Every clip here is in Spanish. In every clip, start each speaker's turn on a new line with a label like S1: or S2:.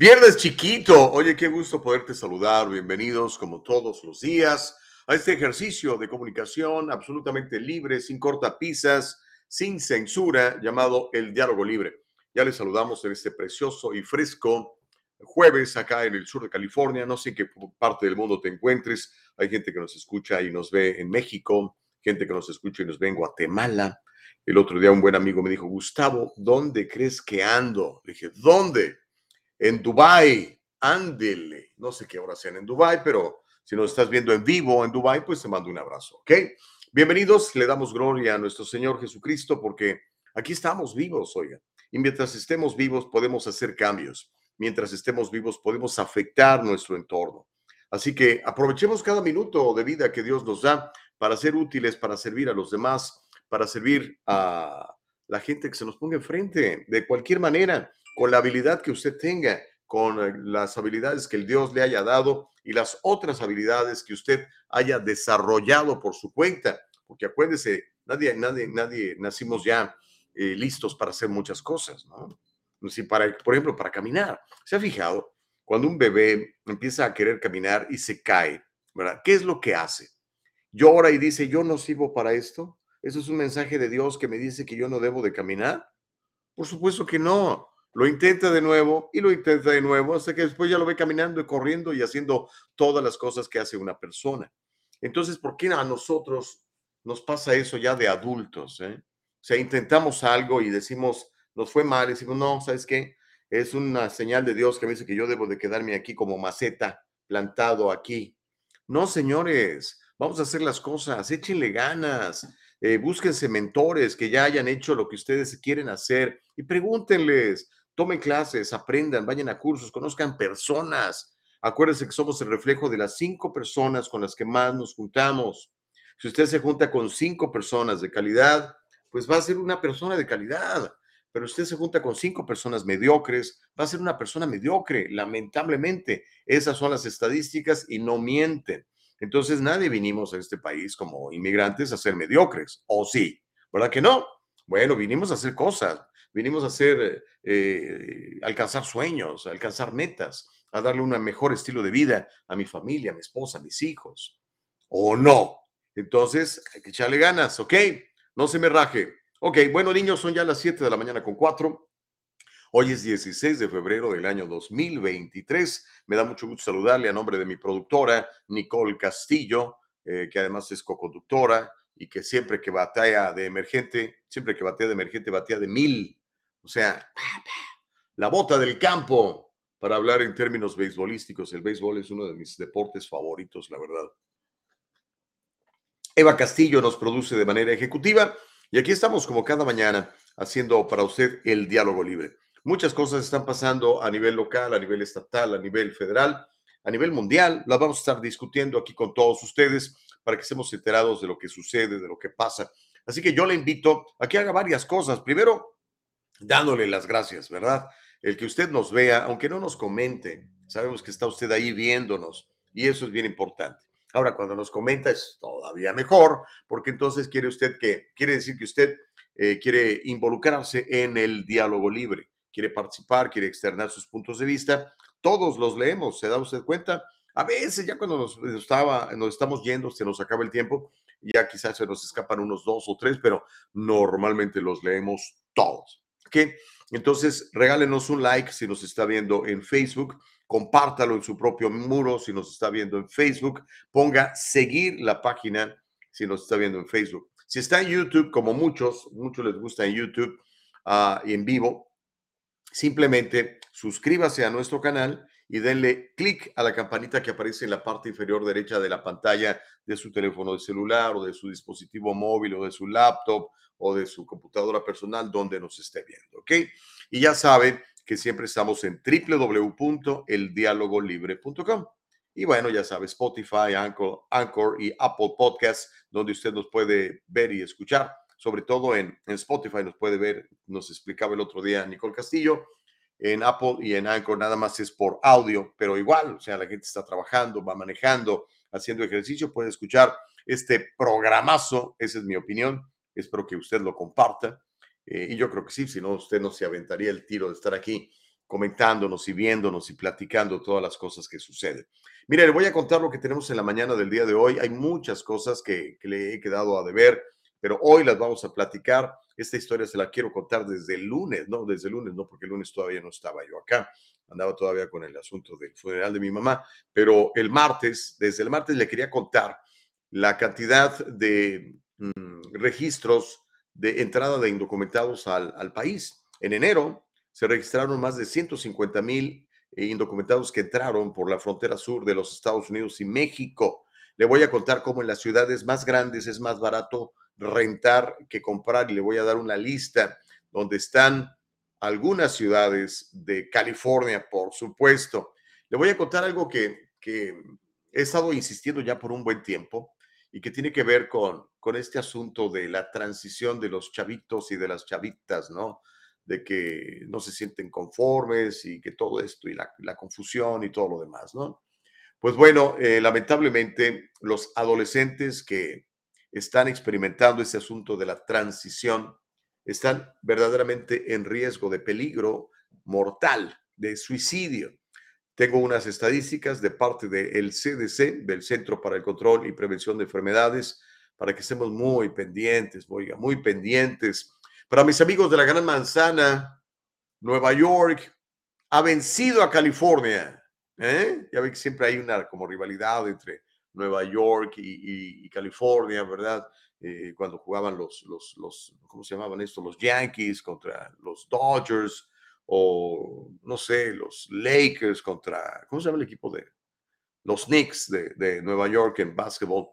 S1: Viernes chiquito. Oye, qué gusto poderte saludar. Bienvenidos como todos los días a este ejercicio de comunicación absolutamente libre, sin cortapisas sin censura llamado El Diálogo Libre. Ya les saludamos en este precioso y fresco jueves acá en el sur de California. No sé en qué parte del mundo te encuentres. Hay gente que nos escucha y nos ve en México, gente que nos escucha y nos ve en Guatemala. El otro día un buen amigo me dijo, Gustavo, ¿dónde crees que ando? Dije, ¿dónde? En Dubai. Ándele. No sé qué hora sean en Dubai, pero si nos estás viendo en vivo en Dubai, pues te mando un abrazo, ¿ok? Bienvenidos, le damos gloria a nuestro Señor Jesucristo porque aquí estamos vivos, oiga. Y mientras estemos vivos podemos hacer cambios. Mientras estemos vivos podemos afectar nuestro entorno. Así que aprovechemos cada minuto de vida que Dios nos da para ser útiles, para servir a los demás, para servir a la gente que se nos ponga enfrente de cualquier manera, con la habilidad que usted tenga, con eh, las habilidades que el Dios le haya dado y las otras habilidades que usted haya desarrollado por su cuenta. Porque acuérdese, nadie, nadie, nadie nacimos ya eh, listos para hacer muchas cosas, ¿no? Si para, por ejemplo, para caminar. ¿Se ha fijado? Cuando un bebé empieza a querer caminar y se cae, ¿verdad? ¿Qué es lo que hace? Llora y dice, yo no sirvo para esto. ¿Eso es un mensaje de Dios que me dice que yo no debo de caminar? Por supuesto que no. Lo intenta de nuevo y lo intenta de nuevo hasta que después ya lo ve caminando y corriendo y haciendo todas las cosas que hace una persona. Entonces, ¿por qué a nosotros nos pasa eso ya de adultos? Eh? O sea, intentamos algo y decimos, nos fue mal, decimos, no, ¿sabes qué? Es una señal de Dios que me dice que yo debo de quedarme aquí como maceta, plantado aquí. No, señores, vamos a hacer las cosas, échenle ganas, eh, búsquense mentores que ya hayan hecho lo que ustedes quieren hacer y pregúntenles, tomen clases, aprendan, vayan a cursos, conozcan personas. Acuérdense que somos el reflejo de las cinco personas con las que más nos juntamos. Si usted se junta con cinco personas de calidad, pues va a ser una persona de calidad. Pero usted se junta con cinco personas mediocres, va a ser una persona mediocre, lamentablemente. Esas son las estadísticas y no mienten. Entonces, nadie vinimos a este país como inmigrantes a ser mediocres, ¿o sí? ¿Verdad que no? Bueno, vinimos a hacer cosas, vinimos a hacer, eh, alcanzar sueños, alcanzar metas, a darle un mejor estilo de vida a mi familia, a mi esposa, a mis hijos. ¿O no? Entonces, hay que echarle ganas, ¿ok? No se me raje. Ok, bueno, niños, son ya las 7 de la mañana con 4. Hoy es 16 de febrero del año 2023. Me da mucho gusto saludarle a nombre de mi productora, Nicole Castillo, eh, que además es co-conductora y que siempre que batalla de emergente, siempre que batea de emergente, batea de mil. O sea, la bota del campo, para hablar en términos beisbolísticos. El béisbol es uno de mis deportes favoritos, la verdad. Eva Castillo nos produce de manera ejecutiva y aquí estamos como cada mañana haciendo para usted el diálogo libre. Muchas cosas están pasando a nivel local, a nivel estatal, a nivel federal, a nivel mundial. Las vamos a estar discutiendo aquí con todos ustedes para que estemos enterados de lo que sucede, de lo que pasa. Así que yo le invito a que haga varias cosas. Primero, dándole las gracias, ¿verdad? El que usted nos vea, aunque no nos comente, sabemos que está usted ahí viéndonos y eso es bien importante. Ahora, cuando nos comenta es todavía mejor, porque entonces quiere usted que, quiere decir que usted eh, quiere involucrarse en el diálogo libre, quiere participar, quiere externar sus puntos de vista. Todos los leemos, ¿se da usted cuenta? A veces ya cuando nos, estaba, nos estamos yendo, se nos acaba el tiempo, ya quizás se nos escapan unos dos o tres, pero normalmente los leemos todos. Entonces, regálenos un like si nos está viendo en Facebook compártalo en su propio muro si nos está viendo en Facebook, ponga seguir la página si nos está viendo en Facebook. Si está en YouTube, como muchos, muchos les gusta en YouTube y en vivo, simplemente suscríbase a nuestro canal y denle clic a la campanita que aparece en la parte inferior derecha de la pantalla de su teléfono de celular o de su dispositivo móvil o de su laptop o de su computadora personal donde nos esté viendo, ¿ok? Y ya saben que siempre estamos en www.eldialogolibre.com. Y bueno, ya sabes, Spotify, Anchor, Anchor y Apple Podcasts, donde usted nos puede ver y escuchar. Sobre todo en, en Spotify nos puede ver, nos explicaba el otro día Nicole Castillo. En Apple y en Anchor nada más es por audio, pero igual, o sea, la gente está trabajando, va manejando, haciendo ejercicio, puede escuchar este programazo. Esa es mi opinión. Espero que usted lo comparta. Eh, y yo creo que sí, si no, usted no se aventaría el tiro de estar aquí comentándonos y viéndonos y platicando todas las cosas que suceden. Mire, le voy a contar lo que tenemos en la mañana del día de hoy. Hay muchas cosas que, que le he quedado a deber, pero hoy las vamos a platicar. Esta historia se la quiero contar desde el lunes, no, desde el lunes, no, porque el lunes todavía no estaba yo acá. Andaba todavía con el asunto del funeral de mi mamá, pero el martes, desde el martes le quería contar la cantidad de mm, registros de entrada de indocumentados al, al, país. En enero se registraron más de 150 mil eh, indocumentados que entraron por la frontera sur de los Estados Unidos y México. Le voy a contar cómo en las ciudades más grandes es más barato rentar que comprar y le voy a dar una lista donde están algunas ciudades de California, por supuesto. Le voy a contar algo que, que he estado insistiendo ya por un buen tiempo y que tiene que ver con, con este asunto de la transición de los chavitos y de las chavitas, ¿no? De que no se sienten conformes y que todo esto y la, la confusión y todo lo demás, ¿no? Pues bueno, eh, lamentablemente los adolescentes que están experimentando ese asunto de la transición están verdaderamente en riesgo de peligro mortal, de suicidio. Tengo unas estadísticas de parte del CDC, del Centro para el Control y Prevención de Enfermedades, para que estemos muy pendientes, oiga, muy pendientes. Para mis amigos de la Gran Manzana, Nueva York ha vencido a California. ¿eh? Ya ve que siempre hay una como rivalidad entre Nueva York y, California, ¿verdad? Eh, cuando jugaban los, los, los, ¿cómo se llamaban esto? Los Yankees contra los Dodgers o no sé, los Lakers contra, ¿cómo se llama el equipo de los Knicks de, de Nueva York en básquetbol?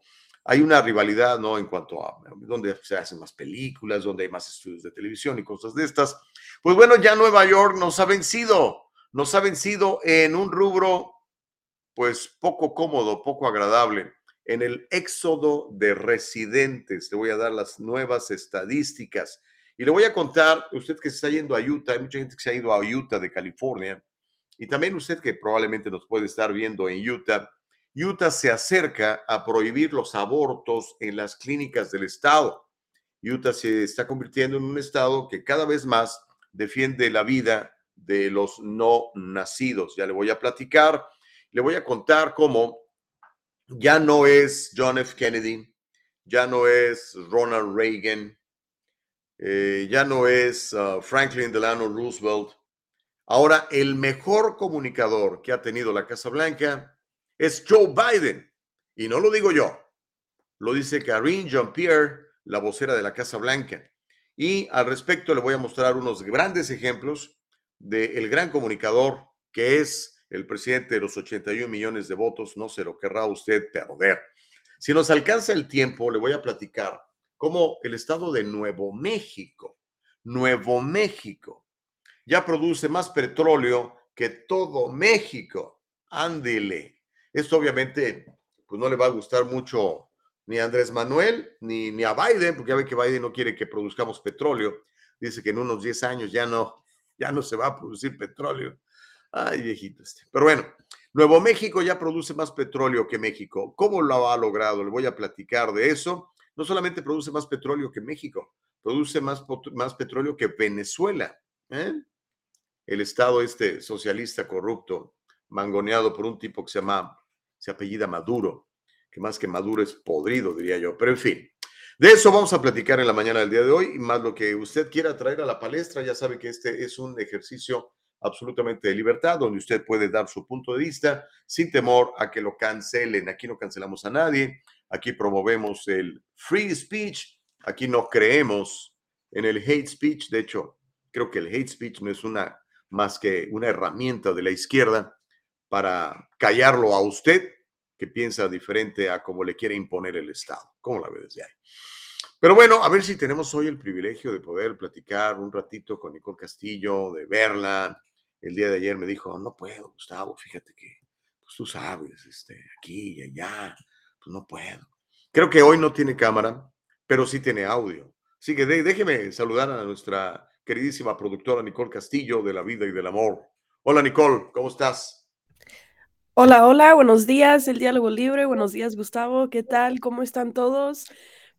S1: Hay una rivalidad, ¿no? En cuanto a donde se hacen más películas, donde hay más estudios de televisión y cosas de estas. Pues bueno, ya Nueva York nos ha vencido, nos ha vencido en un rubro, pues poco cómodo, poco agradable. En el éxodo de residentes, te voy a dar las nuevas estadísticas. Y le voy a contar, usted que se está yendo a Utah, hay mucha gente que se ha ido a Utah de California, y también usted que probablemente nos puede estar viendo en Utah, Utah se acerca a prohibir los abortos en las clínicas del estado. Utah se está convirtiendo en un estado que cada vez más defiende la vida de los no nacidos. Ya le voy a platicar, le voy a contar cómo ya no es John F. Kennedy, ya no es Ronald Reagan, eh, ya no es uh, Franklin Delano Roosevelt. Ahora, el mejor comunicador que ha tenido la Casa Blanca es Joe Biden. Y no lo digo yo, lo dice Karine Jean-Pierre, la vocera de la Casa Blanca. Y al respecto le voy a mostrar unos grandes ejemplos del gran comunicador que es el presidente de los 81 millones de votos. No se lo querrá usted perder. Si nos alcanza el tiempo, le voy a platicar como el estado de Nuevo México. Nuevo México ya produce más petróleo que todo México. Ándele. Esto obviamente pues no le va a gustar mucho ni a Andrés Manuel ni, ni a Biden, porque ya ve que Biden no quiere que produzcamos petróleo. Dice que en unos 10 años ya no, ya no se va a producir petróleo. Ay, viejito este. Pero bueno, Nuevo México ya produce más petróleo que México. ¿Cómo lo ha logrado? Le voy a platicar de eso no solamente produce más petróleo que México, produce más, más petróleo que Venezuela. ¿eh? El Estado este socialista corrupto, mangoneado por un tipo que se llama, se apellida Maduro, que más que Maduro es podrido, diría yo. Pero en fin, de eso vamos a platicar en la mañana del día de hoy y más lo que usted quiera traer a la palestra. Ya sabe que este es un ejercicio absolutamente de libertad, donde usted puede dar su punto de vista sin temor a que lo cancelen. Aquí no cancelamos a nadie. Aquí promovemos el free speech. Aquí no creemos en el hate speech. De hecho, creo que el hate speech no es una más que una herramienta de la izquierda para callarlo a usted que piensa diferente a como le quiere imponer el Estado. ¿Cómo la ve desde ahí? Pero bueno, a ver si tenemos hoy el privilegio de poder platicar un ratito con Nicole Castillo, de verla, el día de ayer me dijo, no puedo, Gustavo, fíjate que, pues tú sabes, este, aquí y allá, pues no puedo. Creo que hoy no tiene cámara, pero sí tiene audio. Así que déjeme saludar a nuestra queridísima productora Nicole Castillo de La Vida y del Amor. Hola Nicole, ¿cómo estás?
S2: Hola, hola, buenos días, el diálogo libre, buenos días Gustavo, ¿qué tal? ¿Cómo están todos?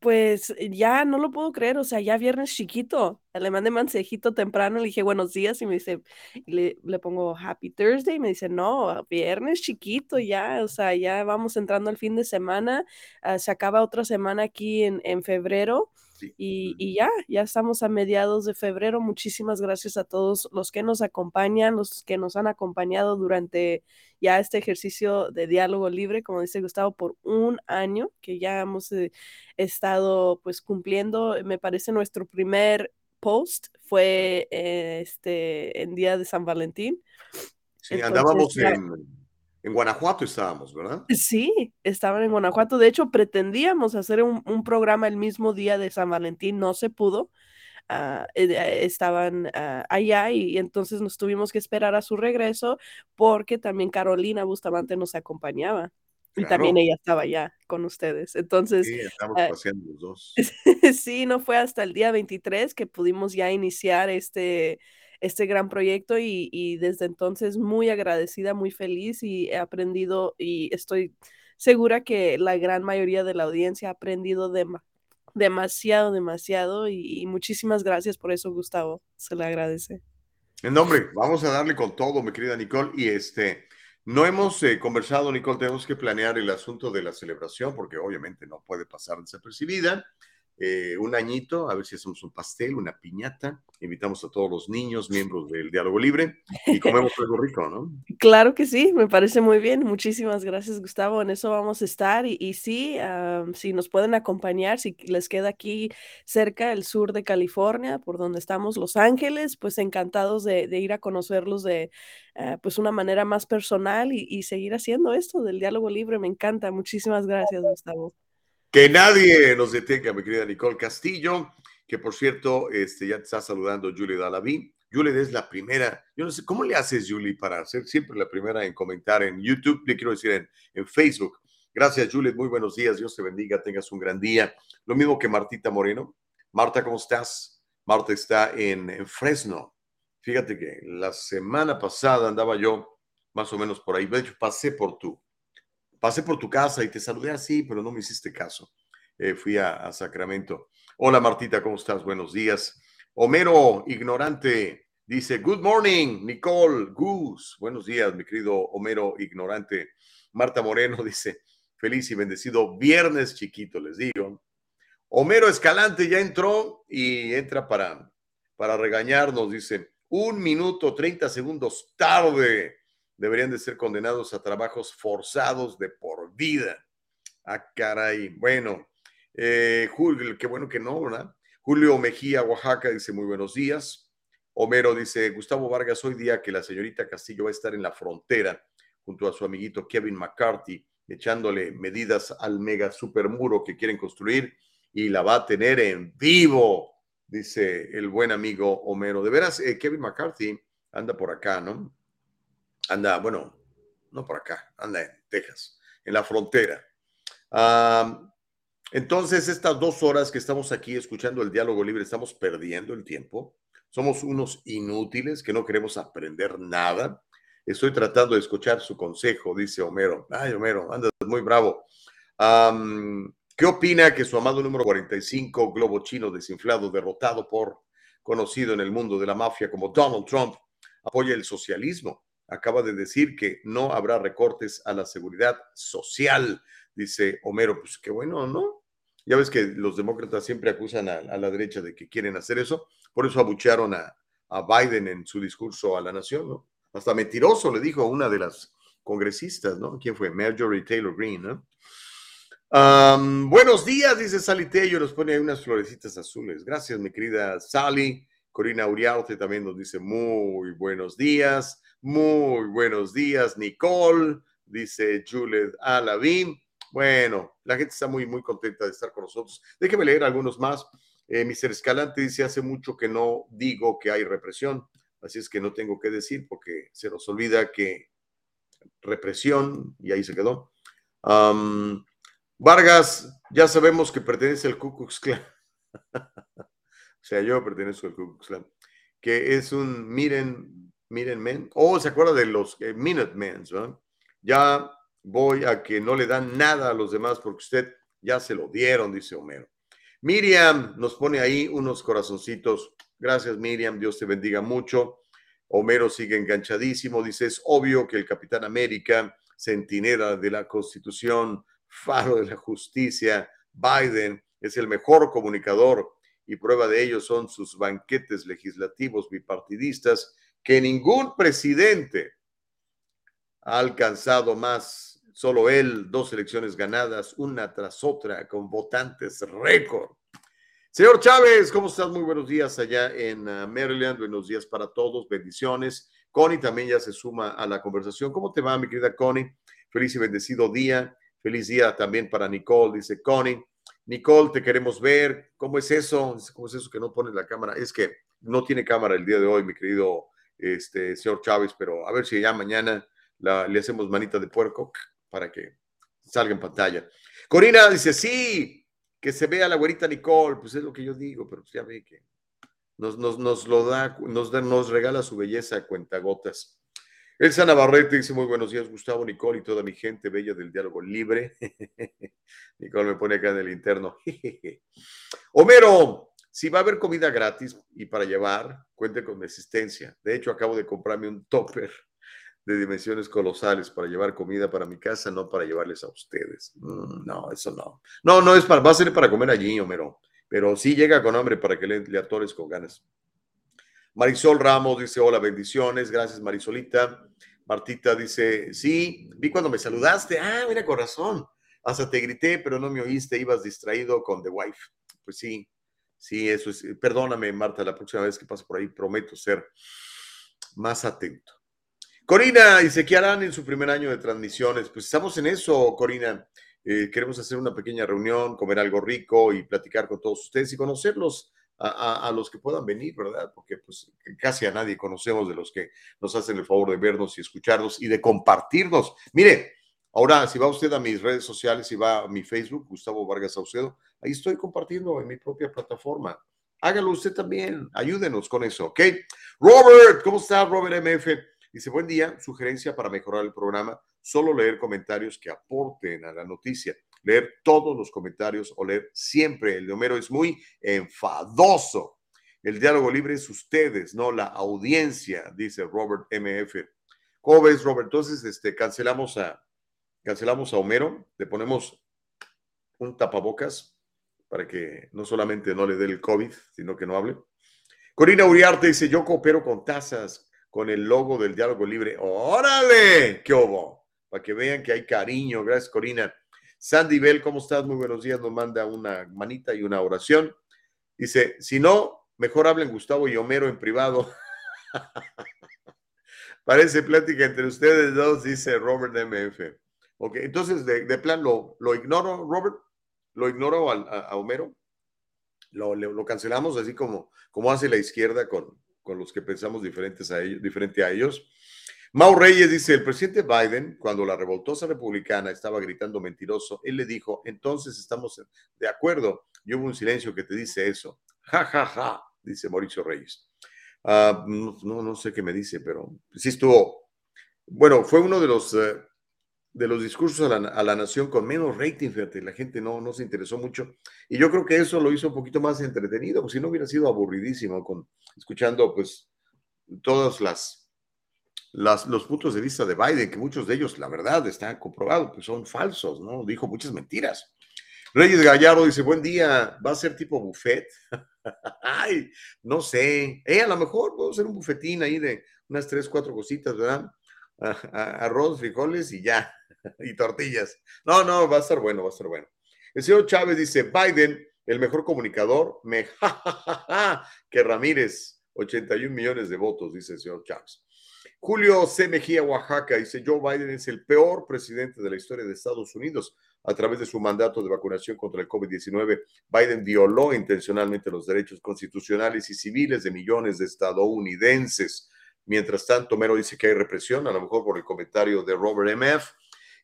S2: Pues eh, ya no lo puedo creer, o sea, ya viernes chiquito. Le mandé mensajito temprano, le dije buenos días y me dice, le, le, pongo Happy Thursday y me dice, no, viernes chiquito ya, o sea, ya vamos entrando al fin de semana, uh, se acaba otra semana aquí en, en febrero y, ya, ya estamos a mediados de febrero. Muchísimas gracias a todos los que nos acompañan, los que nos han acompañado durante ya este ejercicio de diálogo libre, como dice Gustavo, por un año que ya hemos eh, estado pues cumpliendo. Me parece nuestro primer post fue eh, este en día de San Valentín.
S1: Sí, andábamos en en Guanajuato estábamos, ¿verdad?
S2: Sí, estaban en Guanajuato. De hecho, pretendíamos hacer un, programa el mismo día de San Valentín, no se pudo. Eh, estaban ah, allá y, entonces nos tuvimos que esperar a su regreso porque también Carolina Bustamante nos acompañaba. Y también ella estaba allá con ustedes. Entonces.
S1: Sí, estamos paseando los dos.
S2: sí, no fue hasta el día 23 que pudimos ya iniciar este, este gran proyecto y, desde entonces muy agradecida, muy feliz y he aprendido y estoy segura que la gran mayoría de la audiencia ha aprendido demasiado, demasiado y, muchísimas gracias por eso, Gustavo. Se le agradece.
S1: En nombre, vamos a darle con todo, mi querida Nicole. Y este, no hemos eh, conversado, Nicole, tenemos que planear el asunto de la celebración porque obviamente no puede pasar desapercibida. Eh, un añito, a ver si hacemos un pastel, una piñata, invitamos a todos los niños, miembros del Diálogo Libre, y comemos algo rico, ¿no?
S2: Claro que sí, me parece muy bien. Muchísimas gracias, Gustavo. En eso vamos a estar. Y, sí, si nos pueden acompañar, si les queda aquí cerca el sur de California, por donde estamos Los Ángeles, pues encantados de, ir a conocerlos de ah, pues una manera más personal y, y seguir haciendo esto del Diálogo Libre. Me encanta. Muchísimas gracias, Gustavo.
S1: Que nadie nos detenga, mi querida Nicole Castillo, que por cierto, este, ya te está saludando Julie Dalaví. Julie es la primera, yo no sé, ¿cómo le haces, Julie, para ser siempre la primera en comentar en YouTube? Le quiero decir en, Facebook. Gracias, Julie, muy buenos días, Dios te bendiga, tengas un gran día. Lo mismo que Martita Moreno. Marta, ¿cómo estás? Marta está en, en Fresno. Fíjate que la semana pasada andaba yo más o menos por ahí. De hecho, pasé por tú pasé por tu casa y te saludé así, pero no me hiciste caso. Eh, fui a, Sacramento. Hola Martita, ¿cómo estás? Buenos días. Homero, ignorante, dice, Good morning, Nicole, Goose. Buenos días, mi querido Homero, ignorante. Marta Moreno dice, feliz y bendecido viernes chiquito, les digo. Homero Escalante ya entró y entra para, para regañarnos, dice, un minuto, 30 segundos tarde deberían de ser condenados a trabajos forzados de por vida. Ah, caray. Bueno, eh, Julio, qué bueno que no, ¿verdad? Julio Mejía, Oaxaca, dice muy buenos días. Homero dice, Gustavo Vargas, hoy día que la señorita Castillo va a estar en la frontera junto a su amiguito Kevin McCarthy, echándole medidas al mega supermuro que quieren construir y la va a tener en vivo, dice el buen amigo Homero. De veras, eh, Kevin McCarthy anda por acá, ¿no? Anda, bueno, no por acá, anda en Texas, en la frontera. entonces, estas dos horas que estamos aquí escuchando el diálogo libre, estamos perdiendo el tiempo. Somos unos inútiles que no queremos aprender nada. Estoy tratando de escuchar su consejo, dice Homero. Ay, Homero, andas muy bravo. ¿Qué opina que su amado número 45, globo chino desinflado, derrotado por conocido en el mundo de la mafia como Donald Trump, apoya el socialismo? Acaba de decir que no habrá recortes a la seguridad social, dice Homero. Pues qué bueno, ¿no? Ya ves que los demócratas siempre acusan a, la derecha de que quieren hacer eso, por eso abuchearon a, Biden en su discurso a la nación, ¿no? Hasta mentiroso le dijo a una de las congresistas, ¿no? ¿Quién fue? Marjorie Taylor Greene, ¿no? buenos días, dice Sally Tello, nos pone ahí unas florecitas azules. Gracias, mi querida Sally. Corina Uriarte también nos dice muy buenos días. Muy buenos días, Nicole, dice Juliet Alavín. Bueno, la gente está muy, muy contenta de estar con nosotros. Déjeme leer algunos más. Eh, Mr. Escalante dice, hace mucho que no digo que hay represión. Así es que no tengo que decir porque se nos olvida que represión, y ahí se quedó. Vargas, ya sabemos que pertenece al Ku Klux Klan. o sea, yo pertenezco al Ku Klux Klan, que es un miren, miren men, o oh, se acuerda de los eh, Minutemen, ¿no? Ya voy a que no le dan nada a los demás porque usted ya se lo dieron, dice Homero. Miriam nos pone ahí unos corazoncitos. Gracias, Miriam. Dios te bendiga mucho. Homero sigue enganchadísimo. Dice, es obvio que el Capitán América, centinela de la Constitución, faro de la justicia, Biden, es el mejor comunicador y prueba de ello son sus banquetes legislativos bipartidistas que ningún presidente ha alcanzado más Solo él, dos elecciones ganadas, una tras otra, con votantes récord. Señor Chávez, ¿cómo estás? Muy buenos días allá en ah, Maryland. Buenos días para todos. Bendiciones. Connie también ya se suma a la conversación. ¿Cómo te va, mi querida Connie? Feliz y bendecido día. Feliz día también para Nicole, dice Connie. Nicole, te queremos ver. ¿Cómo es eso? ¿Cómo es eso que no pones la cámara? Es que no tiene cámara el día de hoy, mi querido este, señor Chávez, pero a ver si ya mañana le hacemos manita de puerco para que salga en pantalla. Corina dice, sí, que se vea la güerita Nicole, pues es lo que yo digo, pero pues ya ve que nos, nos, lo da, nos, nos regala su belleza a cuentagotas. Elsa Navarrete dice, muy buenos días, Gustavo, Nicole y toda mi gente bella del diálogo libre. Nicole me pone acá en el interno. Homero, si va a haber comida gratis y para llevar, cuente con mi asistencia. De hecho, acabo de comprarme un topper de dimensiones colosales para llevar comida para mi casa, no para llevarles a ustedes. Mm, no, eso no. No, no es para, va a ser para comer allí, Homero. Pero sí llega con hambre para que le, le atores con ganas. Marisol Ramos dice, hola, bendiciones. Gracias, Marisolita. Martita dice, sí, vi cuando me saludaste. Ah, mira, corazón. Hasta te grité, pero no me oíste, ibas distraído con The Wife. Pues sí, sí, eso es. Perdóname, Marta, la próxima vez que pase por ahí prometo ser más atento. Corina dice, ¿qué harán en su primer año de transmisiones? Pues estamos en eso, Corina. Eh, queremos hacer una pequeña reunión, comer algo rico y platicar con todos ustedes y conocerlos a, los que puedan venir, ¿verdad? Porque pues casi a nadie conocemos de los que nos hacen el favor de vernos y escucharnos y de compartirnos. Mire, ahora si va usted a mis redes sociales y va a mi Facebook, Gustavo Vargas Saucedo, ahí estoy compartiendo en mi propia plataforma. Hágalo usted también, ayúdenos con eso, ¿ok? Robert, ¿cómo está Robert MF? Dice, buen día, sugerencia para mejorar el programa, solo leer comentarios que aporten a la noticia. Leer todos los comentarios o leer siempre. El de Homero es muy enfadoso. El diálogo libre es ustedes, no la audiencia, dice Robert MF. ¿Cómo ves, Robert? Entonces, este, cancelamos a, cancelamos a Homero, le ponemos un tapabocas para que no solamente no le dé el COVID, sino que no hable. Corina Uriarte dice, yo coopero con tasas con el logo del diálogo libre. ¡Órale! ¿Qué hubo? Para que vean que hay cariño. Gracias, Corina. Sandy Bell, ¿cómo estás? Muy buenos días. Nos manda una manita y una oración. Dice, si no, mejor hablen Gustavo y Homero en privado. Parece plática entre ustedes dos, dice Robert MF. Ok, entonces de, plan lo, lo, ignoro, Robert, lo ignoro a, Homero, lo, lo, cancelamos así como, como hace la izquierda con, con los que pensamos diferentes a ellos, diferente a ellos. Mau Reyes dice, el presidente Biden, cuando la revoltosa republicana estaba gritando mentiroso, él le dijo, entonces estamos de acuerdo. Y hubo un silencio que te dice eso. Ja, ja, ja, dice Mauricio Reyes. Ah, no, no, sé qué me dice, pero sí estuvo. Bueno, fue uno de los, eh, de los discursos a la, nación con menos rating, fíjate, la gente no, no se interesó mucho. Y yo creo que eso lo hizo un poquito más entretenido, porque si no hubiera sido aburridísimo con escuchando pues todos las, las, los puntos de vista de Biden, que muchos de ellos, la verdad, están comprobados, que son falsos, ¿no? Dijo muchas mentiras. Reyes Gallardo dice, buen día, ¿va a ser tipo buffet? Ay, no sé. Eh, a lo mejor puedo hacer un bufetín ahí de unas tres, cuatro cositas, ¿verdad? arroz, frijoles y ya, y tortillas. No, no, va a estar bueno, va a estar bueno. El señor Chávez dice, Biden, el mejor comunicador, me que Ramírez, 81 millones de votos, dice el señor Chávez. Julio C. Mejía, Oaxaca, dice, Joe Biden es el peor presidente de la historia de Estados Unidos. a través de su mandato de vacunación contra el COVID-19, Biden violó intencionalmente los derechos constitucionales y civiles de millones de estadounidenses. Mientras tanto, Mero dice que hay represión, a lo mejor por el comentario de Robert M.F.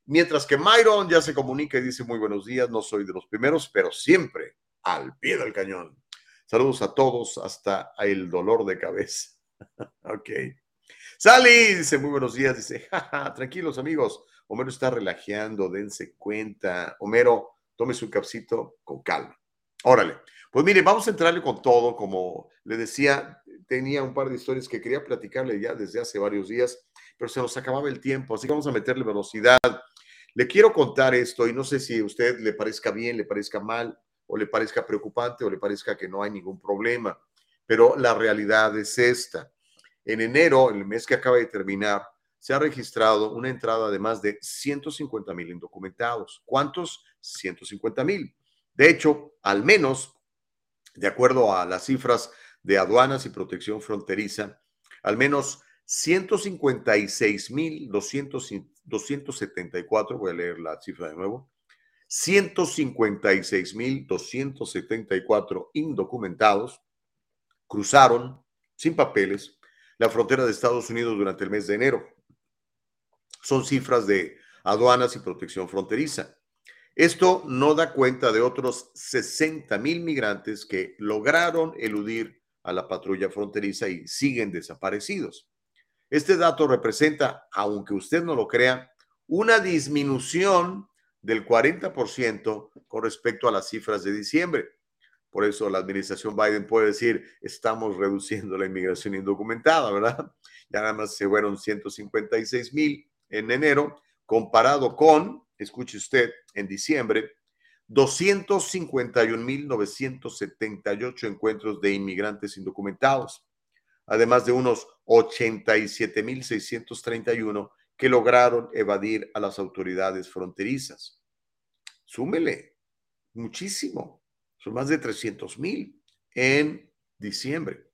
S1: Mientras que Myron ya se comunica y dice muy buenos días, no soy de los primeros, pero siempre al pie del cañón. Saludos a todos, hasta el dolor de cabeza. ok. Sally dice muy buenos días, dice, tranquilos amigos, Homero está relajeando, dense cuenta. Homero, tome su capsito con calma. Órale. Pues mire, vamos a entrarle con todo, como le decía, tenía un par de historias que quería platicarle ya desde hace varios días, pero se nos acababa el tiempo, así que vamos a meterle velocidad. Le quiero contar esto y no sé si a usted le parezca bien, le parezca mal, o le parezca preocupante, o le parezca que no hay ningún problema, pero la realidad es esta. En enero, el mes que acaba de terminar, se ha registrado una entrada de más de 150 mil indocumentados. ¿Cuántos? 150 mil. De hecho, al menos, de acuerdo a las cifras de aduanas y protección fronteriza, al menos 156 mil 274, voy a leer la cifra de nuevo, 156 mil 274 indocumentados cruzaron sin papeles la frontera de Estados Unidos durante el mes de enero. Son cifras de aduanas y protección fronteriza. Esto no da cuenta de otros 60 mil migrantes que lograron eludir a la patrulla fronteriza y siguen desaparecidos. Este dato representa, aunque usted no lo crea, una disminución del 40% con respecto a las cifras de diciembre. Por eso la administración Biden puede decir, estamos reduciendo la inmigración indocumentada, ¿verdad? Ya nada más se fueron 156 mil en enero, comparado con, escuche usted, en diciembre, 251.978 encuentros de inmigrantes indocumentados, además de unos 87.631 que lograron evadir a las autoridades fronterizas. Súmele, muchísimo. Son más de 300 mil en diciembre.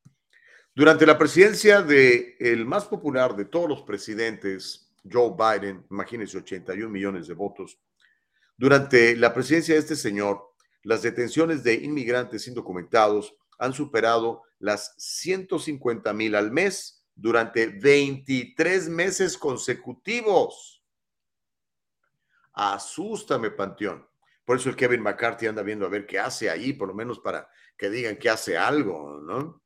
S1: Durante la presidencia de el más popular de todos los presidentes, Joe Biden, imagínense 81 millones de votos, durante la presidencia de este señor, las detenciones de inmigrantes indocumentados han superado las 150 mil al mes durante 23 meses consecutivos. Asústame, Panteón. Por eso el Kevin McCarthy anda viendo a ver qué hace ahí, por lo menos para que digan que hace algo, ¿no?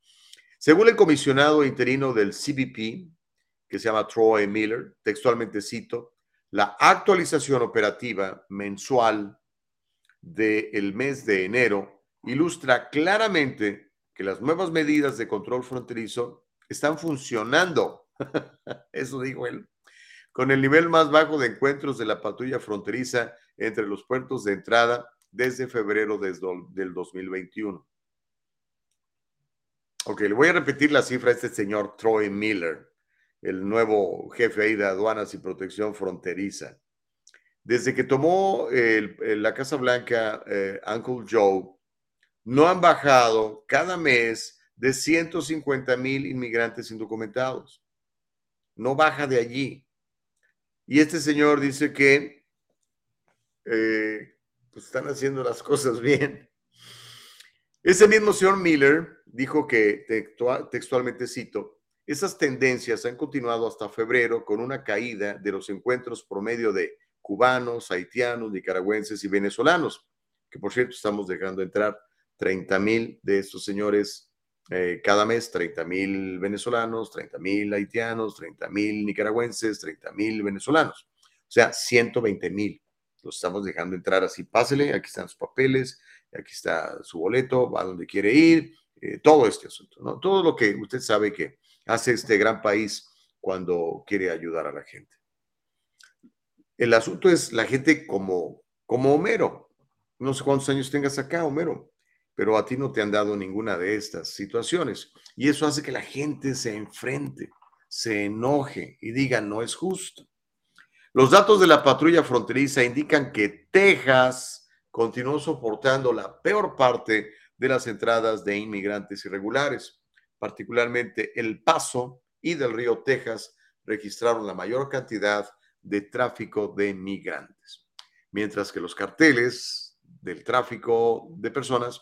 S1: Según el comisionado interino del CBP, que se llama Troy Miller, textualmente cito, la actualización operativa mensual del mes de enero ilustra claramente que las nuevas medidas de control fronterizo están funcionando. Eso dijo él. Con el nivel más bajo de encuentros de la patrulla fronteriza entre los puertos de entrada desde febrero del 2021. Ok, le voy a repetir la cifra a este señor Troy Miller, el nuevo jefe ahí de aduanas y protección fronteriza. Desde que tomó la Casa Blanca eh, Uncle Joe, no han bajado cada mes de 150 mil inmigrantes indocumentados. No baja de allí. Y este señor dice que eh, pues están haciendo las cosas bien. Ese mismo señor Miller dijo que, textualmente cito, esas tendencias han continuado hasta febrero con una caída de los encuentros promedio de cubanos, haitianos, nicaragüenses y venezolanos, que por cierto estamos dejando entrar 30 mil de estos señores eh, cada mes, 30 mil venezolanos, 30 mil haitianos, 30 mil nicaragüenses, 30 mil venezolanos, o sea, 120 mil los estamos dejando entrar así, pásele, aquí están sus papeles, aquí está su boleto, va a donde quiere ir, eh, todo este asunto, ¿no? Todo lo que usted sabe que hace este gran país cuando quiere ayudar a la gente. El asunto es la gente como, como Homero. No sé cuántos años tengas acá, Homero, pero a ti no te han dado ninguna de estas situaciones. Y eso hace que la gente se enfrente, se enoje y diga, no es justo. Los datos de la patrulla fronteriza indican que Texas continuó soportando la peor parte de las entradas de inmigrantes irregulares. Particularmente El Paso y del Río Texas registraron la mayor cantidad de tráfico de migrantes. mientras que los carteles del tráfico de personas,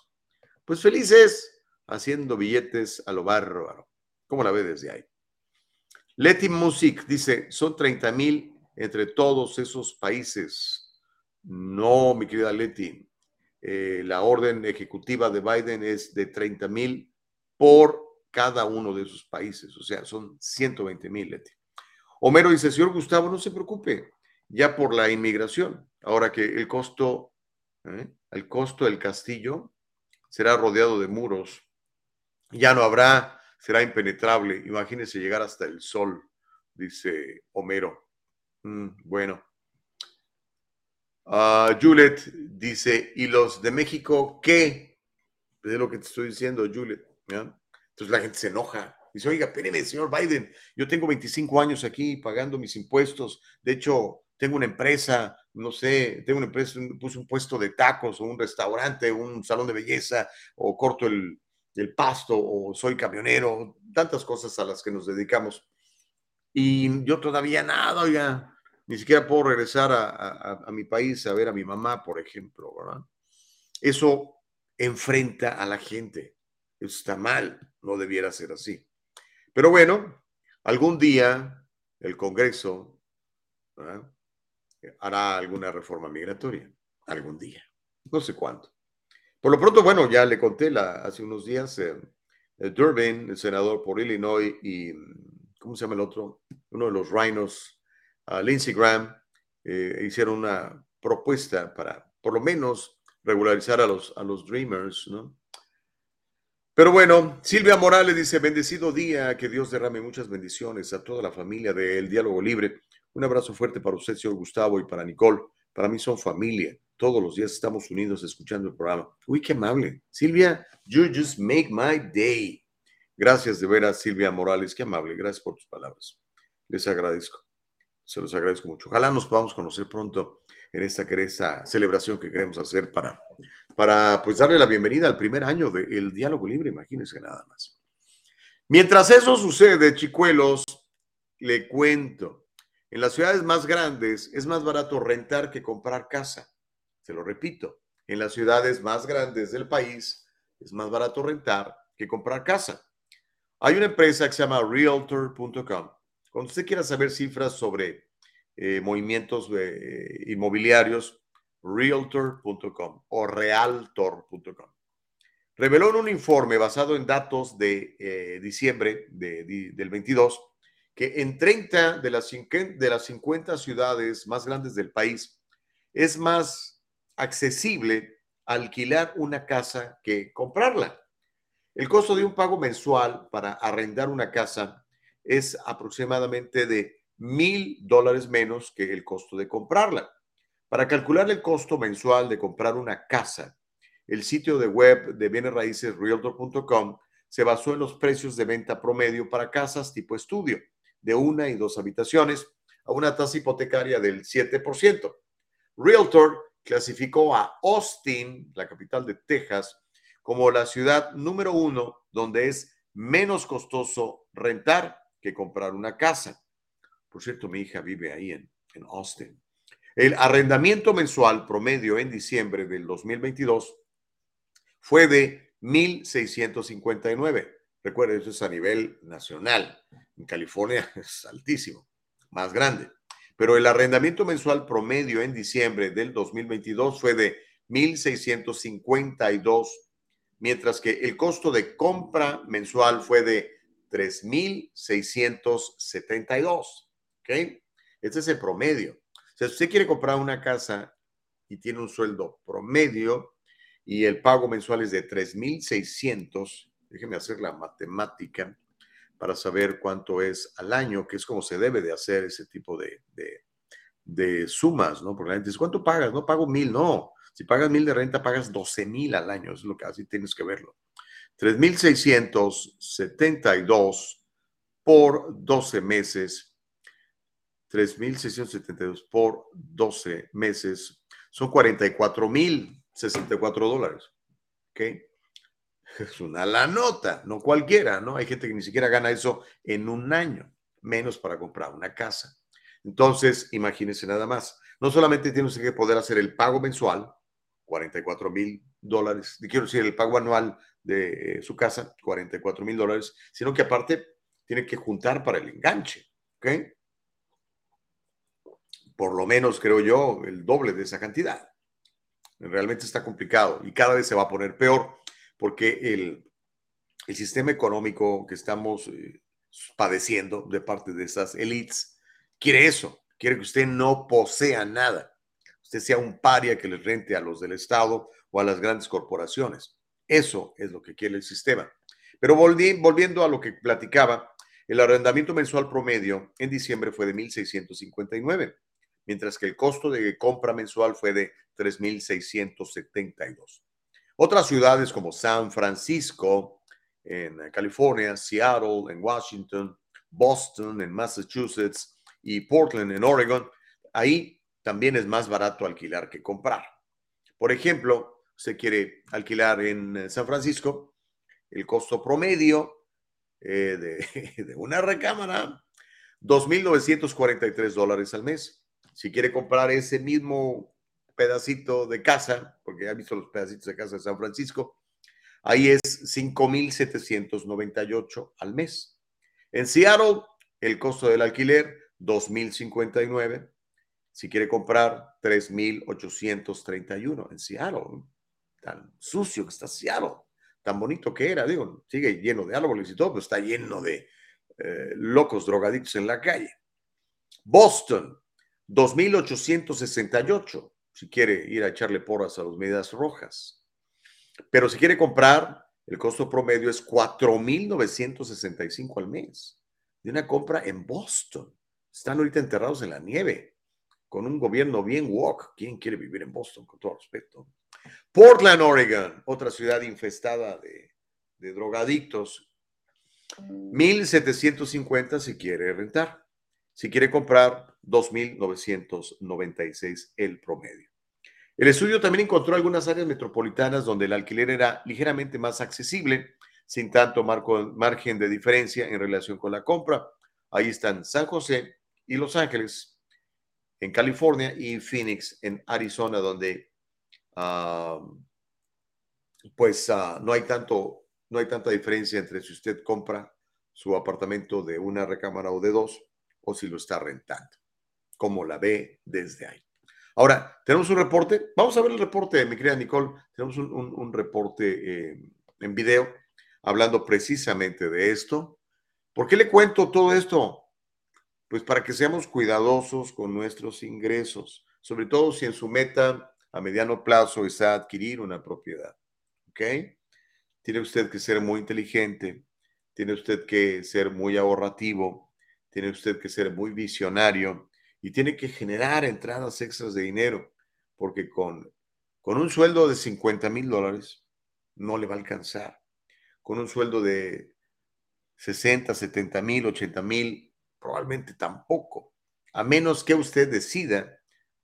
S1: pues felices haciendo billetes a lo bárbaro. ¿Cómo la ve desde ahí? Leti Music dice, son 30 mil entre todos esos países. No, mi querida Leti, eh, la orden ejecutiva de Biden es de 30 mil por cada uno de esos países, o sea, son 120 mil, Leti. Homero dice, señor Gustavo, no se preocupe, ya por la inmigración, ahora que el costo, ¿eh? el costo del castillo será rodeado de muros, ya no habrá, será impenetrable, imagínese llegar hasta el sol, dice Homero. Mm, bueno. Uh, Juliet dice, ¿y los de México qué? Es lo que te estoy diciendo, Juliet. Entonces la gente se enoja. Dice, oiga, espéreme, señor Biden, yo tengo 25 años aquí pagando mis impuestos. De hecho, tengo una empresa, no sé, tengo una empresa, puse un puesto de tacos o un restaurante, un salón de belleza, o corto el, el pasto, o soy camionero, tantas cosas a las que nos dedicamos. Y yo todavía nada, oiga, ni siquiera puedo regresar a, a, a, mi país a ver a mi mamá, por ejemplo, ¿verdad? Eso enfrenta a la gente. Eso está mal, no debiera ser así. Pero bueno, algún día el Congreso ¿verdad? Hará alguna reforma migratoria, algún día, no sé cuándo. Por lo pronto, bueno, ya le conté la, hace unos días, eh, Durbin, el senador por Illinois, y ¿cómo se llama el otro? Uno de los Rhinos, uh, Lindsey Graham, eh, hicieron una propuesta para, por lo menos, regularizar a los, a los Dreamers, ¿no? Pero bueno, Silvia Morales dice, bendecido día, que Dios derrame muchas bendiciones a toda la familia del Diálogo Libre. Un abrazo fuerte para usted, señor Gustavo, y para Nicole. Para mí son familia. Todos los días estamos unidos escuchando el programa. Uy, qué amable. Silvia, you just make my day. Gracias de veras, Silvia Morales. Qué amable. Gracias por tus palabras. Les agradezco. Se los agradezco mucho. Ojalá nos podamos conocer pronto en esta, esta celebración que queremos hacer para, para pues darle la bienvenida al primer año del diálogo libre, imagínense nada más. Mientras eso sucede, chicuelos, le cuento, en las ciudades más grandes es más barato rentar que comprar casa. Se lo repito, en las ciudades más grandes del país es más barato rentar que comprar casa. Hay una empresa que se llama realtor.com. Cuando usted quiera saber cifras sobre eh, movimientos eh, inmobiliarios, realtor.com o realtor.com. Reveló en un informe basado en datos de eh, diciembre de, de, del 22 que en 30 de las, de las 50 ciudades más grandes del país es más accesible alquilar una casa que comprarla. El costo de un pago mensual para arrendar una casa es aproximadamente de mil dólares menos que el costo de comprarla. Para calcular el costo mensual de comprar una casa, el sitio de web de bienes raíces realtor.com se basó en los precios de venta promedio para casas tipo estudio, de una y dos habitaciones, a una tasa hipotecaria del 7%. Realtor clasificó a Austin, la capital de Texas, como la ciudad número uno donde es menos costoso rentar que comprar una casa. Por cierto, mi hija vive ahí en, en Austin. El arrendamiento mensual promedio en diciembre del 2022 fue de 1.659. Recuerden, eso es a nivel nacional. En California es altísimo, más grande. Pero el arrendamiento mensual promedio en diciembre del 2022 fue de 1.652, mientras que el costo de compra mensual fue de 3.672. ¿Ok? Este es el promedio. Si usted quiere comprar una casa y tiene un sueldo promedio y el pago mensual es de 3.600, déjeme hacer la matemática para saber cuánto es al año, que es como se debe de hacer ese tipo de, de, sumas, ¿no? Porque la gente dice, ¿cuánto pagas? No pago mil, no. Si pagas mil de renta, pagas 12 mil al año, es lo que así tienes que verlo. 3.672 por 12 meses 3.672 por 12 meses son 44.064 dólares. ¿Ok? Es una la nota, no cualquiera, ¿no? Hay gente que ni siquiera gana eso en un año, menos para comprar una casa. Entonces, imagínense nada más. no solamente tiene usted que poder hacer el pago mensual, 44 mil dólares, quiero decir, el pago anual de eh, su casa, 44 mil dólares, sino que aparte tiene que juntar para el enganche, ¿ok? Por lo menos, creo yo, el doble de esa cantidad. Realmente está complicado y cada vez se va a poner peor porque el, el sistema económico que estamos eh, padeciendo de parte de esas elites quiere eso, quiere que usted no posea nada, usted sea un paria que le rente a los del Estado o a las grandes corporaciones. Eso es lo que quiere el sistema. Pero volviendo a lo que platicaba, el arrendamiento mensual promedio en diciembre fue de 1.659, mientras que el costo de compra mensual fue de 3.672. Otras ciudades como San Francisco, en California, Seattle, en Washington, Boston, en Massachusetts y Portland, en Oregon, ahí también es más barato alquilar que comprar. Por ejemplo, se quiere alquilar en San Francisco, el costo promedio eh, de, de una recámara, 2.943 dólares al mes. Si quiere comprar ese mismo pedacito de casa, porque ya visto los pedacitos de casa de San Francisco, ahí es 5.798 al mes. En Seattle, el costo del alquiler, 2.059. Si quiere comprar, 3.831 en Seattle. Tan sucio que está Seattle, tan bonito que era, digo, sigue lleno de árboles y todo, pero está lleno de eh, locos drogadictos en la calle. Boston, 2.868 si quiere ir a echarle porras a los medias rojas. Pero si quiere comprar, el costo promedio es 4.965 al mes de una compra en Boston. Están ahorita enterrados en la nieve, con un gobierno bien woke. ¿Quién quiere vivir en Boston, con todo respeto? Portland, Oregon, otra ciudad infestada de, de drogadictos. 1.750 si quiere rentar. Si quiere comprar, 2.996 el promedio. El estudio también encontró algunas áreas metropolitanas donde el alquiler era ligeramente más accesible, sin tanto margen de diferencia en relación con la compra. Ahí están San José y Los Ángeles, en California, y Phoenix, en Arizona, donde ah, pues ah, no, hay tanto, no hay tanta diferencia entre si usted compra su apartamento de una recámara o de dos o si lo está rentando, como la ve desde ahí. Ahora, tenemos un reporte. Vamos a ver el reporte, mi querida Nicole. Tenemos un, reporte eh, en video hablando precisamente de esto. ¿Por qué le cuento todo esto? Pues para que seamos cuidadosos con nuestros ingresos, sobre todo si en su meta a mediano plazo está adquirir una propiedad. ¿Ok? Tiene usted que ser muy inteligente, tiene usted que ser muy ahorrativo, tiene usted que ser muy visionario y tiene que generar entradas extras de dinero, porque con, con un sueldo de 50 mil dólares no le va a alcanzar. Con un sueldo de 60, 70 mil, 80 mil, probablemente tampoco. A menos que usted decida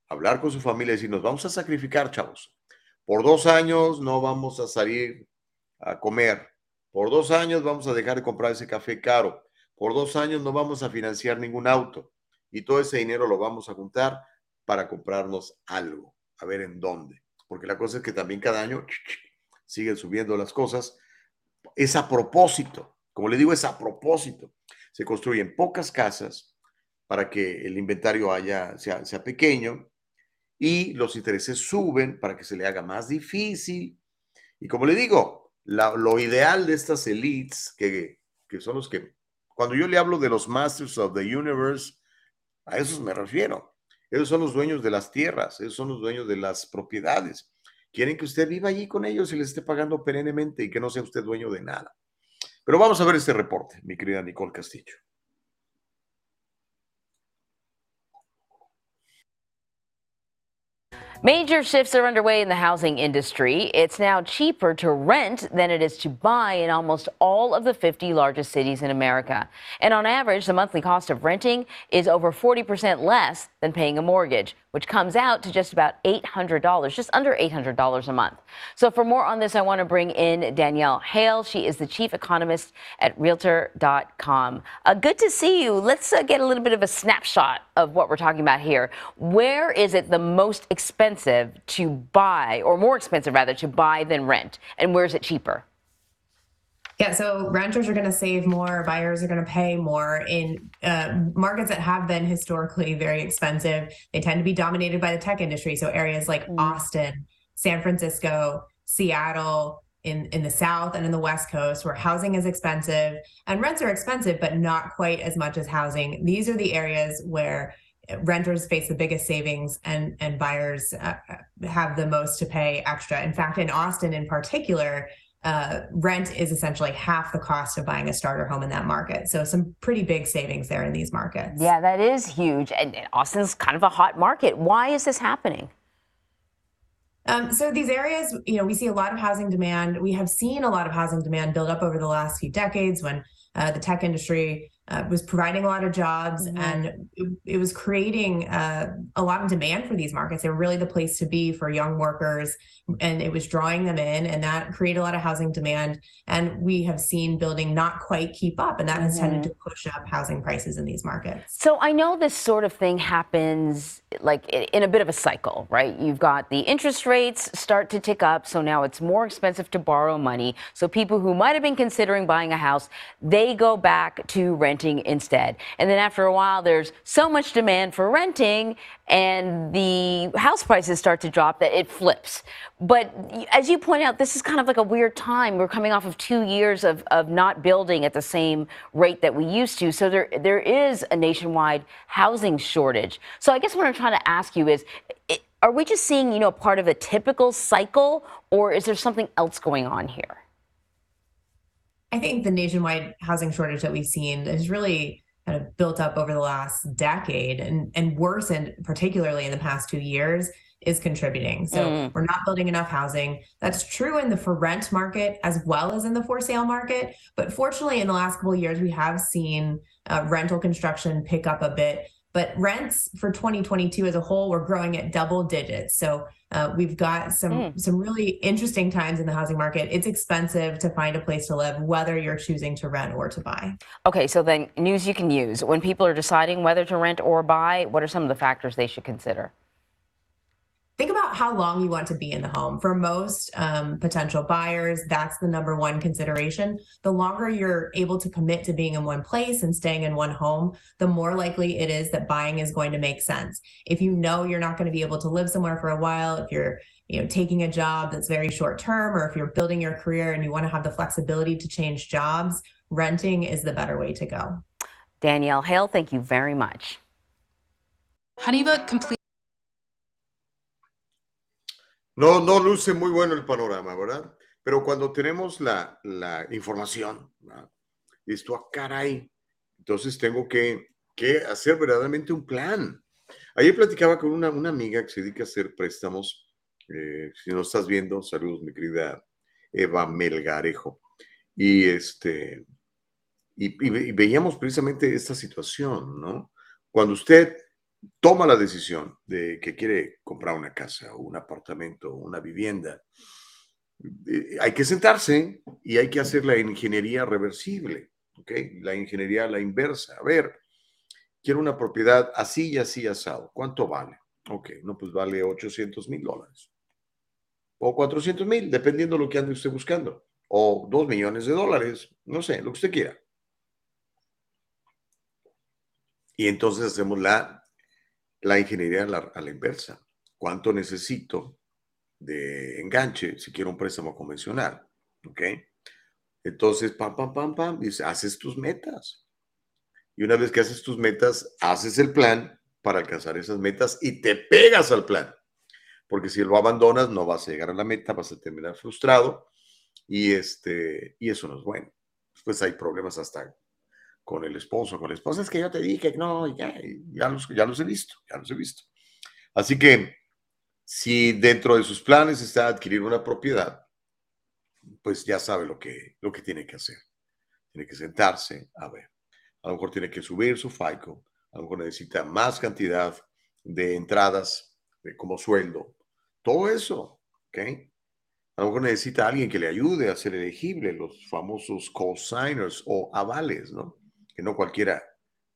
S1: hablar con su familia y decir, nos vamos a sacrificar, chavos. Por dos años no vamos a salir a comer. Por dos años vamos a dejar de comprar ese café caro. Por dos años no vamos a financiar ningún auto y todo ese dinero lo vamos a juntar para comprarnos algo, a ver en dónde. Porque la cosa es que también cada año siguen subiendo las cosas. Es a propósito, como le digo, es a propósito. Se construyen pocas casas para que el inventario haya, sea, sea pequeño y los intereses suben para que se le haga más difícil. Y como le digo, lo ideal de estas elites, que, que son los que cuando yo le hablo de los Masters of the Universe, a esos me refiero. Esos son los dueños de las tierras, esos son los dueños de las propiedades. Quieren que usted viva allí con ellos y les esté pagando perennemente y que no sea usted dueño de nada. Pero vamos a ver este reporte, mi querida Nicole Castillo.
S3: Major shifts are underway in the housing industry. It's now cheaper to rent than it is to buy in almost all of the 50 largest cities in America. And on average, the monthly cost of renting is over 40% less than paying a mortgage, which comes out to just about $800, just under $800 a month. So for more on this, I want to bring in Danielle Hale. She is the chief economist at Realtor.com. Uh, good to see you. Let's uh, get a little bit of a snapshot of what we're talking about here. Where is it the most expensive to buy, or more expensive rather, to buy than rent? And where is it cheaper?
S4: Yeah, so renters are going to save more, buyers are going to pay more in uh, markets that have been historically very expensive. They tend to be dominated by the tech industry. So areas like mm. Austin, San Francisco, Seattle, in, in the South and in the West Coast, where housing is expensive and rents are expensive, but not quite as much as housing. These are the areas where renters face the biggest savings and and buyers uh, have the most to pay extra. In fact, in Austin in particular, uh, rent is essentially half the cost of buying a starter home in that market. So some pretty big savings there in these markets.
S3: Yeah, that is huge. And Austin's kind of a hot market. Why is this happening?
S4: Um, so these areas, you know, we see a lot of housing demand. We have seen a lot of housing demand build up over the last few decades when uh, the tech industry uh, was providing a lot of jobs mm-hmm. and it, it, was creating uh, a lot of demand for these markets. They were really the place to be for young workers and it was drawing them in and that created a lot of housing demand. And we have seen building not quite keep up and that mm-hmm. has tended mm-hmm. to push up housing prices in these markets.
S3: So I know this sort of thing happens like in a bit of a cycle, right? You've got the interest rates start to tick up. So now it's more expensive to borrow money. So people who might have been considering buying a house, they go back to renting instead. And then after a while, there's so much demand for renting and the house prices start to drop that it flips. But as you point out, this is kind of like a weird time. We're coming off of two years of, of not building at the same rate that we used to. So there there is a nationwide housing shortage. So I guess what I'm trying to ask you is, are we just seeing, you know, part of a typical cycle or is there something else going on here?
S4: I think the nationwide housing shortage that we've seen has really kind of built up over the last decade and, and worsened, particularly in the past two years, is contributing. So mm. we're not building enough housing. That's true in the for rent market as well as in the for sale market. But fortunately, in the last couple of years, we have seen uh, rental construction pick up a bit but rents for 2022 as a whole were growing at double digits. So uh, we've got some mm. some really interesting times in the housing market. It's expensive to find a place to live, whether you're choosing to rent or to buy.
S3: Okay, so then news you can use when people are deciding whether to rent or buy. What are some of the factors they should consider?
S4: Think about how long you want to be in the home. For most um, potential buyers, that's the number one consideration. The longer you're able to commit to being in one place and staying in one home, the more likely it is that buying is going to make sense. If you know you're not going to be able to live somewhere for a while, if you're you know taking a job that's very short term or if you're building your career and you want to have the flexibility to change jobs, renting is the better way to go.
S3: Danielle Hale, thank you very much.
S5: Honeybook complete
S1: No, no luce muy bueno el panorama, ¿verdad? Pero cuando tenemos la, información, esto a ah, caray, entonces tengo que, hacer verdaderamente un plan. Ayer platicaba con una, amiga que se dedica a hacer préstamos. Eh, si no estás viendo, saludos, mi querida Eva Melgarejo. Y este, y veíamos precisamente esta situación, ¿no? Cuando usted toma la decisión de que quiere comprar una casa o un apartamento o una vivienda, eh, hay que sentarse y hay que hacer la ingeniería reversible, ¿ok? La ingeniería la inversa. A ver, quiero una propiedad así y así asado. ¿Cuánto vale? Ok, no, pues vale 800 mil dólares. O 400 mil, dependiendo de lo que ande usted buscando. O 2 millones de dólares, no sé, lo que usted quiera. Y entonces hacemos la la ingeniería a la, inversa. ¿Cuánto necesito de enganche si quiero un préstamo convencional? ¿Ok? Entonces, pam, pam, pam, pam, dice, haces tus metas. Y una vez que haces tus metas, haces el plan para alcanzar esas metas y te pegas al plan. Porque si lo abandonas, no vas a llegar a la meta, vas a terminar frustrado y, este, y eso no es bueno. Después hay problemas hasta con el esposo, con la esposa, es que yo te dije, no, ya, ya, los, ya los he visto, ya los he visto. Así que Si dentro de sus planes está adquirir una propiedad, pues ya sabe lo que, lo que tiene que hacer. Tiene que sentarse a ver. A lo mejor tiene que subir su FICO, a lo mejor necesita más cantidad de entradas como sueldo. Todo eso, ¿ok? A lo mejor necesita alguien que le ayude a ser elegible, los famosos co-signers o avales, ¿no? Que no cualquiera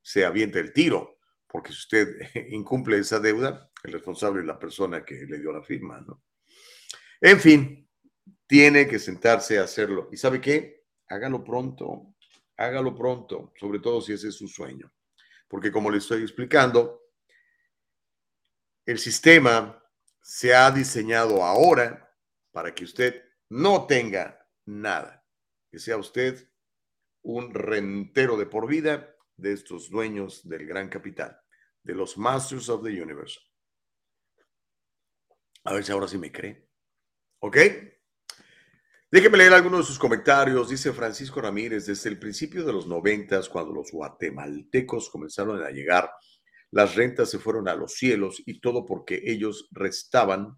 S1: se aviente el tiro, porque si usted incumple esa deuda, el responsable es la persona que le dio la firma, ¿no? En fin, tiene que sentarse a hacerlo. ¿Y sabe qué? Hágalo pronto, hágalo pronto, sobre todo si ese es su sueño. Porque como le estoy explicando, el sistema se ha diseñado ahora para que usted no tenga nada, que sea usted un rentero de por vida de estos dueños del gran capital, de los Masters of the Universe. A ver si ahora sí me cree. ¿Ok? Déjeme leer algunos de sus comentarios. Dice Francisco Ramírez, desde el principio de los noventas, cuando los guatemaltecos comenzaron a llegar, las rentas se fueron a los cielos y todo porque ellos restaban,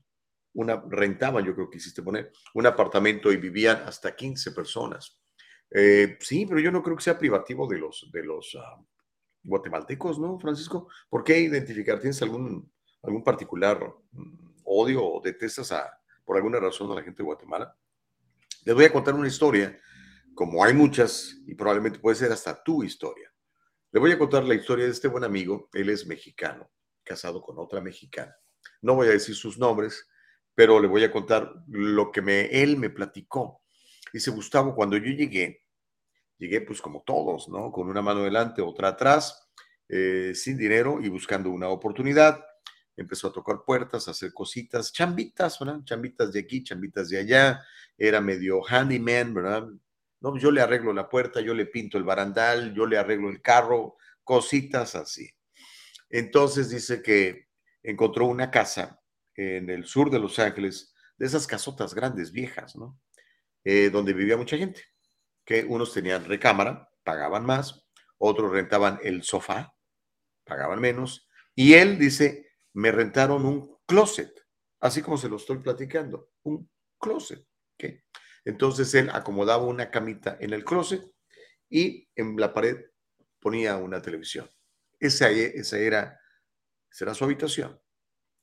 S1: una, rentaban, yo creo que hiciste poner, un apartamento y vivían hasta 15 personas. Eh, sí, pero yo no creo que sea privativo de los, de los ah, guatemaltecos, ¿no, Francisco? ¿Por qué identificar? ¿Tienes algún, algún particular mm, odio o detestas a, por alguna razón a la gente de Guatemala? Les voy a contar una historia, como hay muchas, y probablemente puede ser hasta tu historia. Le voy a contar la historia de este buen amigo. Él es mexicano, casado con otra mexicana. No voy a decir sus nombres, pero le voy a contar lo que me, él me platicó. Dice Gustavo, cuando yo llegué, llegué pues como todos, ¿no? Con una mano delante, otra atrás, eh, sin dinero y buscando una oportunidad empezó a tocar puertas, a hacer cositas, chambitas, ¿verdad? Chambitas de aquí, chambitas de allá, era medio handyman, ¿verdad? No, yo le arreglo la puerta, yo le pinto el barandal, yo le arreglo el carro, cositas así. Entonces dice que encontró una casa en el sur de Los Ángeles, de esas casotas grandes, viejas, ¿no? Eh, donde vivía mucha gente, que unos tenían recámara, pagaban más, otros rentaban el sofá, pagaban menos, y él dice, me rentaron un closet, así como se lo estoy platicando, un closet. Entonces él acomodaba una camita en el closet y en la pared ponía una televisión. Esa, esa era, será su habitación.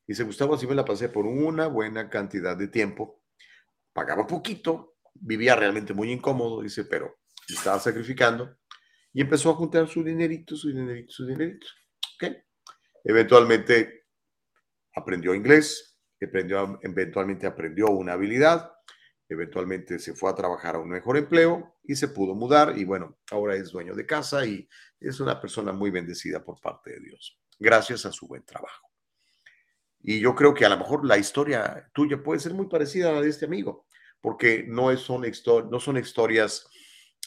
S1: Se Gustavo, así me la pasé por una buena cantidad de tiempo. Pagaba poquito, vivía realmente muy incómodo, dice, pero estaba sacrificando. Y empezó a juntar su dinerito, su dinerito, su dinerito. ¿Ok? Eventualmente aprendió inglés, aprendió, eventualmente aprendió una habilidad, eventualmente se fue a trabajar a un mejor empleo y se pudo mudar y bueno, ahora es dueño de casa y es una persona muy bendecida por parte de Dios, gracias a su buen trabajo. Y yo creo que a lo mejor la historia tuya puede ser muy parecida a la de este amigo, porque no, son, no son historias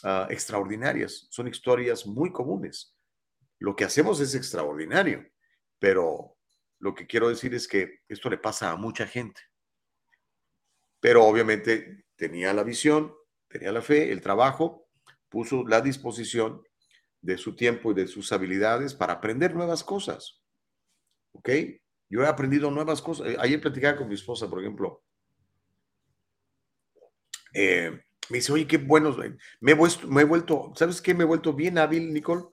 S1: ah, extraordinarias, son historias muy comunes. Lo que hacemos es extraordinario, pero lo que quiero decir es que esto le pasa a mucha gente. Pero obviamente tenía la visión, tenía la fe, el trabajo, puso la disposición de su tiempo y de sus habilidades para aprender nuevas cosas. ¿Ok? Yo he aprendido nuevas cosas. Eh, ayer platicaba con mi esposa, por ejemplo. Eh, me dice, oye, qué bueno. Me he, vuelto, me he vuelto, ¿sabes qué? Me he vuelto bien hábil, Nicole,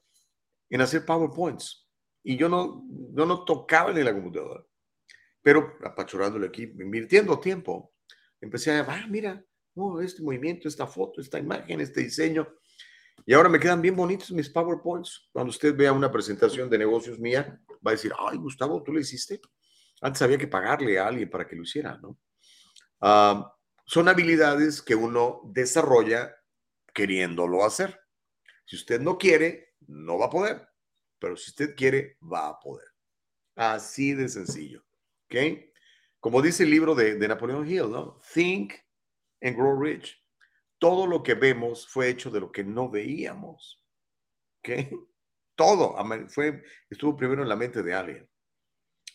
S1: en hacer PowerPoints y yo no, yo no tocaba ni la computadora. Pero apachurándole aquí, invirtiendo tiempo, empecé a, ah, mira, oh, este movimiento, esta foto, esta imagen, este diseño. Y ahora me quedan bien bonitos mis PowerPoints. Cuando usted vea una presentación de negocios mía, va a decir, ay, Gustavo, tú lo hiciste. Antes había que pagarle a alguien para que lo hiciera, ¿no? Ah, son habilidades que uno desarrolla queriéndolo hacer. Si usted no quiere, no va a poder pero si usted quiere, va a poder. Así de sencillo. ¿Ok? Como dice el libro de, de Napoleon Hill, ¿no? Think and grow rich. Todo lo que vemos fue hecho de lo que no veíamos. ¿Ok? Todo fue, estuvo primero en la mente de alguien.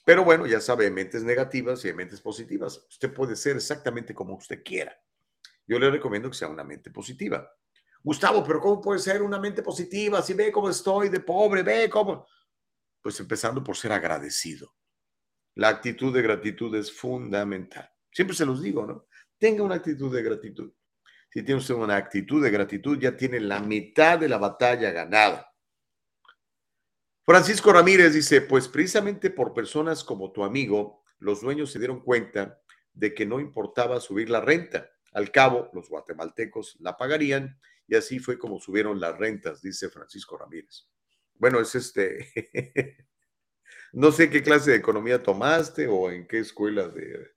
S1: Pero bueno, ya sabe, mentes negativas y mentes positivas. Usted puede ser exactamente como usted quiera. Yo le recomiendo que sea una mente positiva. Gustavo, pero ¿cómo puede ser una mente positiva si ve cómo estoy de pobre, ve cómo? Pues empezando por ser agradecido. La actitud de gratitud es fundamental. Siempre se los digo, ¿no? Tenga una actitud de gratitud. Si tiene usted una actitud de gratitud, ya tiene la mitad de la batalla ganada. Francisco Ramírez dice, pues precisamente por personas como tu amigo, los dueños se dieron cuenta de que no importaba subir la renta. Al cabo, los guatemaltecos la pagarían y así fue como subieron las rentas, dice Francisco Ramírez. Bueno, es este, no sé qué clase de economía tomaste o en qué escuela de,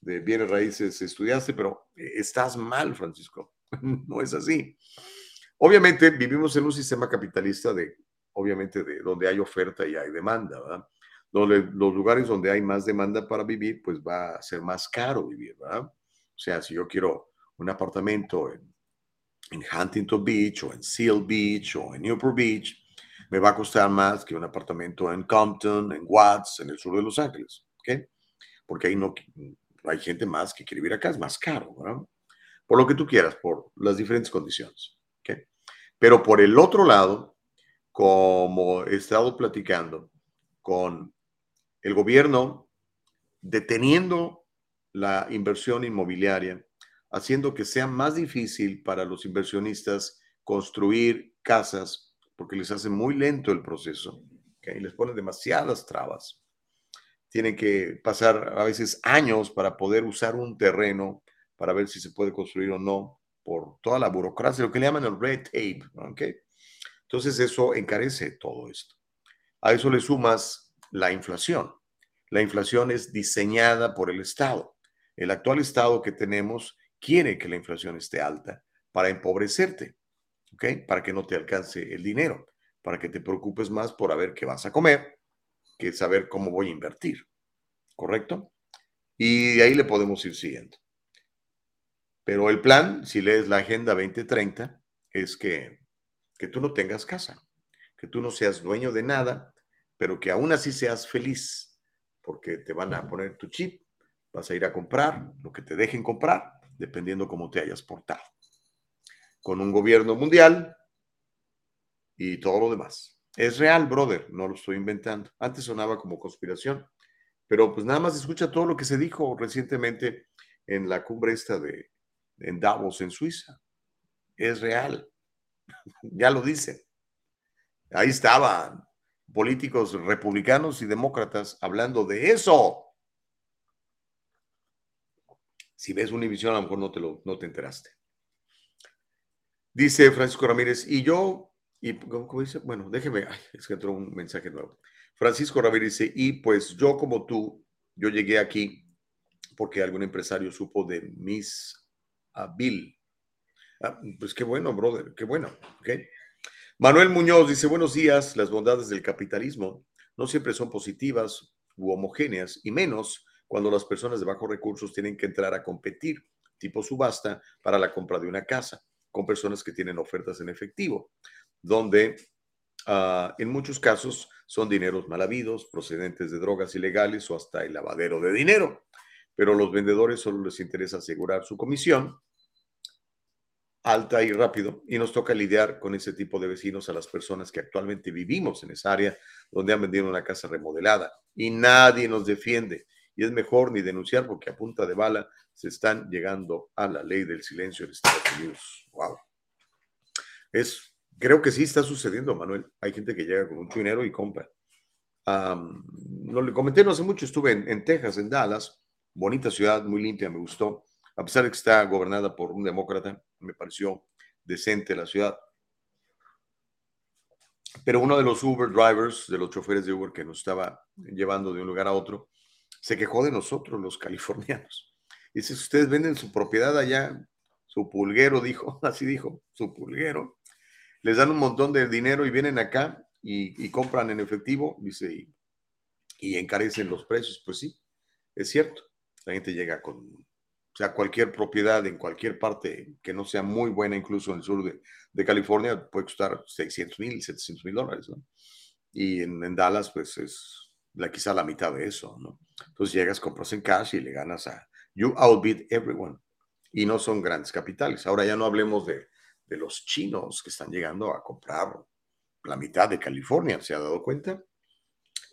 S1: de bienes raíces estudiaste, pero estás mal, Francisco. no es así. Obviamente vivimos en un sistema capitalista de obviamente de donde hay oferta y hay demanda. Donde, los lugares donde hay más demanda para vivir, pues va a ser más caro vivir. O sea, si yo quiero un apartamento en, Huntington Beach o en Seal Beach o en Newport Beach, me va a costar más que un apartamento en Compton, en Watts, en el sur de Los Ángeles. Porque ahí no hay gente más que quiere vivir acá, es más caro. Por lo que tú quieras, por las diferentes condiciones. Pero por el otro lado, como he estado platicando con el gobierno deteniendo la inversión inmobiliaria, haciendo que sea más difícil para los inversionistas construir casas porque les hace muy lento el proceso, y les pone demasiadas trabas. Tienen que pasar a veces años para poder usar un terreno para ver si se puede construir o no por toda la burocracia, lo que le llaman el red tape. ¿okay? Entonces eso encarece todo esto. A eso le sumas la inflación. La inflación es diseñada por el Estado. El actual Estado que tenemos quiere que la inflación esté alta para empobrecerte, ¿ok? Para que no te alcance el dinero, para que te preocupes más por a ver qué vas a comer que saber cómo voy a invertir, ¿correcto? Y de ahí le podemos ir siguiendo. Pero el plan, si lees la Agenda 2030, es que que tú no tengas casa, que tú no seas dueño de nada, pero que aún así seas feliz, porque te van a poner tu chip, vas a ir a comprar lo que te dejen comprar, dependiendo cómo te hayas portado. Con un gobierno mundial y todo lo demás. Es real, brother, no lo estoy inventando. Antes sonaba como conspiración, pero pues nada más escucha todo lo que se dijo recientemente en la cumbre esta de en Davos, en Suiza. Es real ya lo dice. Ahí estaban políticos republicanos y demócratas hablando de eso. Si ves Univision, a lo mejor no te, lo, no te enteraste. Dice Francisco Ramírez, y yo, y ¿cómo dice? Bueno, déjeme, es que entró un mensaje nuevo. Francisco Ramírez dice, y pues yo como tú, yo llegué aquí porque algún empresario supo de mis Bill Ah, pues qué bueno, brother, qué bueno. Manuel Muñoz dice, buenos días, las bondades del capitalismo no siempre son positivas u homogéneas, y menos cuando las personas de bajos recursos tienen que entrar a competir, tipo subasta, para la compra de una casa, con personas que tienen ofertas en efectivo, donde ah, en muchos casos son dineros mal habidos, procedentes de drogas ilegales o hasta el lavadero de dinero. Pero a los vendedores solo les interesa asegurar su comisión alta y rápido y nos toca lidiar con ese tipo de vecinos a las personas que actualmente vivimos en esa área donde han vendido una casa remodelada y nadie nos defiende y es mejor ni denunciar porque a punta de bala se están llegando a la ley del silencio en Estados Unidos. Wow. Es, creo que sí está sucediendo, Manuel. Hay gente que llega con mucho dinero y compra. no le comenté no hace mucho, estuve en Texas, en Dallas, bonita ciudad, muy limpia, me gustó a pesar de que está gobernada por un demócrata, me pareció decente la ciudad. Pero uno de los Uber drivers, de los choferes de Uber que nos estaba llevando de un lugar a otro, se quejó de nosotros, los californianos. Dice, si ustedes venden su propiedad allá, su pulguero, dijo, así dijo, su pulguero, les dan un montón de dinero y vienen acá y, compran en efectivo, dice, y, encarecen los precios. Pues sí, es cierto. La gente llega con sea, cualquier propiedad en cualquier parte que no sea muy buena, incluso en el sur de, California, puede costar 600 mil, 700 mil dólares, ¿no? Y en, Dallas, pues es la, quizá la mitad de eso, ¿no? Entonces llegas, compras en cash y le ganas a... You outbid everyone. Y no son grandes capitales. Ahora ya no hablemos de, de los chinos que están llegando a comprar la mitad de California, ¿se ha dado cuenta?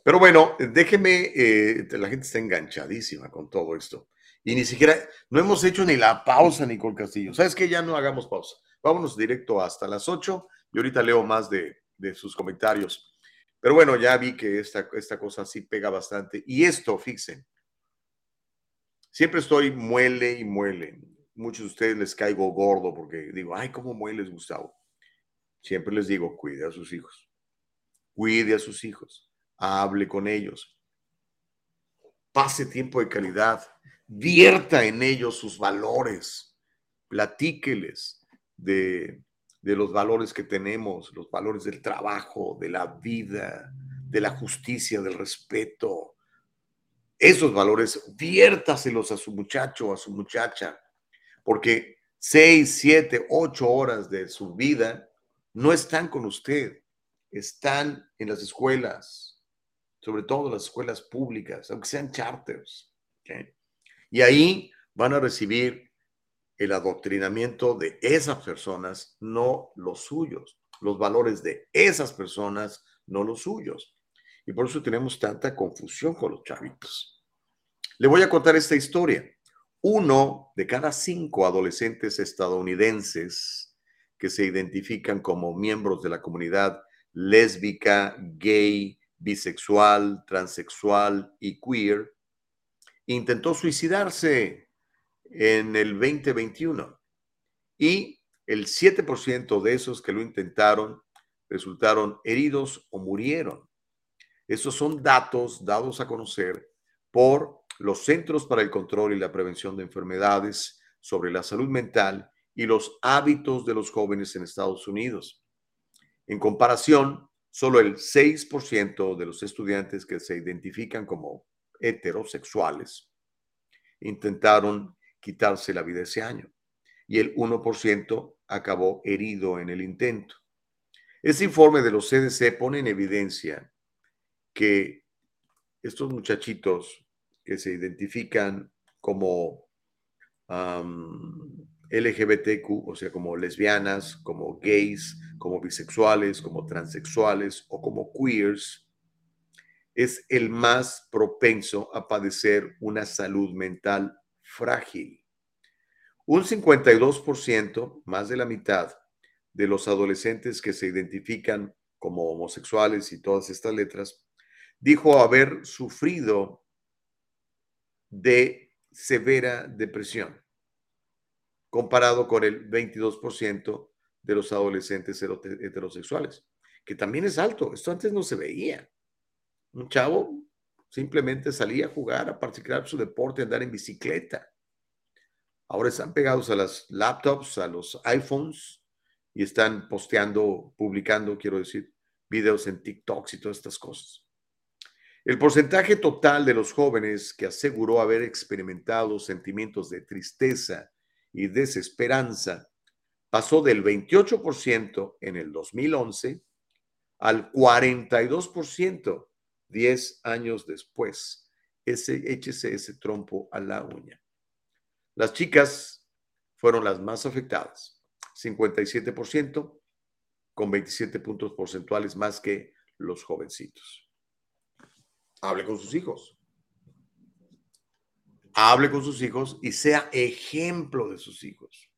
S1: Pero bueno, déjeme, eh, la gente está enganchadísima con todo esto. Y ni siquiera, no hemos hecho ni la pausa, Nicole Castillo. ¿Sabes qué? Ya no hagamos pausa. Vámonos directo hasta las 8 y ahorita leo más de, de sus comentarios. Pero bueno, ya vi que esta, esta cosa sí pega bastante. Y esto, fíjense, siempre estoy muele y muele. Muchos de ustedes les caigo gordo porque digo, ay, ¿cómo mueles, Gustavo? Siempre les digo, cuide a sus hijos. Cuide a sus hijos. Hable con ellos. Pase tiempo de calidad. Vierta en ellos sus valores. Platíqueles de, de los valores que tenemos, los valores del trabajo, de la vida, de la justicia, del respeto. Esos valores, viértaselos a su muchacho, a su muchacha, porque seis, siete, ocho horas de su vida no están con usted, están en las escuelas, sobre todo las escuelas públicas, aunque sean charters. Y ahí van a recibir el adoctrinamiento de esas personas, no los suyos. Los valores de esas personas, no los suyos. Y por eso tenemos tanta confusión con los chavitos. Le voy a contar esta historia. Uno de cada cinco adolescentes estadounidenses que se identifican como miembros de la comunidad lésbica, gay, bisexual, transexual y queer intentó suicidarse en el 2021 y el 7% de esos que lo intentaron resultaron heridos o murieron. Esos son datos dados a conocer por los Centros para el Control y la Prevención de Enfermedades sobre la Salud Mental y los hábitos de los jóvenes en Estados Unidos. En comparación, solo el 6% de los estudiantes que se identifican como heterosexuales intentaron quitarse la vida ese año y el 1% acabó herido en el intento. Este informe de los CDC pone en evidencia que estos muchachitos que se identifican como LGBTQ, o sea, como lesbianas, como gays, como bisexuales, como transexuales o como queers, es el más propenso a padecer una salud mental frágil. Un 52%, más de la mitad, de los adolescentes que se identifican como homosexuales y todas estas letras, dijo haber sufrido de severa depresión, comparado con el 22% de los adolescentes heterosexuales, que también es alto. Esto antes no se veía. Un chavo simplemente salía a jugar, a practicar su deporte, a andar en bicicleta. Ahora están pegados a las laptops, a los iPhones y están posteando, publicando, quiero decir, videos en TikToks y todas estas cosas. El porcentaje total de los jóvenes que aseguró haber experimentado sentimientos de tristeza y desesperanza pasó del 28% en el 2011 al 42% 10 años después. Ese, échese ese trompo a la uña. Las chicas fueron las más afectadas, 57%, con 27 puntos porcentuales más que los jovencitos. Hable con sus hijos. Hable con sus hijos y sea ejemplo de sus hijos.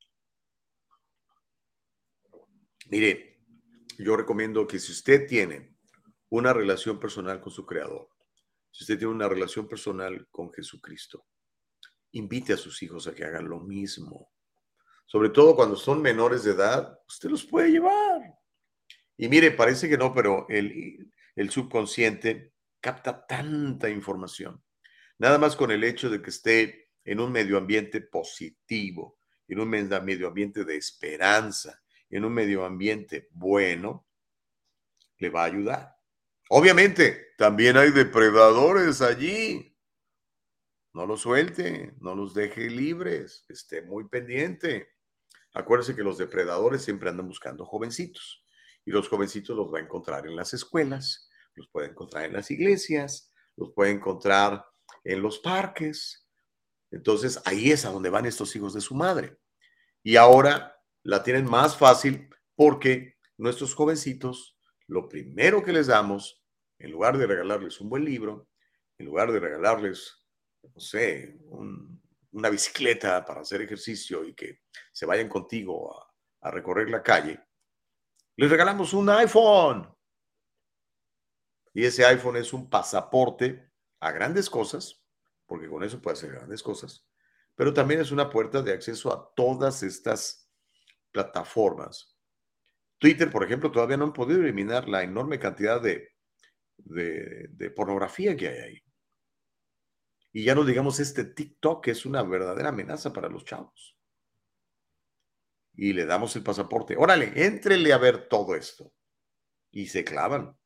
S1: Mire, yo recomiendo que si usted tiene una relación personal con su creador, si usted tiene una relación personal con Jesucristo, invite a sus hijos a que hagan lo mismo. Sobre todo cuando son menores de edad, usted los puede llevar. Y mire, parece que no, pero el, subconsciente capta tanta información. Nada más con el hecho de que esté en un medio ambiente positivo, en un medio ambiente de esperanza, en un medio ambiente bueno, le va a ayudar. Obviamente, también hay depredadores allí. No los suelte, no los deje libres, esté muy pendiente. Acuérdese que los depredadores siempre andan buscando jovencitos y los jovencitos los va a encontrar en las escuelas, los puede encontrar en las iglesias, los puede encontrar en los parques. Entonces ahí es a donde van estos hijos de su madre. Y ahora la tienen más fácil porque nuestros jovencitos, lo primero que les damos En lugar de regalarles un buen libro, en lugar de regalarles, no sé, una bicicleta para hacer ejercicio y que se vayan contigo a, a recorrer la calle, les regalamos un iPhone. Y ese iPhone es un pasaporte a grandes cosas, porque con eso puede hacer grandes cosas, pero también es una puerta de acceso a todas estas plataformas. Twitter, por ejemplo, todavía no han podido eliminar la enorme cantidad de, pornografía que hay ahí. Y ya no digamos este TikTok, que es una verdadera amenaza para los chavos. Y le damos el pasaporte. Órale, éntrele a ver todo esto. Y se clavan.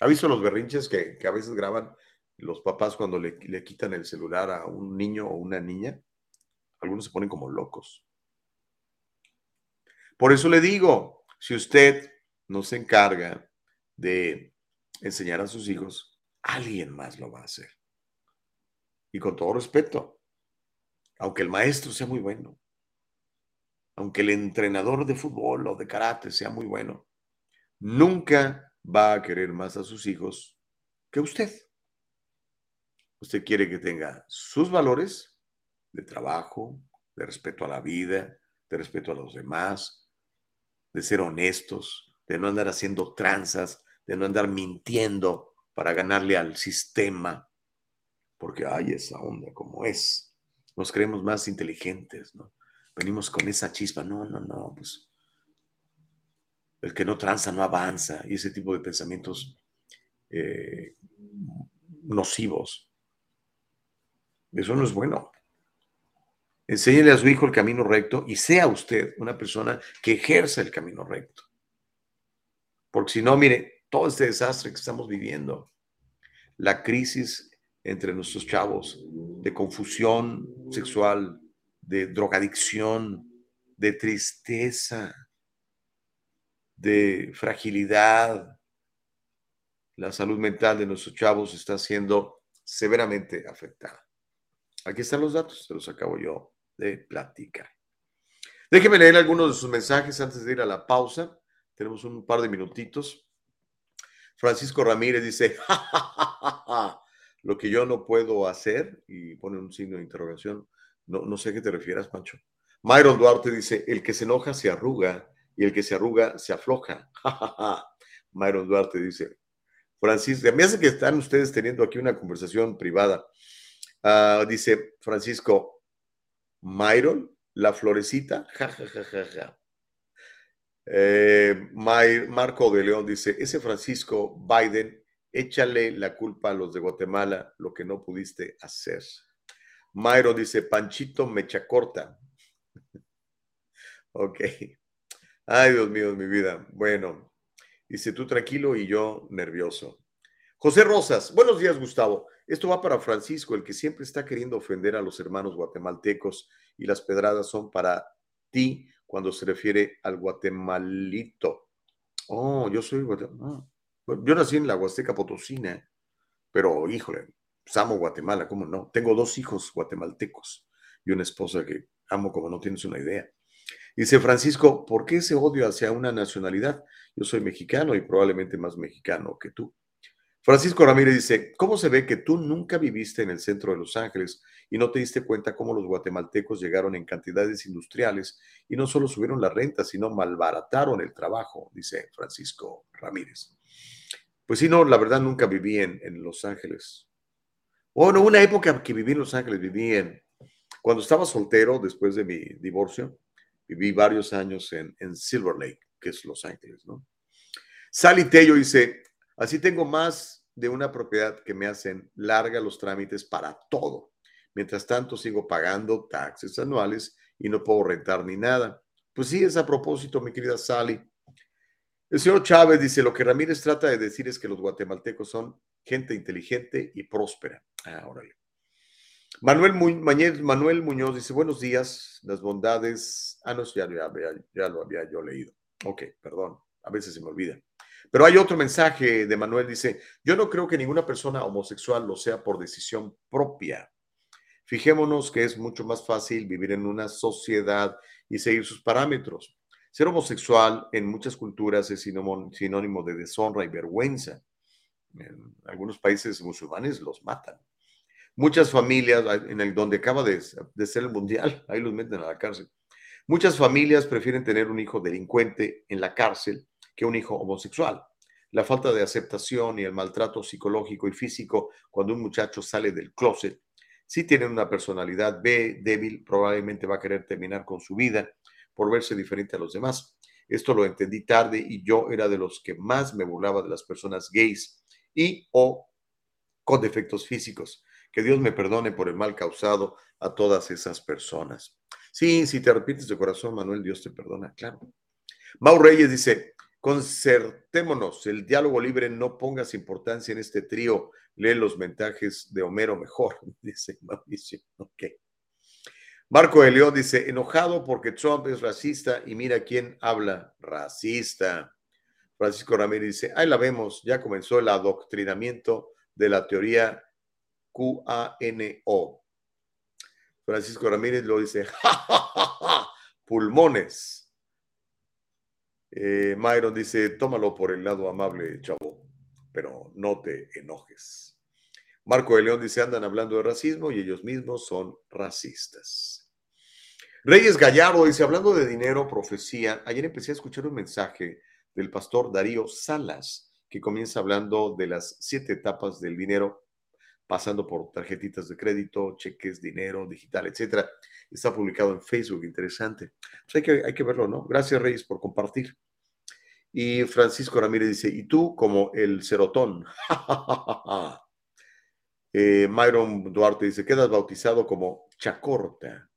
S1: ¿Ha visto los berrinches que a veces graban los papás cuando le, quitan el celular a un niño o una niña, algunos se ponen como locos. Por eso le digo, si usted no se encarga de enseñar a sus hijos, alguien más lo va a hacer. Y con todo respeto, aunque el maestro sea muy bueno, aunque el entrenador de fútbol o de karate sea muy bueno, nunca va a querer más a sus hijos que usted. Usted quiere que tenga sus valores de trabajo, de respeto a la vida, de respeto a los demás, de ser honestos, de no andar haciendo tranzas, de no andar mintiendo para ganarle al sistema, porque hay esa onda como es. Nos creemos más inteligentes, ¿no? Venimos con esa chispa, no, no, no, pues el que no tranza no avanza y ese tipo de pensamientos eh, nocivos. Eso no es bueno. Enséñele a su hijo el camino recto y sea usted una persona que ejerza el camino recto. Porque si no, mire, todo este desastre que estamos viviendo, la crisis entre nuestros chavos de confusión sexual, de drogadicción, de tristeza, de fragilidad, la salud mental de nuestros chavos está siendo severamente afectada. Aquí están los datos, se los acabo yo de platicar. Déjeme leer algunos de sus mensajes antes de ir a la pausa. Tenemos un par de minutitos. Francisco Ramírez dice, lo que yo no puedo hacer, y pone un signo de interrogación, no, no sé a qué te refieras, Pancho. Myron Duarte dice, el que se enoja se arruga y el que se arruga se afloja. Myron Duarte dice, Francisco, me hace que están ustedes teniendo aquí una conversación privada. Ah, dice Francisco, Myron, la florecita, ja, eh, Marco de León dice, ese Francisco Biden, échale la culpa a los de Guatemala, lo que no pudiste hacer. Myron dice, Panchito mecha corta. ok. Ay, Dios mío, mi vida. Bueno, dice tú tranquilo y yo nervioso. José Rosas, buenos días, Gustavo. Esto va para Francisco, el que siempre está queriendo ofender a los hermanos guatemaltecos y las pedradas son para ti cuando se refiere al guatemalito. Oh, yo soy guatemalteco. Ah, yo nací en la Huasteca Potosina, pero híjole, pues amo Guatemala, ¿cómo no? Tengo dos hijos guatemaltecos y una esposa que amo como no tienes una idea. Dice Francisco, ¿por qué ese odio hacia una nacionalidad? Yo soy mexicano y probablemente más mexicano que tú. Francisco Ramírez dice, ¿cómo se ve que tú nunca viviste en el centro de Los Ángeles y no te diste cuenta cómo los guatemaltecos llegaron en cantidades industriales y no solo subieron la renta, sino malbarataron el trabajo? Dice Francisco Ramírez. Pues sí, no, la verdad nunca viví en, Los Ángeles. Bueno, una época que viví en Los Ángeles, viví en, cuando estaba soltero después de mi divorcio, viví varios años en, en Silver Lake, que es Los Ángeles, ¿no? Sally Tello dice, Así tengo más de una propiedad que me hacen larga los trámites para todo. Mientras tanto, sigo pagando taxes anuales y no puedo rentar ni nada. Pues sí, es a propósito, mi querida Sally. El señor Chávez dice, lo que Ramírez trata de decir es que los guatemaltecos son gente inteligente y próspera. Ah, órale. Manuel, Manuel Muñoz dice, buenos días, las bondades... Ah, no, ya lo había yo leído. Ok, perdón, a veces se me olvida. Pero hay otro mensaje de Manuel, dice, yo no creo que ninguna persona homosexual lo sea por decisión propia. Fijémonos que es mucho más fácil vivir en una sociedad y seguir sus parámetros. Ser homosexual en muchas culturas es sinónimo de deshonra y vergüenza. En algunos países musulmanes los matan. Muchas familias, en el donde acaba de, de ser el mundial, ahí los meten a la cárcel. Muchas familias prefieren tener un hijo delincuente en la cárcel que un hijo homosexual. La falta de aceptación y el maltrato psicológico y físico cuando un muchacho sale del closet, si tiene una personalidad B débil, probablemente va a querer terminar con su vida por verse diferente a los demás. Esto lo entendí tarde y yo era de los que más me burlaba de las personas gays y o con defectos físicos. Que Dios me perdone por el mal causado a todas esas personas. Sí, si te arrepientes de corazón, Manuel, Dios te perdona, claro. Mau Reyes dice, concertémonos, el diálogo libre, no pongas importancia en este trío, lee los mensajes de Homero mejor, dice Mauricio. Marco Elió dice, enojado porque Trump es racista y mira quién habla, racista. Francisco Ramírez dice, ahí la vemos, ya comenzó el adoctrinamiento de la teoría QANO. Francisco Ramírez lo dice, pulmones. Eh, Myron dice, tómalo por el lado amable, chavo, pero no te enojes. Marco de León dice, andan hablando de racismo y ellos mismos son racistas. Reyes Gallardo dice, hablando de dinero, profecía, ayer empecé a escuchar un mensaje del pastor Darío Salas, que comienza hablando de las siete etapas del dinero, pasando por tarjetitas de crédito, cheques, dinero, digital, etcétera. Está publicado en Facebook, interesante. Hay, que, hay que verlo, ¿no? Gracias, Reyes, por compartir. Y Francisco Ramírez dice, ¿y tú como el cerotón? eh, Myron Duarte dice, quedas bautizado como Chacorta.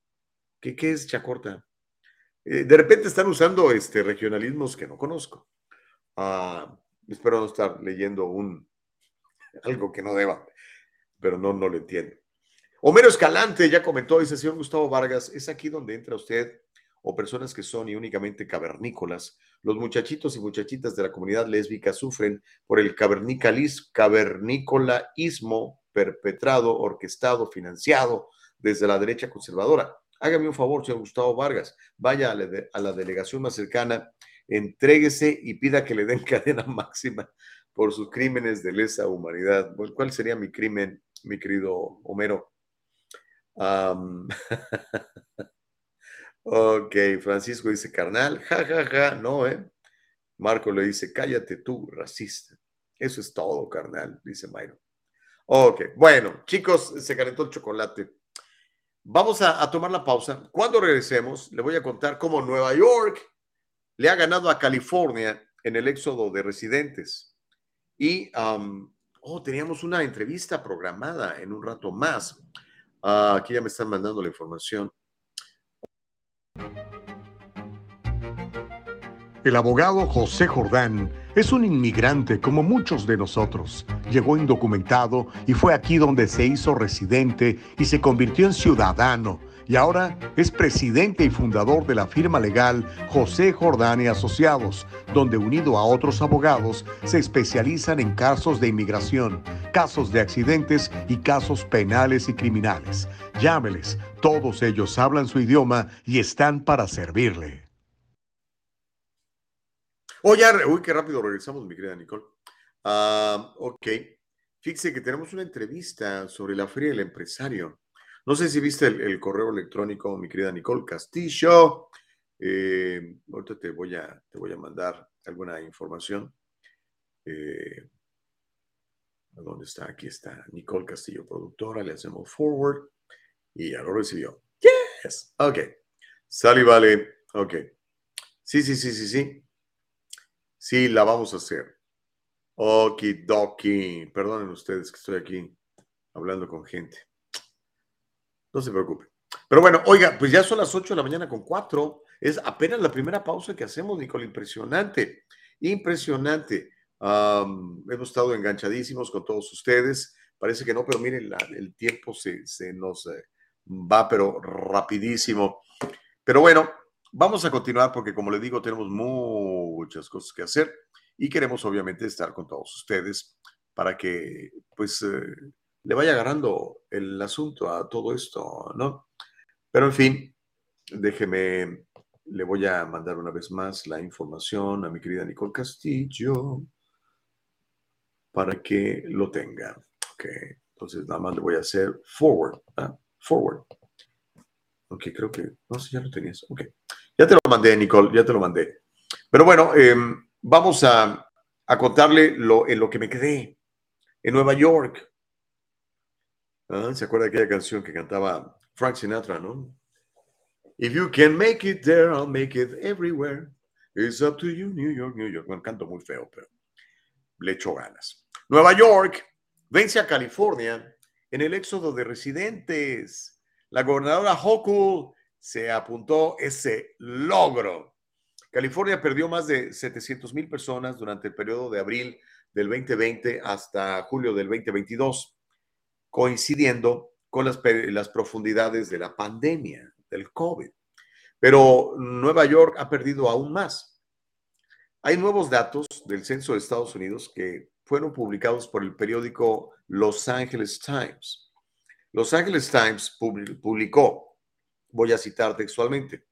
S1: ¿Qué, es chacorta? Eh, de repente están usando este, regionalismos que no conozco. Ah, espero no estar leyendo un, algo que no deba, pero no, no lo entiendo. Homero Escalante ya comentó, dice, señor Gustavo Vargas, es aquí donde entra usted o personas que son y únicamente cavernícolas. Los muchachitos y muchachitas de la comunidad lésbica sufren por el cavernicolaísmo perpetrado, orquestado, financiado desde la derecha conservadora. Hágame un favor, señor Gustavo Vargas, vaya a la, delegación más cercana, entréguese y pida que le den cadena máxima por sus crímenes de lesa humanidad. ¿Cuál sería mi crimen, mi querido Homero? ok, Francisco dice, carnal, ja, ja, ja, no, ¿eh? Marco le dice, cállate tú, racista. Eso es todo, carnal, dice Mayro. Ok, bueno, chicos, se calentó el chocolate. Vamos a, tomar la pausa. Cuando regresemos, le voy a contar cómo Nueva York le ha ganado a California en el éxodo de residentes. Y, oh, teníamos una entrevista programada en un rato más. Ah, aquí ya me están mandando la información.
S6: El abogado José Jordán es un inmigrante como muchos de nosotros. Llegó indocumentado y fue aquí donde se hizo residente y se convirtió en ciudadano. Y ahora es presidente y fundador de la firma legal José Jordán y Asociados, donde unido a otros abogados se especializan en casos de inmigración, casos de accidentes y casos penales y criminales. Llámeles, todos ellos hablan su idioma y están para servirle.
S1: Oh, ya, uy, qué rápido regresamos, mi querida Nicole. Ah, ok. Fíjese que tenemos una entrevista sobre la Feria del Empresario. No sé si viste el, correo electrónico, mi querida Nicole Castillo. Eh, ahorita te voy, a, te voy a mandar alguna información. Eh, ¿Dónde está? Aquí está Nicole Castillo, productora. Le hacemos forward y ya lo recibió. Yes. Ok. Sally vale. Ok. Sí, sí, sí, sí, sí. Sí, la vamos a hacer. Okidoki. Perdonen ustedes que estoy aquí hablando con gente. No se preocupe. Pero bueno, oiga, pues ya son las 8 de la mañana con 4. Es apenas la primera pausa que hacemos, Nicole. Impresionante. Impresionante. hemos estado enganchadísimos con todos ustedes. Parece que no, pero miren, el tiempo se, nos eh, va, pero rapidísimo. Pero bueno, Vamos a continuar porque, como le digo, tenemos muchas cosas que hacer y queremos obviamente estar con todos ustedes para que pues eh, le vaya agarrando el asunto a todo esto, ¿no? Pero en fin, déjeme, le voy a mandar una vez más la información a mi querida Nicole Castillo. para que lo tengan. Ok, entonces nada más le voy a hacer forward. ¿ah? Forward. Ok, creo que, no sé, ya lo tenías. Ok, ya te lo mandé, Nicole, ya te lo mandé. Pero bueno, em, vamos a, a contarle lo, en lo que me quedé en Nueva York. Ah, ¿Se acuerda de aquella canción que cantaba Frank Sinatra, no? If you can make it there, I'll make it everywhere. It's up to you, New York, New York. Bueno, canto muy feo, pero le echo ganas. Nueva York vence a California en el éxodo de residentes. La gobernadora Hochul se apuntó ese logro. California perdió más de 700 mil personas durante el periodo de abril del 2020 hasta julio del 2022, coincidiendo con las, las profundidades de la pandemia del COVID. Pero Nueva York ha perdido aún más. Hay nuevos datos del Censo de Estados Unidos que fueron publicados por el periódico Los Angeles Times. Los Angeles Times publicó, voy a citar textualmente,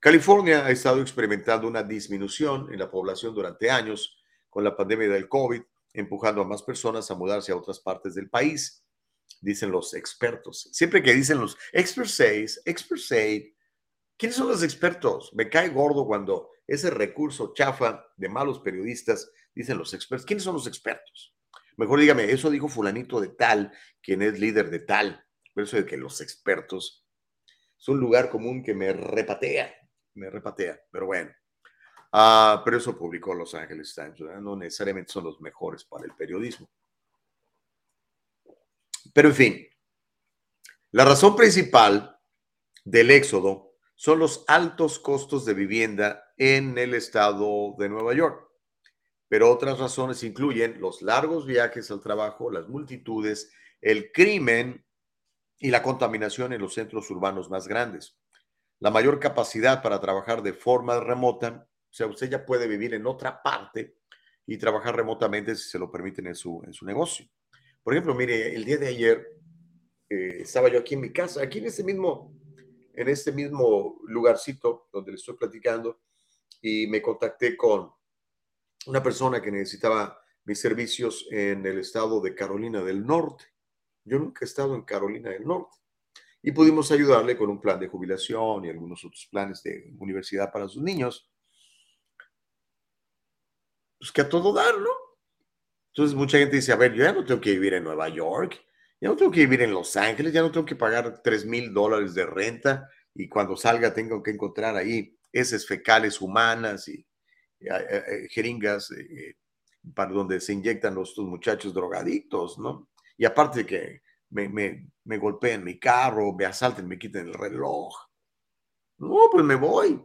S1: California ha estado experimentando una disminución en la población durante años con la pandemia del COVID, empujando a más personas a mudarse a otras partes del país, dicen los expertos. Siempre que dicen los experts say, experts say, ¿quiénes son los expertos? Me cae gordo cuando ese recurso chafa de malos periodistas dicen los expertos. ¿Quiénes son los expertos? Mejor dígame, eso dijo fulanito de tal, quien es líder de tal. Por eso de que los expertos es un lugar común que me repatea me repatea, pero bueno. Ah, pero eso publicó Los Angeles Times, no necesariamente son los mejores para el periodismo. Pero en fin, la razón principal del éxodo son los altos costos de vivienda en el estado de Nueva York. Pero otras razones incluyen los largos viajes al trabajo, las multitudes, el crimen y la contaminación en los centros urbanos más grandes la mayor capacidad para trabajar de forma remota. O sea, usted ya puede vivir en otra parte y trabajar remotamente si se lo permiten en su, en su negocio. Por ejemplo, mire, el día de ayer eh, estaba yo aquí en mi casa, aquí en este mismo, en este mismo lugarcito donde le estoy platicando y me contacté con una persona que necesitaba mis servicios en el estado de Carolina del Norte. Yo nunca he estado en Carolina del Norte y pudimos ayudarle con un plan de jubilación y algunos otros planes de universidad para sus niños. Pues que a todo dar, ¿no? Entonces mucha gente dice, a ver, yo ya no tengo que vivir en Nueva York, ya no tengo que vivir en Los Ángeles, ya no tengo que pagar 3 mil dólares de renta y cuando salga tengo que encontrar ahí heces fecales humanas y, eh, eh, jeringas eh, para donde se inyectan los, muchachos drogadictos, ¿no? Y aparte de que me, me, me golpeen mi carro, me asalten, me quiten el reloj. No, pues me voy.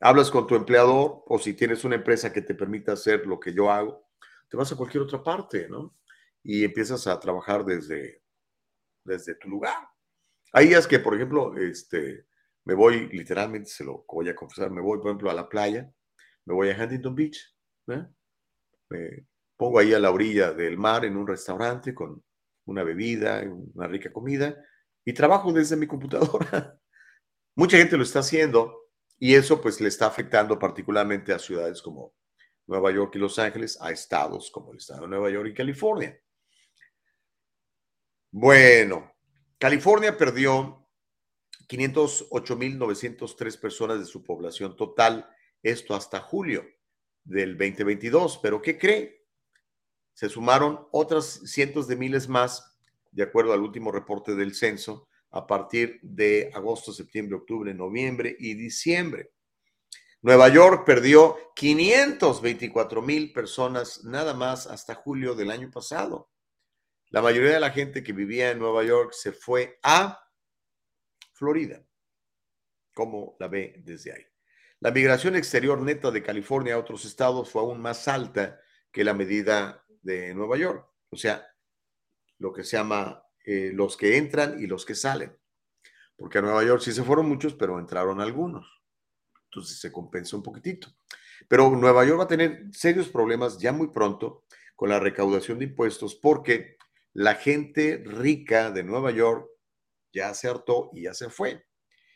S1: Hablas con tu empleador o si tienes una empresa que te permita hacer lo que yo hago, te vas a cualquier otra parte, ¿no? Y empiezas a trabajar desde, desde tu lugar. Hay días que, por ejemplo, este, me voy, literalmente, se lo voy a confesar, me voy, por ejemplo, a la playa, me voy a Huntington Beach, ¿eh? me pongo ahí a la orilla del mar en un restaurante con una bebida, una rica comida y trabajo desde mi computadora. Mucha gente lo está haciendo y eso pues le está afectando particularmente a ciudades como Nueva York y Los Ángeles, a estados como el estado de Nueva York y California. Bueno, California perdió 508.903 personas de su población total, esto hasta julio del 2022, pero ¿qué cree? se sumaron otras cientos de miles más, de acuerdo al último reporte del censo, a partir de agosto, septiembre, octubre, noviembre y diciembre. Nueva York perdió 524 mil personas nada más hasta julio del año pasado. La mayoría de la gente que vivía en Nueva York se fue a Florida, como la ve desde ahí. La migración exterior neta de California a otros estados fue aún más alta que la medida de Nueva York, o sea, lo que se llama eh, los que entran y los que salen, porque a Nueva York sí se fueron muchos, pero entraron algunos, entonces se compensa un poquitito. Pero Nueva York va a tener serios problemas ya muy pronto con la recaudación de impuestos porque la gente rica de Nueva York ya se hartó y ya se fue.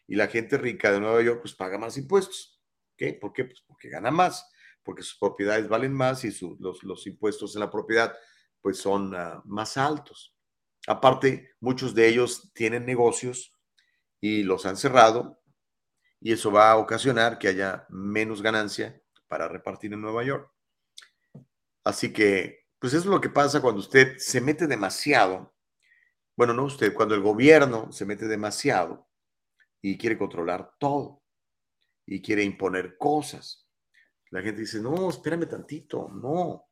S1: Y la gente rica de Nueva York pues paga más impuestos. ¿Qué? ¿Por qué? Pues porque gana más porque sus propiedades valen más y los, impuestos en la propiedad pues son ah, más altos. Aparte, muchos de ellos tienen negocios y los han cerrado y eso va a ocasionar que haya menos ganancia para repartir en Nueva York. Así que, pues eso es lo que pasa cuando usted se mete demasiado. Bueno, no usted, cuando el gobierno se mete demasiado y quiere controlar todo y quiere imponer cosas. La gente dice, no, espérame tantito, no.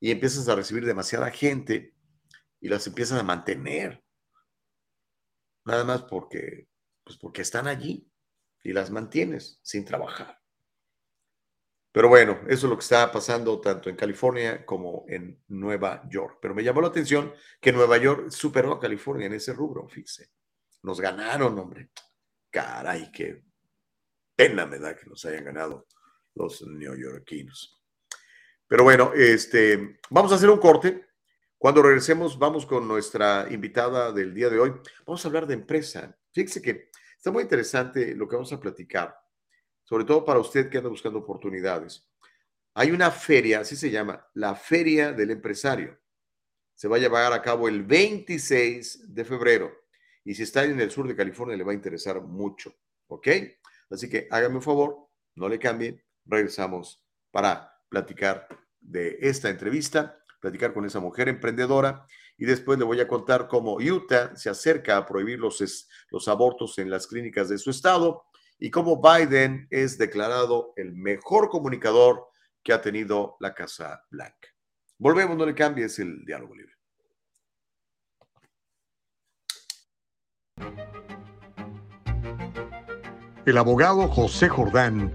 S1: Y empiezas a recibir demasiada gente y las empiezas a mantener. Nada más porque, pues porque están allí y las mantienes sin trabajar. Pero bueno, eso es lo que está pasando tanto en California como en Nueva York. Pero me llamó la atención que Nueva York superó a California en ese rubro, fíjese. Nos ganaron, hombre. Caray, qué pena me da que nos hayan ganado los neoyorquinos. Pero bueno, este, vamos a hacer un corte. Cuando regresemos, vamos con nuestra invitada del día de hoy. Vamos a hablar de empresa. Fíjese que está muy interesante lo que vamos a platicar, sobre todo para usted que anda buscando oportunidades. Hay una feria, así se llama, la Feria del Empresario. Se va a llevar a cabo el 26 de febrero. Y si está en el sur de California, le va a interesar mucho. ¿Ok? Así que hágame un favor, no le cambien, regresamos para platicar de esta entrevista, platicar con esa mujer emprendedora y después le voy a contar cómo Utah se acerca a prohibir los, los abortos en las clínicas de su estado y cómo Biden es declarado el mejor comunicador que ha tenido la Casa Blanca. Volvemos, no le cambies el diálogo libre.
S6: El abogado José Jordán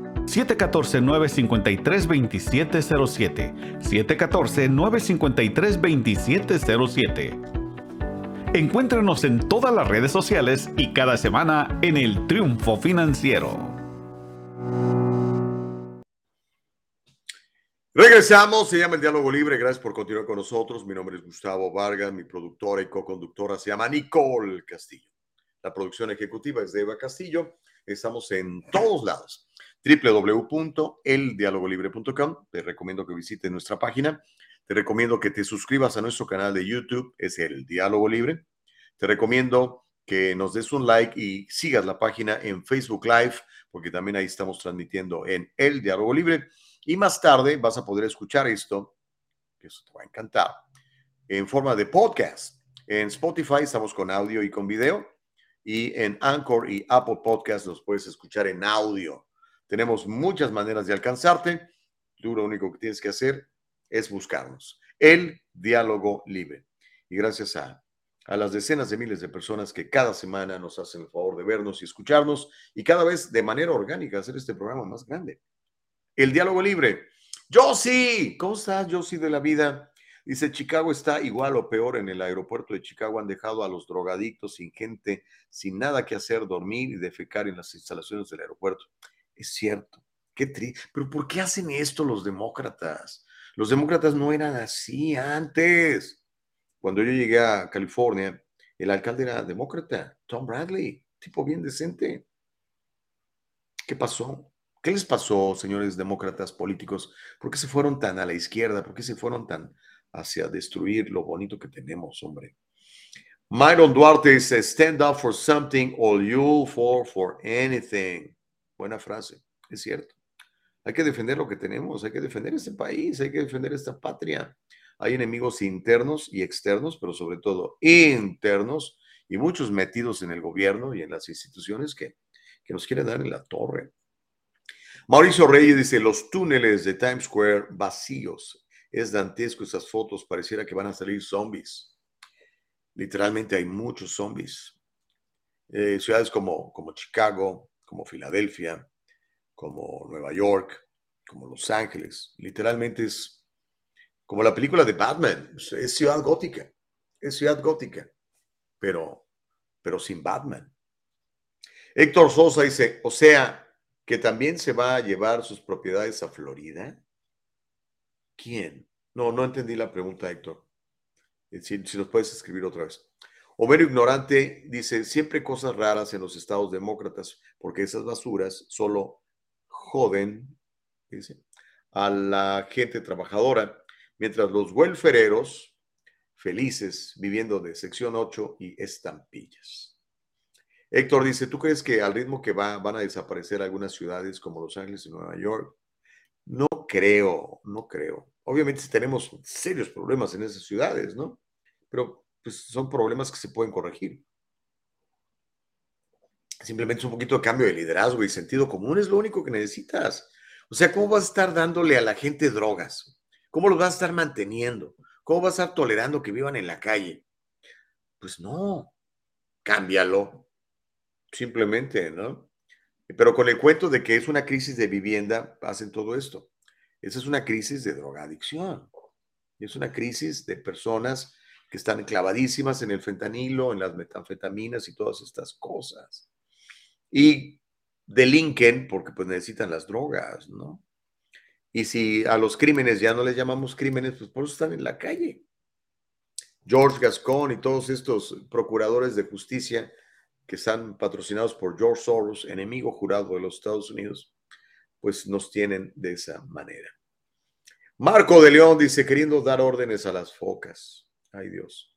S7: 714-953-2707. 714-953-2707. Encuéntrenos en todas las redes sociales y cada semana en el Triunfo Financiero.
S1: Regresamos, se llama el Diálogo Libre. Gracias por continuar con nosotros. Mi nombre es Gustavo Vargas, mi productora y co-conductora se llama Nicole Castillo. La producción ejecutiva es de Eva Castillo. Estamos en todos lados www.eldialogolibre.com. Te recomiendo que visites nuestra página. Te recomiendo que te suscribas a nuestro canal de YouTube, es el Diálogo Libre. Te recomiendo que nos des un like y sigas la página en Facebook Live, porque también ahí estamos transmitiendo en el Diálogo Libre. Y más tarde vas a poder escuchar esto, que eso te va a encantar, en forma de podcast. En Spotify estamos con audio y con video. Y en Anchor y Apple Podcast los puedes escuchar en audio. Tenemos muchas maneras de alcanzarte. Tú lo único que tienes que hacer es buscarnos. El diálogo libre. Y gracias a, a las decenas de miles de personas que cada semana nos hacen el favor de vernos y escucharnos y cada vez de manera orgánica hacer este programa más grande. El diálogo libre. sí. ¿cómo estás, sí de la vida? Dice, Chicago está igual o peor. En el aeropuerto de Chicago han dejado a los drogadictos sin gente, sin nada que hacer, dormir y defecar en las instalaciones del aeropuerto. Es cierto, qué triste. Pero ¿por qué hacen esto los demócratas? Los demócratas no eran así antes. Cuando yo llegué a California, el alcalde era demócrata, Tom Bradley, tipo bien decente. ¿Qué pasó? ¿Qué les pasó, señores demócratas políticos? ¿Por qué se fueron tan a la izquierda? ¿Por qué se fueron tan hacia destruir lo bonito que tenemos, hombre? Myron Duarte dice, stand up for something or you'll fall for anything. Buena frase, es cierto. Hay que defender lo que tenemos, hay que defender este país, hay que defender esta patria. Hay enemigos internos y externos, pero sobre todo internos y muchos metidos en el gobierno y en las instituciones que, que nos quieren dar en la torre. Mauricio Reyes dice, los túneles de Times Square vacíos. Es dantesco esas fotos, pareciera que van a salir zombies. Literalmente hay muchos zombies. Eh, ciudades como, como Chicago, como Filadelfia, como Nueva York, como Los Ángeles. Literalmente es como la película de Batman. Es ciudad gótica. Es ciudad gótica. Pero, pero sin Batman. Héctor Sosa dice, o sea, que también se va a llevar sus propiedades a Florida. ¿Quién? No, no entendí la pregunta, Héctor. Eh, si, nos puedes escribir otra vez. Homero Ignorante dice, siempre cosas raras en los estados demócratas, porque esas basuras solo joden a la gente trabajadora, mientras los welfereros felices viviendo de sección 8 y estampillas. Héctor dice, ¿tú crees que al ritmo que va van a desaparecer algunas ciudades como Los Ángeles y Nueva York? No creo, no creo. Obviamente tenemos serios problemas en esas ciudades, ¿no? Pero pues, son problemas que se pueden corregir. Simplemente es un poquito de cambio de liderazgo y sentido común es lo único que necesitas. O sea, ¿cómo vas a estar dándole a la gente drogas? ¿Cómo los vas a estar manteniendo? ¿Cómo vas a estar tolerando que vivan en la calle? Pues no, cámbialo. Simplemente, ¿no? Pero con el cuento de que es una crisis de vivienda, hacen todo esto. Esa es una crisis de drogadicción. Es una crisis de personas que están clavadísimas en el fentanilo, en las metanfetaminas y todas estas cosas. Y delinquen porque pues necesitan las drogas, ¿no? Y si a los crímenes ya no les llamamos crímenes, pues por eso están en la calle. George Gascon y todos estos procuradores de justicia que están patrocinados por George Soros, enemigo jurado de los Estados Unidos, pues nos tienen de esa manera. Marco de León dice, queriendo dar órdenes a las focas. Ay Dios.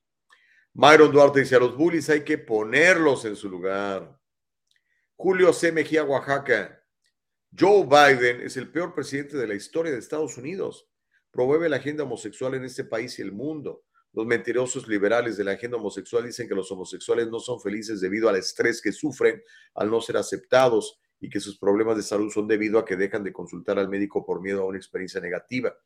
S1: Myron Duarte dice, a los bullies hay que ponerlos en su lugar. Julio C. Mejía, Oaxaca. Joe Biden es el peor presidente de la historia de Estados Unidos. Promueve la agenda homosexual en este país y el mundo. Los mentirosos liberales de la agenda homosexual dicen que los homosexuales no son felices debido al estrés que sufren al no ser aceptados y que sus problemas de salud son debido a que dejan de consultar al médico por miedo a una experiencia negativa.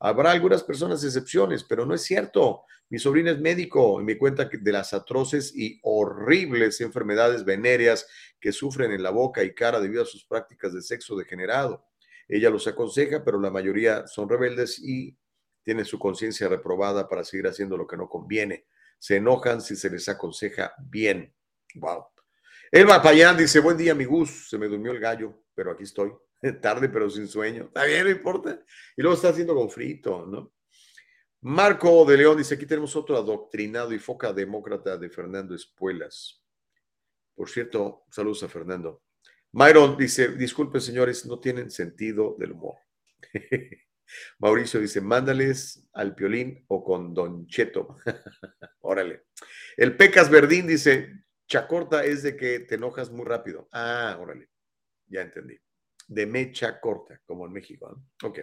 S1: Habrá algunas personas excepciones, pero no es cierto. Mi sobrina es médico y me cuenta de las atroces y horribles enfermedades venéreas que sufren en la boca y cara debido a sus prácticas de sexo degenerado. Ella los aconseja, pero la mayoría son rebeldes y tienen su conciencia reprobada para seguir haciendo lo que no conviene. Se enojan si se les aconseja bien. Wow. Elba Payán dice, buen día, mi Gus. Se me durmió el gallo, pero aquí estoy. Tarde, pero sin sueño. Está bien, no importa. Y luego está haciendo con frito, ¿no? Marco de León dice, aquí tenemos otro adoctrinado y foca demócrata de Fernando Espuelas. Por cierto, saludos a Fernando. Myron dice, disculpen señores, no tienen sentido del humor. Mauricio dice, mándales al piolín o con Don Cheto. órale. El Pecas Verdín dice, Chacorta es de que te enojas muy rápido. Ah, órale, ya entendí. De mecha corta, como en México. ¿no? Ok.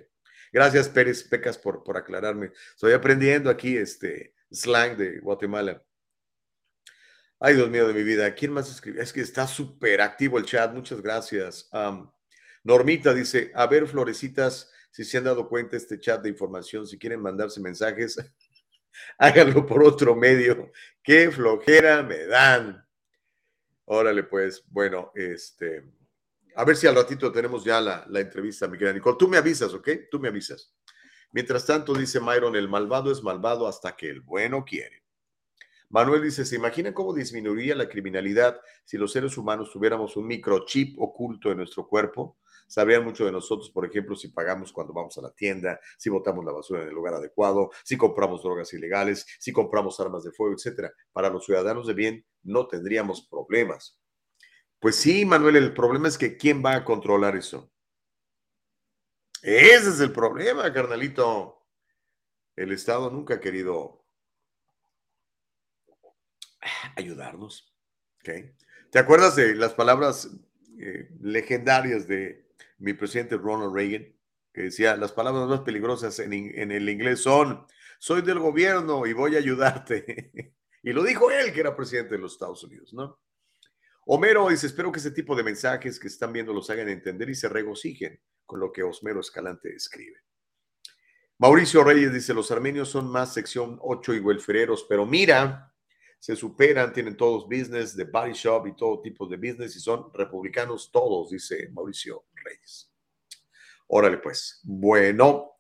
S1: Gracias, Pérez Pecas, por, por aclararme. Estoy aprendiendo aquí este slang de Guatemala. Ay, Dios mío de mi vida. ¿Quién más escribe? Es que está súper activo el chat. Muchas gracias. Normita dice, a ver, florecitas, si se han dado cuenta este chat de información, si quieren mandarse mensajes, háganlo por otro medio. Qué flojera me dan. Órale, pues, bueno, este, a ver si al ratito tenemos ya la, entrevista, mi querida Nicole. Tú me avisas, ¿ok? Tú me avisas. Mientras tanto, dice Myron, el malvado es malvado hasta que el bueno quiere. Manuel dice, ¿se imagina cómo disminuiría la criminalidad si los seres humanos tuviéramos un microchip oculto en nuestro cuerpo? Sabrían mucho de nosotros, por ejemplo, si pagamos cuando vamos a la tienda, si botamos la basura en el lugar adecuado, si compramos drogas ilegales, si compramos armas de fuego, etcétera. Para los ciudadanos de bien no tendríamos problemas. Pues sí, Manuel, el problema es que ¿quién va a controlar eso? Ese es el problema, carnalito. El Estado nunca ha querido ayudarnos. ¿okay? ¿Te acuerdas de las palabras eh, legendarias de mi presidente Ronald Reagan? Que decía, las palabras más peligrosas en, en el inglés son, soy del gobierno y voy a ayudarte. y lo dijo él, que era presidente de los Estados Unidos, ¿no? Homero dice, espero que ese tipo de mensajes que están viendo los hagan entender y se regocijen con lo que Osmero Escalante escribe. Mauricio Reyes dice, los armenios son más sección 8 y welfereros, pero mira, se superan, tienen todos business de body shop y todo tipo de business y son republicanos todos, dice Mauricio Reyes. Órale pues. Bueno,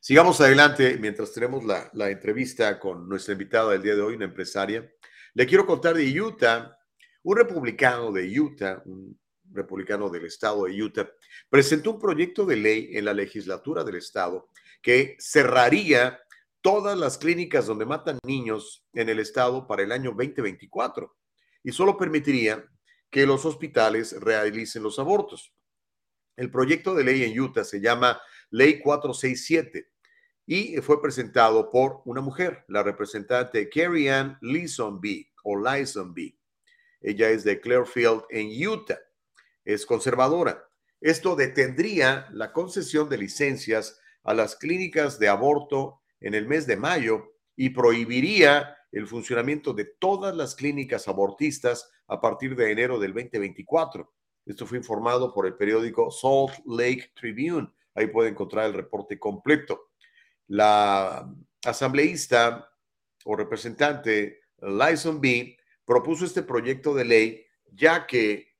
S1: sigamos adelante mientras tenemos la, la entrevista con nuestra invitada del día de hoy, una empresaria. Le quiero contar de Utah. Un republicano de Utah, un republicano del estado de Utah, presentó un proyecto de ley en la legislatura del estado que cerraría todas las clínicas donde matan niños en el estado para el año 2024 y solo permitiría que los hospitales realicen los abortos. El proyecto de ley en Utah se llama Ley 467 y fue presentado por una mujer, la representante Carrie Ann B o B. Ella es de Clearfield en Utah es conservadora. Esto detendría la concesión de licencias a las clínicas de aborto en el mes de mayo y prohibiría el funcionamiento de todas las clínicas abortistas a partir de enero del 2024. Esto fue informado por el periódico Salt Lake Tribune. Ahí puede encontrar el reporte completo. La asambleísta o representante Lyson B propuso este proyecto de ley ya que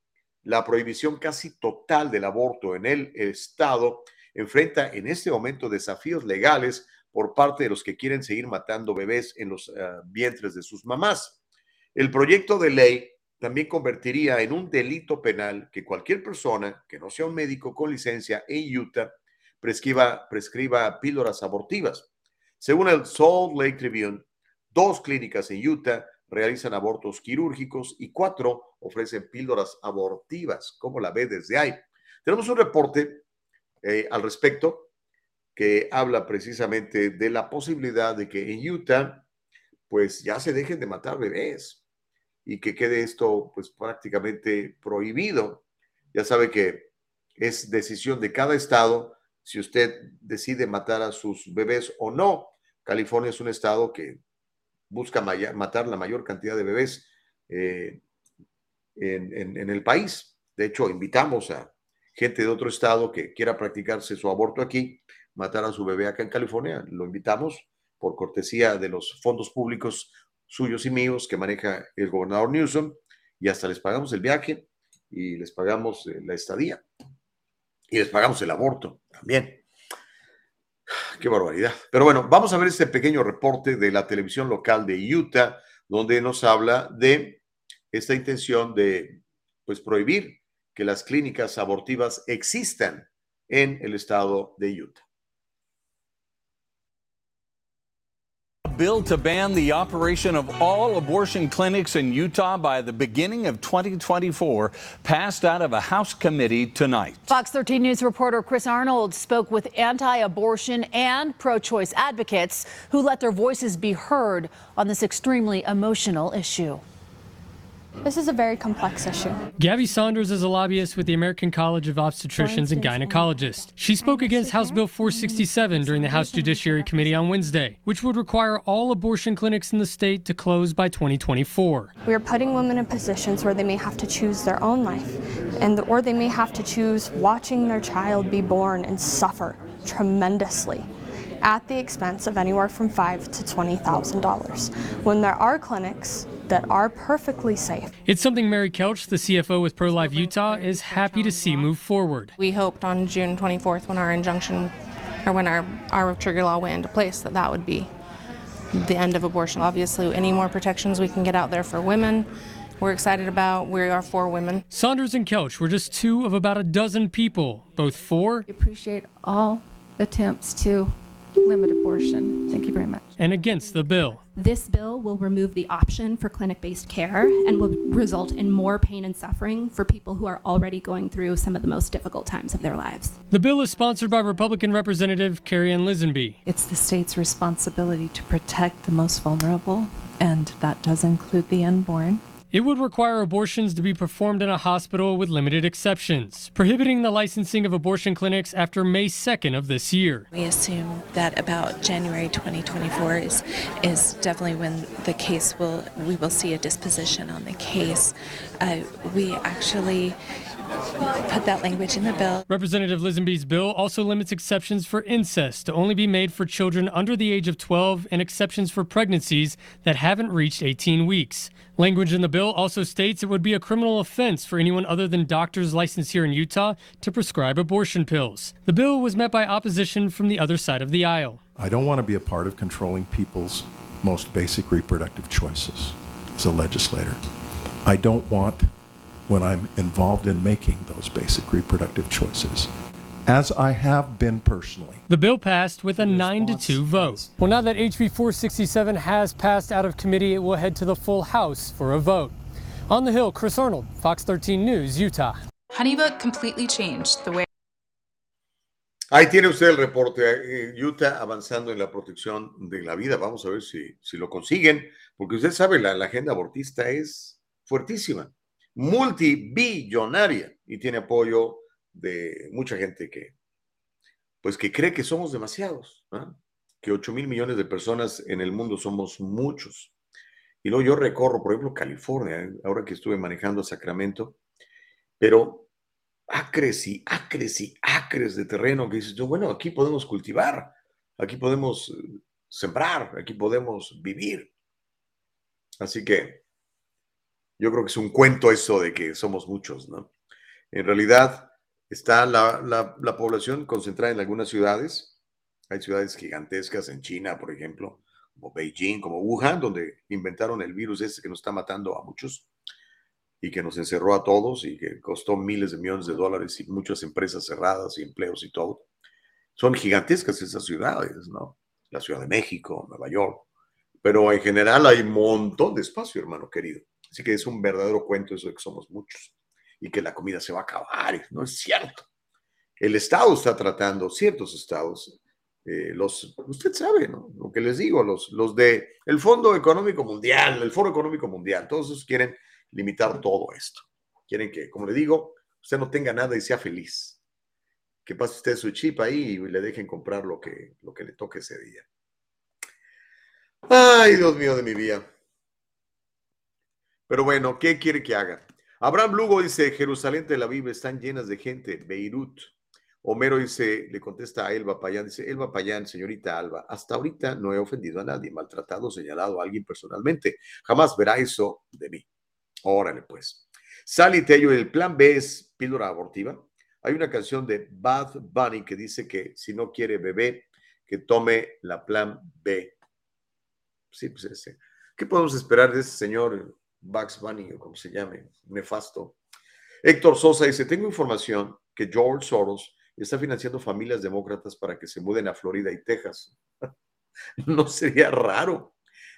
S1: la prohibición casi total del aborto en el Estado enfrenta en este momento desafíos legales por parte de los que quieren seguir matando bebés en los eh, vientres de sus mamás. El proyecto de ley también convertiría en un delito penal que cualquier persona que no sea un médico con licencia en Utah prescriba, prescriba píldoras abortivas. Según el Salt Lake Tribune, dos clínicas en Utah realizan abortos quirúrgicos y cuatro ofrecen píldoras abortivas. como la ve desde ahí? Tenemos un reporte eh, al respecto que habla precisamente de la posibilidad de que en Utah pues ya se dejen de matar bebés y que quede esto pues prácticamente prohibido. Ya sabe que es decisión de cada estado si usted decide matar a sus bebés o no. California es un estado que busca matar la mayor cantidad de bebés eh, en, el país. De hecho, invitamos a gente de otro estado que quiera practicarse su aborto aquí, matar a su bebé acá en California. Lo invitamos por cortesía de los fondos públicos suyos y míos que maneja el gobernador Newsom y hasta les pagamos el viaje y les pagamos eh, la estadía y les pagamos el aborto también. Qué barbaridad. Pero bueno, vamos a ver este pequeño reporte de la televisión local de Utah, donde nos habla de esta intención de pues prohibir que las clínicas abortivas existan en el estado de Utah.
S8: Bill to ban the operation of all abortion clinics in Utah by the beginning of 2024 passed out of a House committee tonight.
S9: Fox 13 News reporter Chris Arnold spoke with anti abortion and pro choice advocates who let their voices be heard on this extremely emotional issue.
S10: This is a very complex issue.
S11: Gabby Saunders is a lobbyist with the American College of Obstetricians and Gynecologists. She spoke against House Bill 467 during the House Judiciary Committee on Wednesday, which would require all abortion clinics in the state to close by 2024.
S10: We are putting women in positions where they may have to choose their own life, and or they may have to choose watching their child be born and suffer tremendously at the expense of anywhere from five to twenty thousand dollars. When there are clinics that are perfectly safe.
S11: It's something Mary Kelch, the CFO with Pro Life Utah, is happy to see move forward.
S12: We hoped on June 24th, when our injunction or when our, our trigger law went into place, that that would be the end of abortion. Obviously, any more protections we can get out there for women, we're excited about. We are for women.
S11: Saunders and Kelch were just two of about a dozen people, both for.
S13: We appreciate all attempts to limit abortion. Thank you very much.
S11: And against the bill.
S14: This bill will remove the option for clinic based care and will result in more pain and suffering for people who are already going through some of the most difficult times of their lives.
S11: The bill is sponsored by Republican Representative Carrie Ann Lisenby.
S13: It's the state's responsibility to protect the most vulnerable, and that does include the unborn.
S11: It would require abortions to be performed in a hospital with limited exceptions, prohibiting the licensing of abortion clinics after May 2nd of this year.
S15: We assume that about January 2024 is is definitely when the case will we will see a disposition on the case. Uh, we actually put that language in the bill.
S11: Representative Lisenby's bill also limits exceptions for incest to only be made for children under the age of 12 and exceptions for pregnancies that haven't reached 18 weeks. Language in the bill also states it would be a criminal offense for anyone other than doctors licensed here in Utah to prescribe abortion pills. The bill was met by opposition from the other side of the aisle.
S16: I don't want to be a part of controlling people's most basic reproductive choices as a legislator. I don't want when I'm involved in making those basic reproductive choices, as I have been personally.
S11: The bill passed with a 9 to 2 vote. Well, now that HB 467 has passed out of committee, it will head to the full House for a vote. On the Hill, Chris Arnold, Fox 13 News, Utah.
S5: Honeybook completely changed the way.
S1: Ahí tiene usted el reporte. eh, Utah avanzando en la protección de la vida. Vamos a ver si, si lo consiguen, porque usted sabe, la, la agenda abortista es fuertísima, multibillonaria y tiene apoyo de mucha gente que, pues que cree que somos demasiados, que 8 mil millones de personas en el mundo somos muchos. Y luego yo recorro, por ejemplo, California, ¿eh? ahora que estuve manejando Sacramento, pero acres y acres y acres de terreno que dices, bueno, aquí podemos cultivar, aquí podemos eh, sembrar, aquí podemos vivir. Así que yo creo que es un cuento eso de que somos muchos, ¿no? En realidad está la, la, la población concentrada en algunas ciudades. Hay ciudades gigantescas en China, por ejemplo, como Beijing, como Wuhan, donde inventaron el virus ese que nos está matando a muchos y que nos encerró a todos y que costó miles de millones de dólares y muchas empresas cerradas y empleos y todo. Son gigantescas esas ciudades, ¿no? La Ciudad de México, Nueva York. Pero en general hay un montón de espacio, hermano querido. Así que es un verdadero cuento eso de que somos muchos y que la comida se va a acabar. No es cierto. El Estado está tratando, ciertos estados, eh, los, usted sabe, ¿no? Lo que les digo, los, los de el Fondo Económico Mundial, el Foro Económico Mundial, todos esos quieren limitar todo esto. Quieren que, como le digo, usted no tenga nada y sea feliz. Que pase usted su chip ahí y le dejen comprar lo que, lo que le toque ese día. Ay, Dios mío de mi vida. Pero bueno, ¿qué quiere que haga? Abraham Lugo dice, Jerusalén, Tel Aviv están llenas de gente, Beirut. Homero dice, le contesta a Elba Payán, dice, Elba Payán, señorita Alba, hasta ahorita no he ofendido a nadie, maltratado, señalado a alguien personalmente. Jamás verá eso de mí. Órale, pues. Sally Tello, el plan B es píldora abortiva. Hay una canción de Bad Bunny que dice que si no quiere bebé, que tome la plan B. Sí, pues ese. ¿Qué podemos esperar de ese señor Bugs Bunny o como se llame, nefasto? Héctor Sosa dice, tengo información que George Soros está financiando familias demócratas para que se muden a Florida y Texas. no sería raro.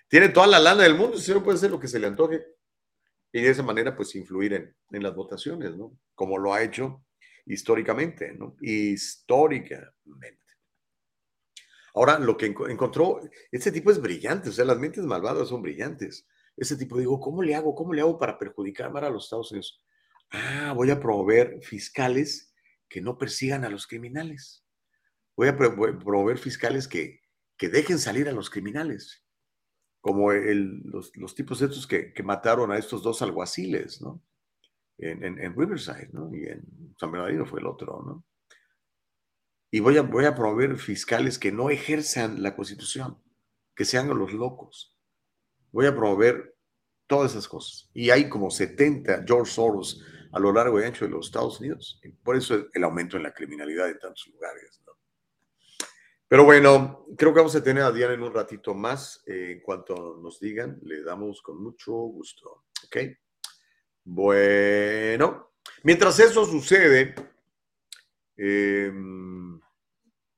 S1: Tiene toda la lana del mundo, ese señor puede hacer lo que se le antoje y de esa manera pues influir en, en, las votaciones, ¿no? Como lo ha hecho históricamente, ¿no? Históricamente. Ahora, lo que encontró, este tipo es brillante, o sea, las mentes malvadas son brillantes. Ese tipo, digo, ¿cómo le hago? ¿Cómo le hago para perjudicar a los Estados Unidos? Ah, voy a promover fiscales que no persigan a los criminales. Voy a promover fiscales que, que dejen salir a los criminales como los, los, tipos estos que, que, mataron a estos dos alguaciles, ¿no? En, en, en, Riverside, ¿no? Y en San Bernardino fue el otro, ¿no? Y voy a, voy a promover fiscales que no ejerzan la constitución, que sean los locos. Voy a promover todas esas cosas. Y hay como 70 George Soros a lo largo y ancho de los Estados Unidos. Y por eso el aumento en la criminalidad en tantos lugares. Pero bueno, creo que vamos a tener a Diana en un ratito más. Eh, en cuanto nos digan, le damos con mucho gusto. ¿Ok? Bueno, mientras eso sucede, eh,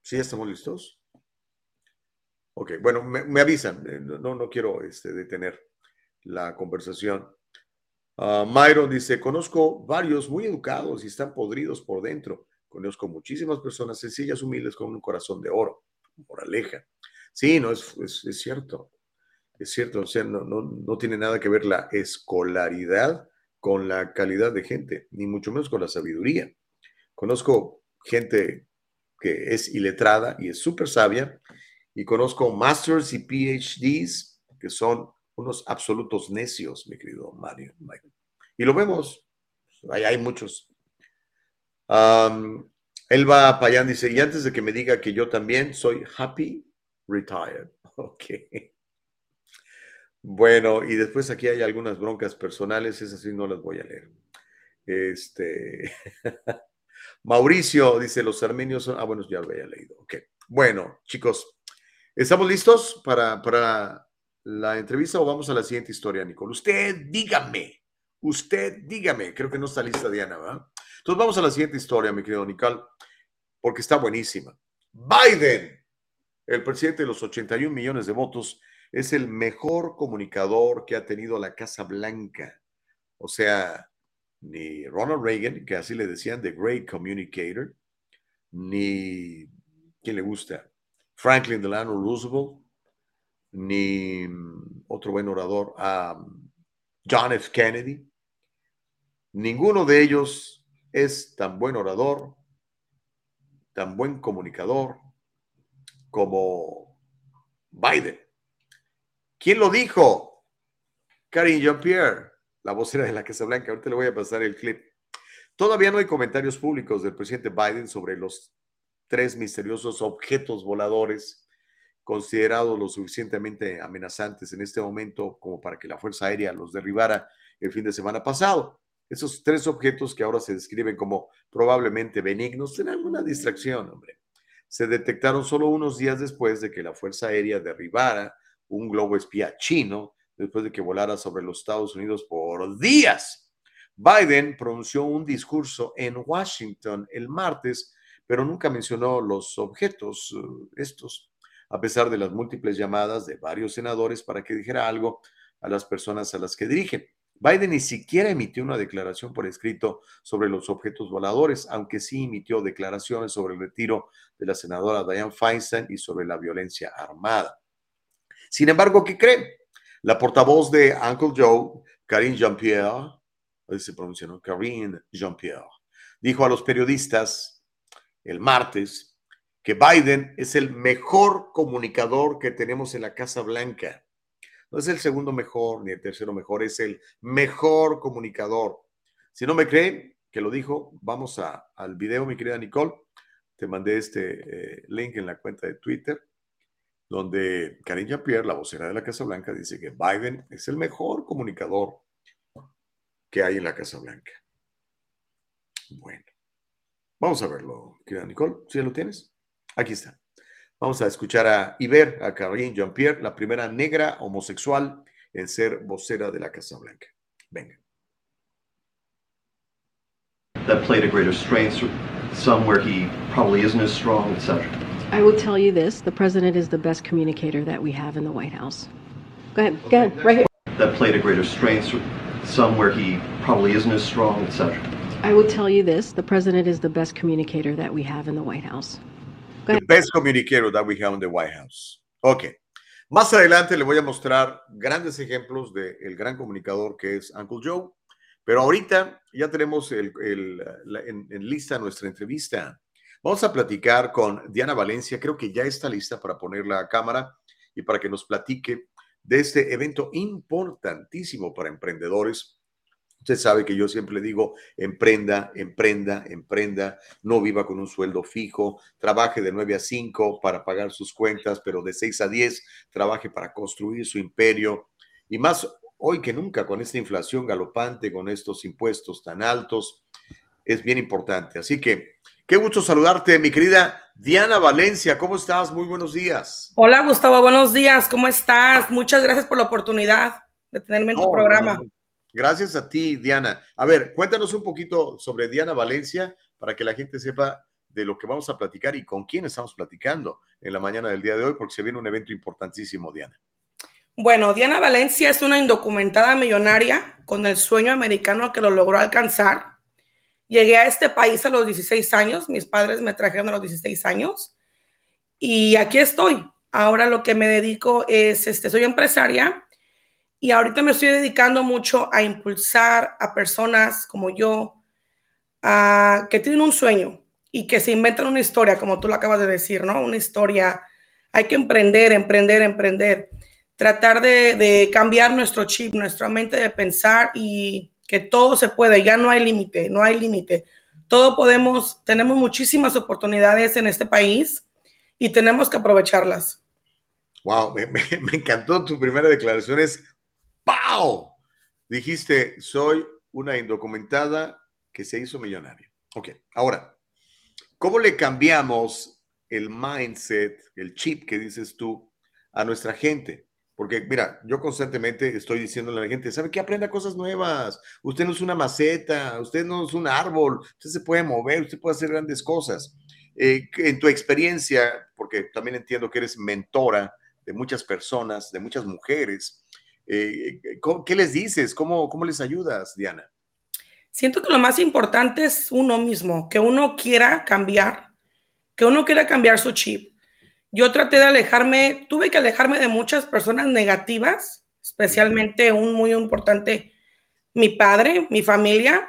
S1: ¿sí estamos listos? Ok, bueno, me, me avisan. eh, No, no quiero este, detener la conversación. Ah, Myron dice, conozco varios muy educados y están podridos por dentro. Conozco muchísimas personas sencillas, humildes, con un corazón de oro. Moraleja. Sí, no, es cierto. Es cierto, o sea, no, no, no tiene nada que ver la escolaridad con la calidad de gente, ni mucho menos con la sabiduría. Conozco gente que es iletrada y es súper sabia, y conozco masters y PhDs que son unos absolutos necios, mi querido Mario. Michael. Y lo vemos, hay, hay muchos. Elba Payán dice, y antes de que me diga que yo también soy happy retired. Ok. Bueno, y después aquí hay algunas broncas personales, esas sí no las voy a leer. Este. Mauricio dice: Los armenios son. Ah, bueno, ya lo había leído. Ok. Bueno, chicos, ¿estamos listos para, para la entrevista o vamos a la siguiente historia, Nicole? Usted dígame. Usted dígame. Creo que no está lista Diana, ¿verdad? Entonces vamos a la siguiente historia, mi querido Nicole, porque está buenísima. Biden, el presidente de los 81 millones de votos, es el mejor comunicador que ha tenido la Casa Blanca. O sea, ni Ronald Reagan, que así le decían, The Great Communicator, ni, ¿quién le gusta? Franklin Delano Roosevelt, ni mm, otro buen orador, um, John F. Kennedy. Ninguno de ellos es tan buen orador, tan buen comunicador como Biden. ¿Quién lo dijo? Karine Jean-Pierre, la vocera de la Casa Blanca. Ahorita le voy a pasar el clip. Todavía no hay comentarios públicos del presidente Biden sobre los tres misteriosos objetos voladores considerados lo suficientemente amenazantes en este momento como para que la Fuerza Aérea los derribara el fin de semana pasado. Esos tres objetos que ahora se describen como probablemente benignos serán una distracción, hombre. Se detectaron solo unos días después de que la Fuerza Aérea derribara un globo espía chino después de que volara sobre los Estados Unidos por días. Biden pronunció un discurso en Washington el martes, pero nunca mencionó los objetos uh, estos, a pesar de las múltiples llamadas de varios senadores para que dijera algo a las personas a las que dirigen. Biden ni siquiera emitió una declaración por escrito sobre los objetos voladores, aunque sí emitió declaraciones sobre el retiro de la senadora Dianne Feinstein y sobre la violencia armada. Sin embargo, ¿qué creen? La portavoz de Uncle Joe, Karine Jean-Pierre, se pronuncia. Karine Jean-Pierre, dijo a los periodistas el martes que Biden es el mejor comunicador que tenemos en la Casa Blanca. No es el segundo mejor ni el tercero mejor, es el mejor comunicador. Si no me creen que lo dijo, vamos a, al video, mi querida Nicole. Te mandé este eh, link en la cuenta de Twitter donde Karine Jean-Pierre, la vocera de la Casa Blanca, dice que Biden es el mejor comunicador que hay en la Casa Blanca. Bueno, vamos a verlo, querida Nicole. ¿Sí lo tienes? Aquí está. Vamos a escuchar a y ver a Karine Jean-Pierre, la primera negra homosexual en ser vocera de la Casa Blanca. Venga.
S17: That played a greater strength, some where he probably isn't as strong, etc.
S18: I will tell you this the president is the best communicator that we have in the White House. Go ahead, go ahead, right here.
S17: That played a greater strength, some where he probably isn't as strong, etc.
S18: I will tell you this the president is the best communicator that we have in the White House.
S1: The best communicator that we have in the White House. Ok. Más adelante le voy a mostrar grandes ejemplos del gran comunicador que es Uncle Joe. Pero ahorita ya tenemos el- el- la- en, en lista nuestra entrevista. Vamos a platicar con Diana Valencia. Creo que ya está lista para ponerla a cámara y para que nos platique de este evento importantísimo para emprendedores. Usted sabe que yo siempre digo, emprenda, emprenda, emprenda, no viva con un sueldo fijo, trabaje de 9 a 5 para pagar sus cuentas, pero de 6 a 10 trabaje para construir su imperio. Y más hoy que nunca con esta inflación galopante, con estos impuestos tan altos, es bien importante. Así que, qué gusto saludarte, mi querida Diana Valencia. ¿Cómo estás? Muy buenos días.
S19: Hola Gustavo, buenos días, ¿cómo estás? Muchas gracias por la oportunidad de tenerme en tu programa.
S1: no, no. Gracias a ti, Diana. A ver, cuéntanos un poquito sobre Diana Valencia para que la gente sepa de lo que vamos a platicar y con quién estamos platicando en la mañana del día de hoy, porque se viene un evento importantísimo, Diana.
S19: Bueno, Diana Valencia es una indocumentada millonaria con el sueño americano que lo logró alcanzar. Llegué a este país a los 16 años, mis padres me trajeron a los 16 años y aquí estoy. Ahora lo que me dedico es, este, soy empresaria y ahorita me estoy dedicando mucho a impulsar a personas como yo a, que tienen un sueño y que se inventan una historia, como tú lo acabas de decir, ¿no? Una historia. Hay que emprender, emprender, emprender tratar de, cambiar nuestro chip, nuestra mente de pensar y que todo se puede, ya no hay límite, no hay límite. Todo podemos, tenemos muchísimas oportunidades en este país y tenemos que aprovecharlas.
S1: Wow, me, encantó tu primera declaración, es ¡Pau! Dijiste, soy una indocumentada que se hizo millonaria. Ok, ahora, ¿cómo le cambiamos el mindset, el chip que dices tú a nuestra gente? Porque, mira, yo constantemente estoy diciéndole a la gente, ¿sabe qué? Aprenda cosas nuevas. Usted no es una maceta, usted no es un árbol, usted se puede mover, usted puede hacer grandes cosas. Eh, en tu experiencia, porque también entiendo que eres mentora de muchas personas, de muchas mujeres, eh, ¿qué les dices? ¿Cómo, ¿Cómo les ayudas, Diana?
S19: Siento que lo más importante es uno mismo, que uno quiera cambiar, que uno quiera cambiar su chip yo traté de alejarme, tuve que alejarme de muchas personas negativas, especialmente un muy importante, mi padre, mi familia,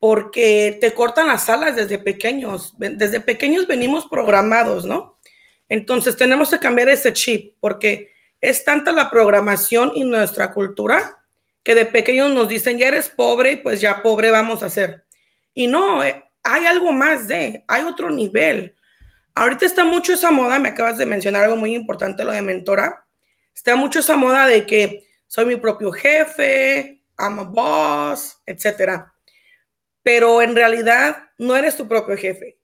S19: porque te cortan las alas desde pequeños. Desde pequeños venimos programados, ¿no? Entonces tenemos que cambiar ese chip, porque es tanta la programación y nuestra cultura que de pequeños nos dicen, ya eres pobre, pues ya pobre vamos a ser. Y no, eh, hay algo más de, hay otro nivel. Ahorita está mucho esa moda, me acabas de mencionar algo muy importante, lo de mentora. Está mucho esa moda de que soy mi propio jefe, I'm a boss, etcétera. Pero en realidad no eres tu propio jefe.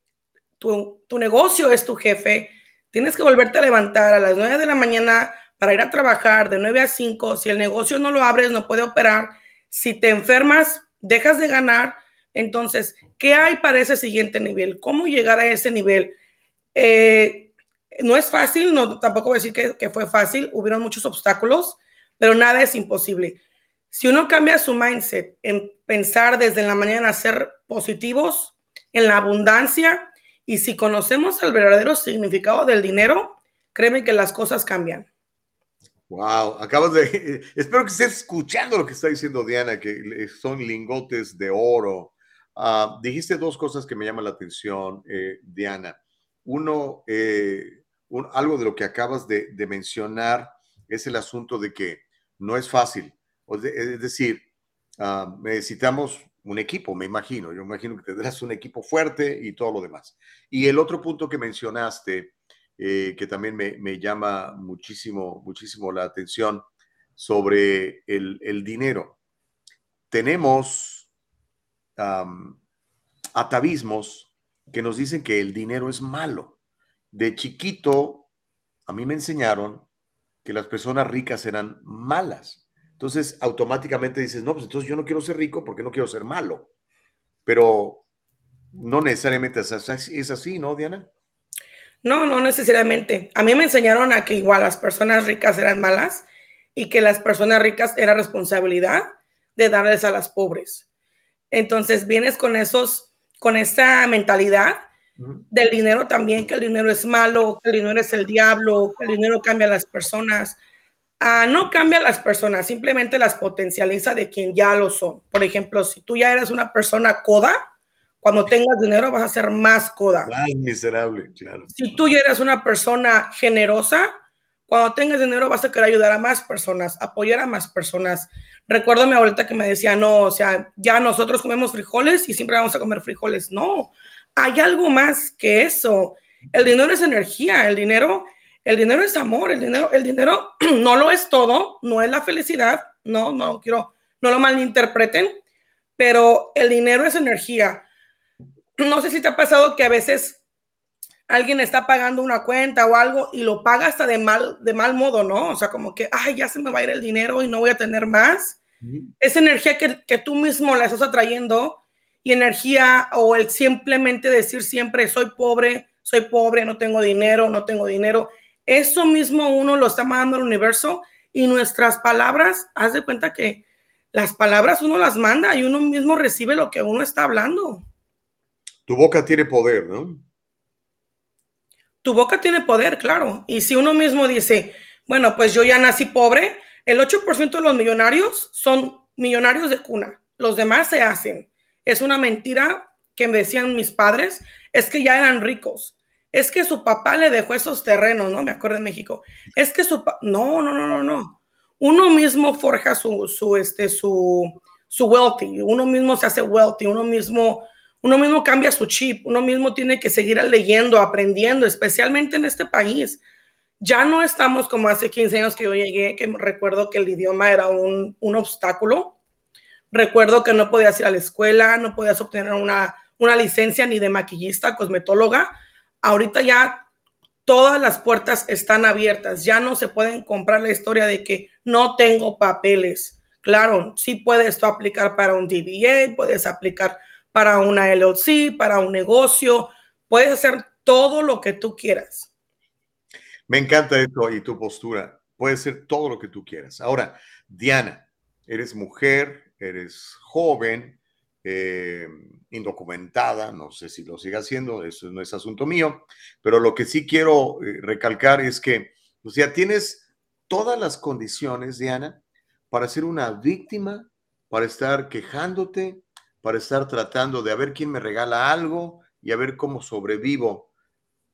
S19: Tu, tu negocio es tu jefe. Tienes que volverte a levantar a las 9 de la mañana para ir a trabajar de 9 a 5. Si el negocio no lo abres, no puede operar. Si te enfermas, dejas de ganar. Entonces, ¿qué hay para ese siguiente nivel? ¿Cómo llegar a ese nivel? Eh, no es fácil, no, tampoco voy a decir que, fue fácil, hubieron muchos obstáculos, pero nada es imposible. Si uno cambia su mindset en pensar desde la mañana ser positivos, en la abundancia, y si conocemos el verdadero significado del dinero, créeme que las cosas cambian.
S1: Wow, acabas de. Espero que estés escuchando lo que está diciendo Diana, que son lingotes de oro. Uh, dijiste dos cosas que me llaman la atención, eh, Diana uno, eh, algo de lo que acabas de, mencionar es el asunto de que no es fácil. es decir, ah, necesitamos un equipo, me imagino. Yo imagino que tendrás un equipo fuerte y todo lo demás. Y el otro punto que mencionaste, eh, que también me, llama muchísimo, muchísimo la atención, sobre el, dinero. Tenemos atavismos que nos dicen que el dinero es malo. De chiquito, a mí me enseñaron que las personas ricas eran malas. Entonces, automáticamente dices, no, pues entonces yo no quiero ser rico porque no quiero ser malo. Pero no necesariamente es así, ¿no, Diana?
S19: No, no necesariamente. A mí me enseñaron a que igual las personas ricas eran malas y que las personas ricas era responsabilidad de darles a las pobres. Entonces vienes con esos con esa mentalidad del dinero también, que el dinero es malo, que el dinero es el diablo, que el dinero cambia a las personas. Ah, no cambia a las personas, simplemente las potencializa de quien ya lo son. Por ejemplo, si tú ya eres una persona coda, cuando tengas dinero vas a ser más coda.
S1: Ay, miserable, claro.
S19: Si tú ya eres una persona generosa, cuando tengas dinero vas a querer ayudar a más personas, apoyar a más personas. Recuerdo a mi abuelita que me decía, no, o sea, ya nosotros comemos frijoles y siempre vamos a comer frijoles. No, hay algo más que eso. El dinero es energía, el dinero, el dinero es amor, el dinero, el dinero no lo es todo, no es la felicidad, no, no quiero, no lo malinterpreten, pero el dinero es energía. No sé si te ha pasado que a veces alguien está pagando una cuenta o algo y lo paga hasta de mal, de mal modo, ¿no? O sea, como que, ay, ya se me va a ir el dinero y no voy a tener más esa energía que, tú mismo la estás atrayendo y energía o el simplemente decir siempre soy pobre, soy pobre, no tengo dinero, no tengo dinero. Eso mismo uno lo está mandando al universo y nuestras palabras, haz de cuenta que las palabras uno las manda y uno mismo recibe lo que uno está hablando.
S1: Tu boca tiene poder, ¿no?
S19: Tu boca tiene poder, claro. Y si uno mismo dice, bueno, pues yo ya nací pobre, el 8% de los millonarios son millonarios de cuna. Los demás se hacen. Es una mentira que me decían mis padres, es que ya eran ricos. Es que su papá le dejó esos terrenos, ¿no? Me acuerdo de México. Es que su no, no, no, no, no. Uno mismo forja su, su, este, su, su wealthy. Uno mismo se hace wealthy. Uno mismo, uno mismo cambia su chip. Uno mismo tiene que seguir leyendo, aprendiendo, especialmente en este país. Ya no estamos como hace 15 años que yo llegué, que recuerdo que el idioma era un, un obstáculo. Recuerdo que no podías ir a la escuela, no podías obtener una, una licencia ni de maquillista, cosmetóloga ahorita ya todas las puertas están abiertas, ya no se pueden comprar la historia de que no tengo papeles. Claro, sí puedes esto aplicar para un DBA, puedes aplicar para una LLC, para un negocio, puedes hacer todo lo que tú quieras.
S1: Me encanta esto y tu postura. Puede ser todo lo que tú quieras. Ahora, Diana, eres mujer, eres joven, eh, indocumentada, no sé si lo sigue haciendo, eso no es asunto mío, pero lo que sí quiero eh, recalcar es que, o sea, tienes todas las condiciones, Diana, para ser una víctima, para estar quejándote, para estar tratando de a ver quién me regala algo y a ver cómo sobrevivo.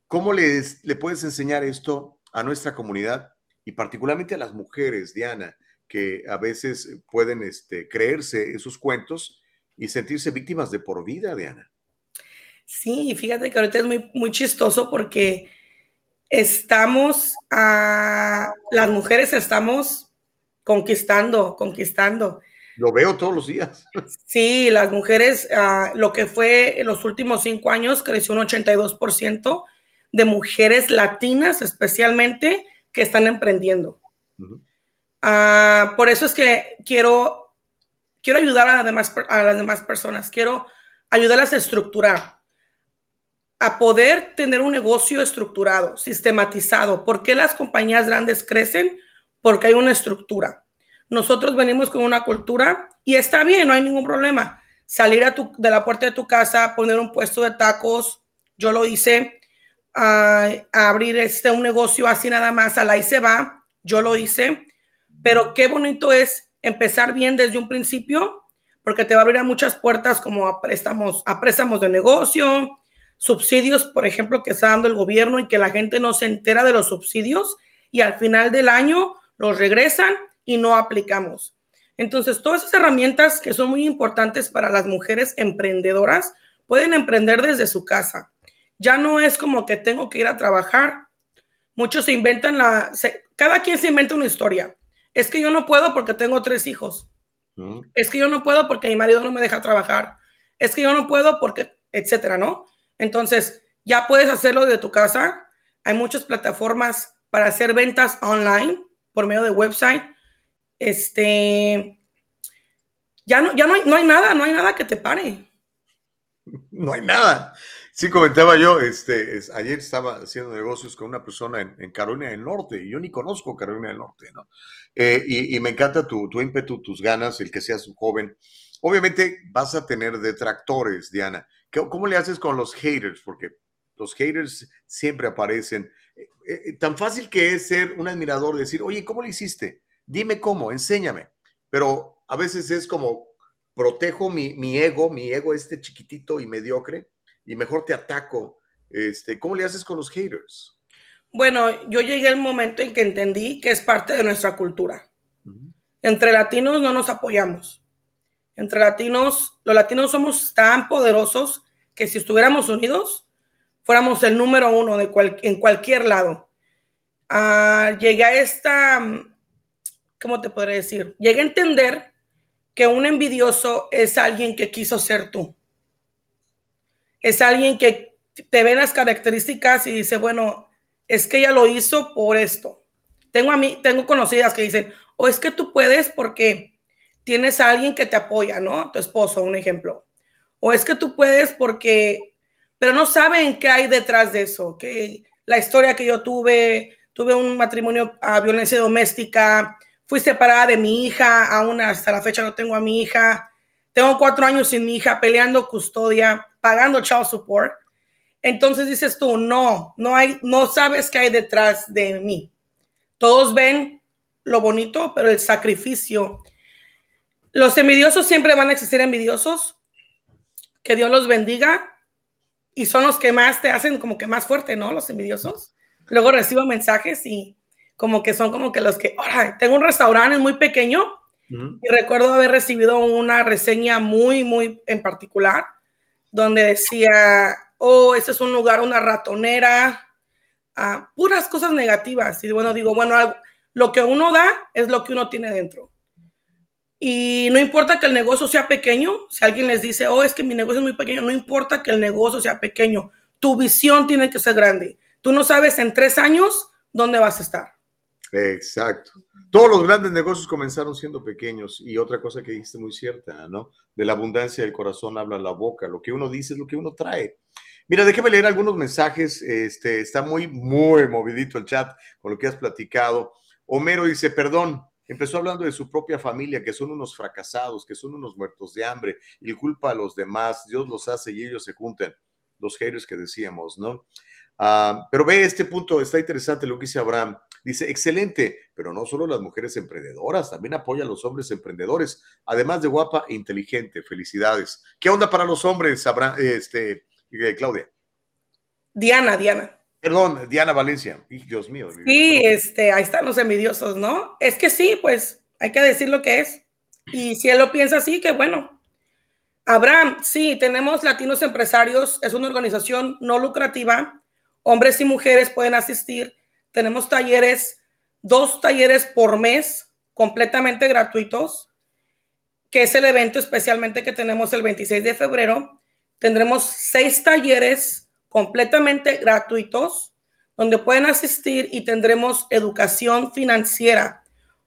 S1: ¿Cómo le puedes enseñar esto a nuestra comunidad y particularmente a las mujeres, Diana, que a veces pueden este, creerse esos cuentos y sentirse víctimas de por vida, Diana.
S19: Sí, fíjate que ahorita es muy, muy chistoso porque estamos, a, las mujeres estamos conquistando, conquistando.
S1: Lo veo todos los días.
S19: Sí, las mujeres, ah, lo que fue en los últimos cinco años, creció un 82% de mujeres latinas especialmente que están emprendiendo. Ah, por eso es que quiero quiero ayudar a las demás, a las demás personas, quiero ayudarlas a estructurar, a poder tener un negocio estructurado, sistematizado. ¿Por qué las compañías grandes crecen? Porque hay una estructura. Nosotros venimos con una cultura y está bien, no hay ningún problema. Salir a tu, de la puerta de tu casa, poner un puesto de tacos, yo lo hice, a, abrir este, un negocio así nada más, a la y se va, yo lo hice, pero qué bonito es empezar bien desde un principio, porque te va a abrir a muchas puertas como a préstamos, a préstamos de negocio, subsidios, por ejemplo, que está dando el gobierno y que la gente no se entera de los subsidios y al final del año los regresan y no aplicamos. Entonces, todas esas herramientas que son muy importantes para las mujeres emprendedoras pueden emprender desde su casa. Ya no es como que tengo que ir a trabajar. Muchos se inventan la, cada quien se inventa una historia. Es que yo no puedo porque tengo tres hijos. Es que yo no puedo porque mi marido no me deja trabajar. Es que yo no puedo porque, etcétera, ¿no? Entonces, ya puedes hacerlo de tu casa. Hay muchas plataformas para hacer ventas online por medio de website. Este, ya no, ya no hay, no hay nada, no hay nada que te pare.
S1: No hay nada. Sí, comentaba yo, este, ayer estaba haciendo negocios con una persona en, Carolina del Norte, y yo ni conozco Carolina del Norte, ¿no? Eh, y, me encanta tu, tu, ímpetu, tus ganas, el que seas un joven. Obviamente vas a tener detractores, Diana. ¿Cómo le haces con los haters? Porque los haters siempre aparecen. Eh, eh, tan fácil que es ser un admirador, decir, oye, ¿cómo lo hiciste? Dime cómo, enséñame. Pero a veces es como, protejo mi, mi ego, mi ego este chiquitito y mediocre y mejor te ataco. Este, ¿Cómo le haces con los haters?
S19: Bueno, yo llegué al momento en que entendí que es parte de nuestra cultura. Entre latinos no nos apoyamos. Entre latinos, los latinos somos tan poderosos que si estuviéramos unidos, fuéramos el número uno de en cualquier lado. Uh, llegué a esta, ¿cómo te podría decir? Llegué a entender que un envidioso es alguien que quiso ser tú es alguien que te ve las características y dice, bueno, es que ella lo hizo por esto. Tengo a mí, tengo conocidas que dicen, o es que tú puedes porque tienes a alguien que te apoya, ¿no? Tu esposo, un ejemplo. o es que tú puedes porque, pero no saben qué hay detrás de eso, que la historia que yo tuve, tuve un matrimonio a violencia doméstica, fui separada de mi hija, aún hasta la fecha no tengo a mi hija, tengo cuatro años sin mi hija, peleando custodia, pagando child support. Entonces dices tú, no, no hay, no sabes qué hay detrás de mí. Todos ven lo bonito, pero el sacrificio. Los envidiosos siempre van a existir envidiosos. Que Dios los bendiga. Y son los que más te hacen como que más fuerte, ¿no? Los envidiosos. Luego recibo mensajes y como que son como que los que, ahora tengo un restaurante muy pequeño y recuerdo haber recibido una reseña muy, muy en particular, donde decía, oh, este es un lugar, una ratonera, ah, puras cosas negativas. Y bueno, digo, bueno, lo que uno da es lo que uno tiene dentro. Y no importa que el negocio sea pequeño, si alguien les dice, oh, es que mi negocio es muy pequeño, no importa que el negocio sea pequeño, tu visión tiene que ser grande. Tú no sabes en tres años dónde vas a estar.
S1: Exacto. Todos los grandes negocios comenzaron siendo pequeños y otra cosa que dijiste muy cierta, ¿no? De la abundancia del corazón habla la boca, lo que uno dice es lo que uno trae. Mira, déjame leer algunos mensajes, este, está muy, muy movidito el chat con lo que has platicado. Homero dice, perdón, empezó hablando de su propia familia, que son unos fracasados, que son unos muertos de hambre y culpa a los demás, Dios los hace y ellos se juntan, los haters que decíamos, ¿no? Ah, pero ve este punto, está interesante lo que dice Abraham. Dice, excelente, pero no solo las mujeres emprendedoras, también apoya a los hombres emprendedores, además de guapa e inteligente. Felicidades. ¿Qué onda para los hombres, este, eh, Claudia?
S19: Diana, Diana.
S1: Perdón, Diana Valencia. Dios mío.
S19: Sí, este, ahí están los envidiosos, ¿no? Es que sí, pues hay que decir lo que es. Y si él lo piensa así, que bueno. Abraham, sí, tenemos Latinos Empresarios, es una organización no lucrativa. Hombres y mujeres pueden asistir tenemos talleres, dos talleres por mes completamente gratuitos, que es el evento especialmente que tenemos el 26 de febrero. Tendremos seis talleres completamente gratuitos donde pueden asistir y tendremos educación financiera.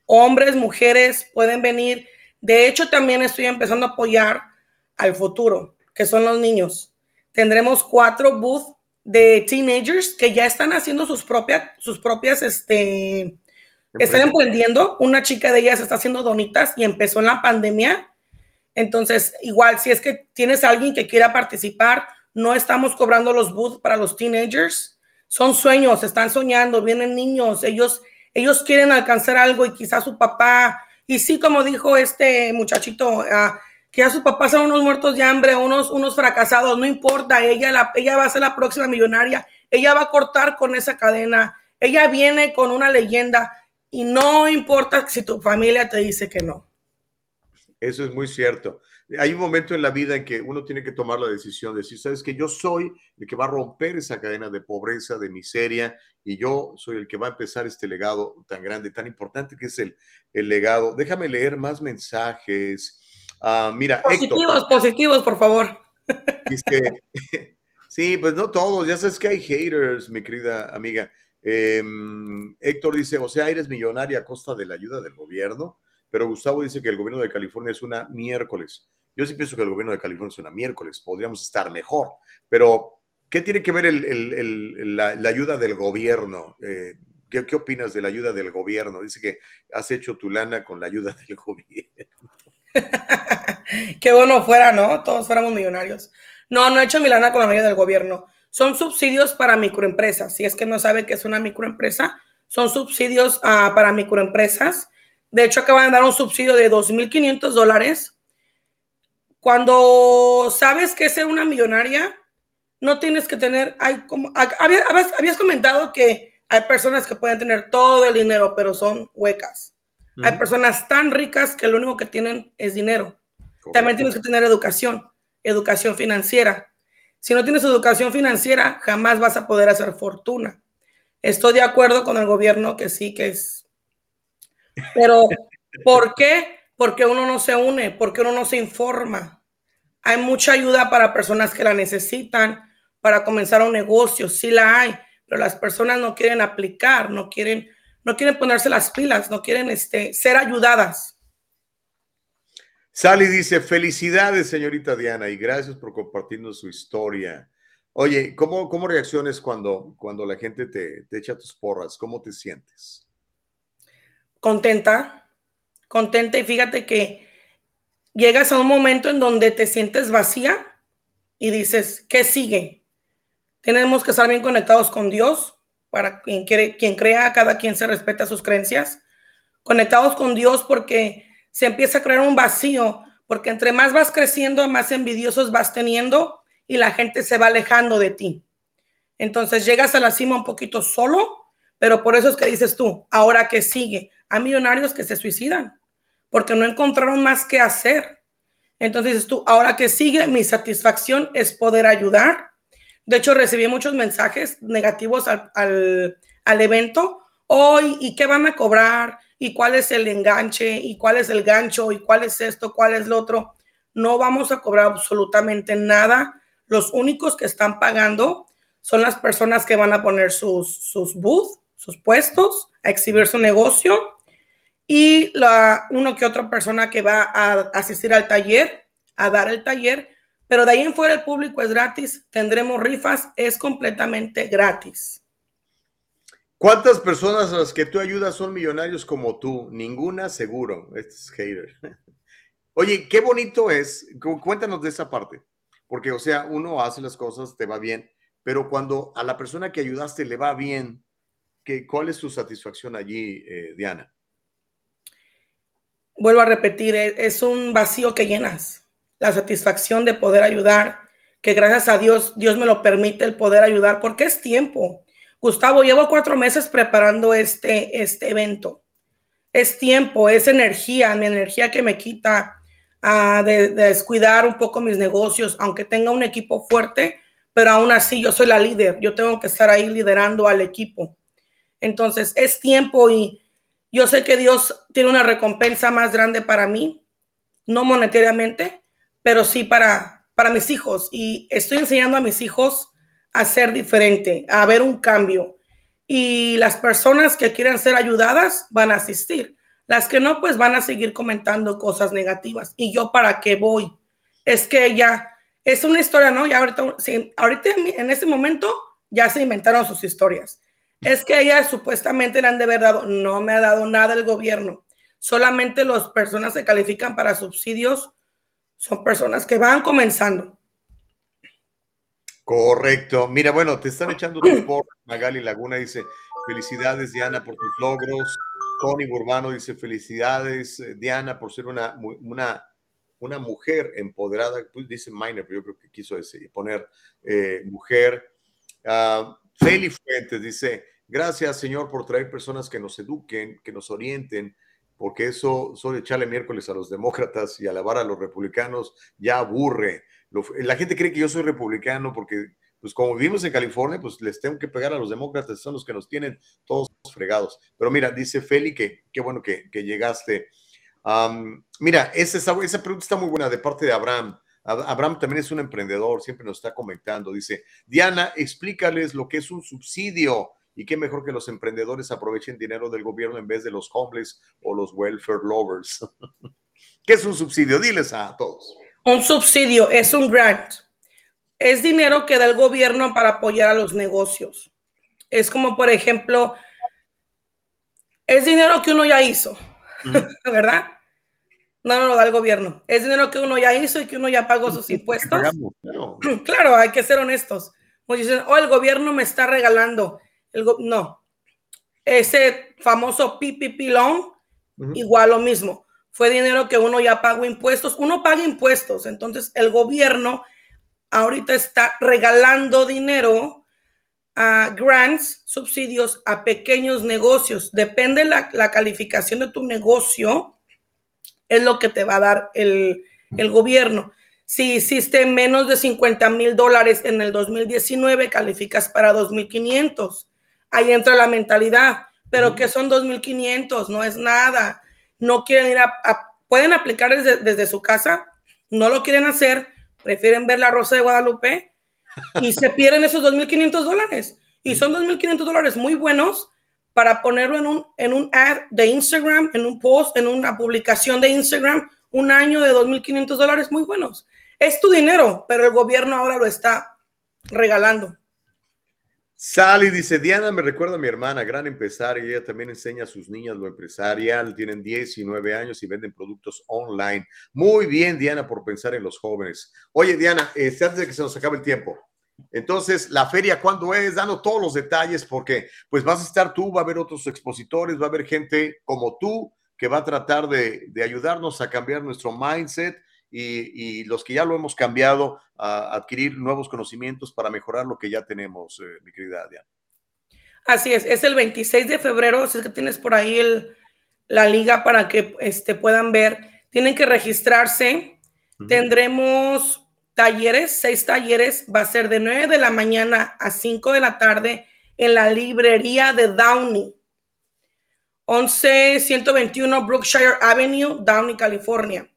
S19: Hombres, mujeres pueden venir. De hecho, también estoy empezando a apoyar al futuro, que son los niños. Tendremos cuatro booths de teenagers que ya están haciendo sus propias, sus propias, este, están emprendiendo. Una chica de ellas está haciendo donitas y empezó en la pandemia. Entonces, igual, si es que tienes a alguien que quiera participar, no estamos cobrando los booths para los teenagers. Son sueños, están soñando, vienen niños, ellos, ellos quieren alcanzar algo y quizás su papá, y sí, como dijo este muchachito, uh, que a sus papás son unos muertos de hambre, unos, unos fracasados, no importa, ella, la, ella va a ser la próxima millonaria, ella va a cortar con esa cadena, ella viene con una leyenda y no importa si tu familia te dice que no.
S1: Eso es muy cierto. Hay un momento en la vida en que uno tiene que tomar la decisión de decir, sabes que yo soy el que va a romper esa cadena de pobreza, de miseria, y yo soy el que va a empezar este legado tan grande, tan importante que es el, el legado. Déjame leer más mensajes. Ah, mira,
S19: positivos, positivos, por favor.
S1: sí, pues no todos, ya sabes que hay haters, mi querida amiga. Em, Héctor dice, o sea, eres millonaria a costa de la ayuda del gobierno, pero Gustavo dice que el gobierno de California es una miércoles. Yo sí pienso que el gobierno de California es una miércoles, podríamos estar mejor, pero ¿qué tiene que ver la, ayuda del gobierno? Eh, ¿qué, ¿Qué opinas de la ayuda del gobierno? Dice que has hecho tu lana con la ayuda del gobierno.
S19: Qué bueno fuera, ¿no? Todos fuéramos millonarios. No, no he hecho mi lana con la medida del gobierno. Son subsidios para microempresas. Si es que no sabe qué es una microempresa, son subsidios uh, para microempresas. De hecho, acaban de dar un subsidio de 2.500 dólares. Cuando sabes que es una millonaria, no tienes que tener, habías, habías comentado que hay personas que pueden tener todo el dinero, pero son huecas. Hay personas tan ricas que lo único que tienen es dinero. También tienes que tener educación, educación financiera. Si no tienes educación financiera, jamás vas a poder hacer fortuna. Estoy de acuerdo con el gobierno que sí, que es. Pero, ¿por qué? Porque uno no se une, porque uno no se informa. Hay mucha ayuda para personas que la necesitan para comenzar un negocio, sí la hay, pero las personas no quieren aplicar, no quieren no quieren ponerse las pilas, no quieren este, ser ayudadas.
S1: Sally dice, felicidades, señorita Diana, y gracias por compartirnos su historia. Oye, ¿cómo, cómo reacciones cuando, cuando la gente te, te echa tus porras? ¿Cómo te sientes?
S19: Contenta, contenta y fíjate que llegas a un momento en donde te sientes vacía y dices, ¿qué sigue? Tenemos que estar bien conectados con Dios, para quien, quiere, quien crea, cada quien se respeta sus creencias, conectados con Dios porque se empieza a crear un vacío, porque entre más vas creciendo, más envidiosos vas teniendo y la gente se va alejando de ti. Entonces llegas a la cima un poquito solo, pero por eso es que dices tú, ahora que sigue, hay millonarios que se suicidan porque no encontraron más que hacer. Entonces dices tú, ahora que sigue, mi satisfacción es poder ayudar. De hecho, recibí muchos mensajes negativos al, al evento. Hoy, ¿y qué van a cobrar? ¿Y cuál es el enganche? ¿Y cuál es el gancho? ¿Y cuál es esto? ¿Cuál es lo otro? No vamos a cobrar absolutamente nada. Los únicos que están pagando son las personas que van a poner sus, sus booths, sus puestos, a exhibir su negocio y la uno que otra persona que va a asistir al taller, a dar el taller, pero de ahí en fuera el público es gratis, tendremos rifas, es completamente gratis.
S1: ¿Cuántas personas a las que tú ayudas son millonarios como tú? Ninguna, seguro. Este es hater. Oye, qué bonito es. Cuéntanos de esa parte. Porque, o sea, uno hace las cosas, te va bien, pero cuando a la persona que ayudaste le va bien, ¿qué, ¿cuál es tu satisfacción allí, eh, Diana?
S19: vuelvo a repetir, e, es un vacío que llenas, la satisfacción de poder ayudar, que gracias a Dios, Dios me lo permite el poder ayudar, porque es tiempo. Gustavo, llevo cuatro meses preparando este, este evento. Es tiempo, es energía, mi energía que me quita uh, de, de descuidar un poco mis negocios, aunque tenga un equipo fuerte, pero aún así yo soy la líder, yo tengo que estar ahí liderando al equipo. Entonces, es tiempo y yo sé que Dios tiene una recompensa más grande para mí, no monetariamente, pero sí para, para mis hijos. Y estoy enseñando a mis hijos a ser diferente, a ver un cambio. Y las personas que quieran ser ayudadas van a asistir. Las que no, pues van a seguir comentando cosas negativas. ¿Y yo para qué voy? Es que ella, es una historia, ¿no? Ya ahorita, ahorita en este momento ya se inventaron sus historias. Es que ella supuestamente le han de haber dado, no me ha dado nada el gobierno. Solamente las personas que califican para subsidios son personas que van comenzando.
S1: Correcto. Mira, bueno, te están echando tu por Magali Laguna dice, felicidades Diana por tus logros. Tony Burbano dice, felicidades eh, Diana por ser una, una, una mujer empoderada. Pues dice minor, pero yo creo que quiso decir, poner eh, mujer. Uh, Feli Fuentes dice, gracias Señor por traer personas que nos eduquen, que nos orienten, porque eso, solo echarle miércoles a los demócratas y alabar a los republicanos ya aburre. la gente cree que yo soy republicano porque, pues como vivimos en California, pues les tengo que pegar a los demócratas, son los que nos tienen todos fregados. Pero mira, dice Feli qué bueno que, llegaste. mira, esa, esa pregunta está muy buena de parte de Abraham. Abraham también es un emprendedor, siempre nos está comentando. Dice, Diana, explícales lo que es un subsidio y qué mejor que los emprendedores aprovechen dinero del gobierno en vez de los homeless o los welfare lovers. ¿Qué es un subsidio? Diles a todos.
S19: Un subsidio es un grant. Es dinero que da el gobierno para apoyar a los negocios. Es como, por ejemplo, es dinero que uno ya hizo, ¿verdad? No, no lo da el gobierno. Es dinero que uno ya hizo y que uno ya pagó sus impuestos. claro. hay que ser honestos. Muchos dicen, oh, el gobierno me está regalando. El no. Ese famoso PPP loan, igual lo mismo. Fue dinero que uno ya pagó impuestos. Uno paga impuestos. Entonces, el gobierno ahorita está regalando dinero a grants, subsidios a pequeños negocios. Depende la, la calificación de tu negocio es lo que te va a dar el, gobierno. Si hiciste menos de 50 mil dólares en el 2019, calificas para 2.500. Ahí entra la mentalidad, pero que son 2.500, no es nada. No quieren ir a, pueden aplicar desde, desde, su casa, no lo quieren hacer, prefieren ver la Rosa de Guadalupe y se pierden esos 2.500 dólares. Y son 2.500 dólares muy buenos para ponerlo en un, en un ad de Instagram, en un post, en una publicación de Instagram un año de 2.500 dólares muy buenos. Es tu dinero, pero el gobierno ahora lo está regalando.
S1: Sally dice, Diana me recuerda a mi hermana, gran empresaria, ella también enseña a sus niñas lo empresarial, tienen 19 años y venden productos online. Muy bien, Diana, por pensar en los jóvenes. Oye, Diana, este, antes de que se nos acabe el tiempo, entonces, la feria, ¿cuándo es? Dando todos los detalles, porque pues vas a estar tú, va a haber otros expositores, va a haber gente como tú que va a tratar de, de ayudarnos a cambiar nuestro mindset y, y, los que ya lo hemos cambiado a adquirir nuevos conocimientos para mejorar lo que ya tenemos, eh, mi querida Diana.
S19: Así es, es el 26 de febrero, si es que tienes por ahí el, la liga para que este, puedan ver. Tienen que registrarse. Uh -huh. Tendremos talleres, seis talleres, va a ser de 9 de la mañana a 5 de la tarde en la librería de Downey. 11121 Brookshire Avenue, Downey, California.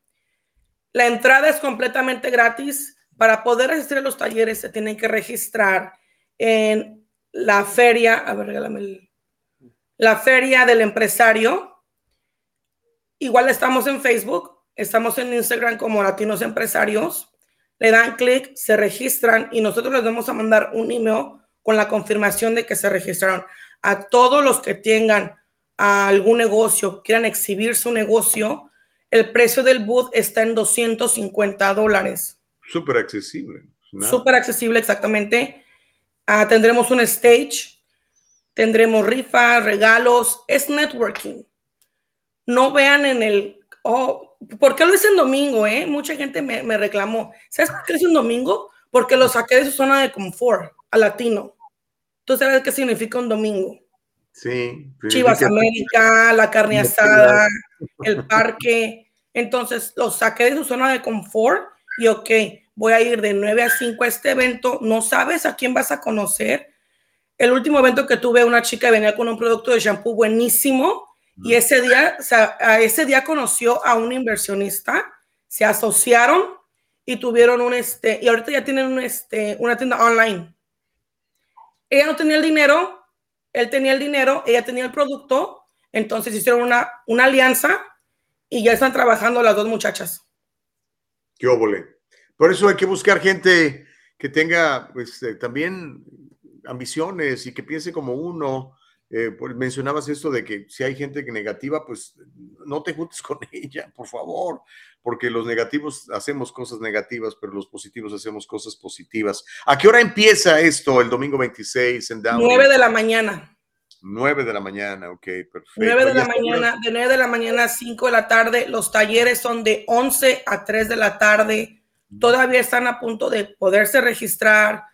S19: La entrada es completamente gratis. Para poder asistir a los talleres se tienen que registrar en la feria, a ver, regálame la feria del empresario. Igual estamos en Facebook, estamos en Instagram como Latinos Empresarios. Le dan clic, se registran y nosotros les vamos a mandar un email con la confirmación de que se registraron. A todos los que tengan algún negocio, quieran exhibir su negocio, el precio del booth está en 250 dólares.
S1: Súper accesible.
S19: Súper accesible, exactamente. Uh, tendremos un stage, tendremos rifas, regalos, es networking. No vean en el, oh, ¿por qué lo hice en domingo? Eh? Mucha gente me, me reclamó. ¿Sabes por qué lo hice en domingo? Porque lo saqué de su zona de confort, a latino. ¿Tú sabes qué significa un domingo?
S1: Sí.
S19: Chivas América, la carne asada, el parque. Entonces los saqué de su zona de confort y ok, voy a ir de 9 a 5 a este evento. No sabes a quién vas a conocer. El último evento que tuve, una chica venía con un producto de shampoo buenísimo y ese día, o sea, a ese día conoció a un inversionista, se asociaron y tuvieron un este, y ahorita ya tienen un este, una tienda online. Ella no tenía el dinero, él tenía el dinero, ella tenía el producto, entonces hicieron una, una alianza y ya están trabajando las dos muchachas.
S1: Qué óvole. Por eso hay que buscar gente que tenga pues, eh, también ambiciones y que piense como uno. Eh, pues, mencionabas esto de que si hay gente que negativa, pues no te juntes con ella, por favor, porque los negativos hacemos cosas negativas, pero los positivos hacemos cosas positivas. ¿A qué hora empieza esto el domingo 26 en Downey?
S19: 9 de la mañana.
S1: 9 de la mañana, ok, perfecto.
S19: 9 de la mañana, de 9 de la mañana a 5 de la tarde. Los talleres son de 11 a 3 de la tarde. Todavía están a punto de poderse registrar.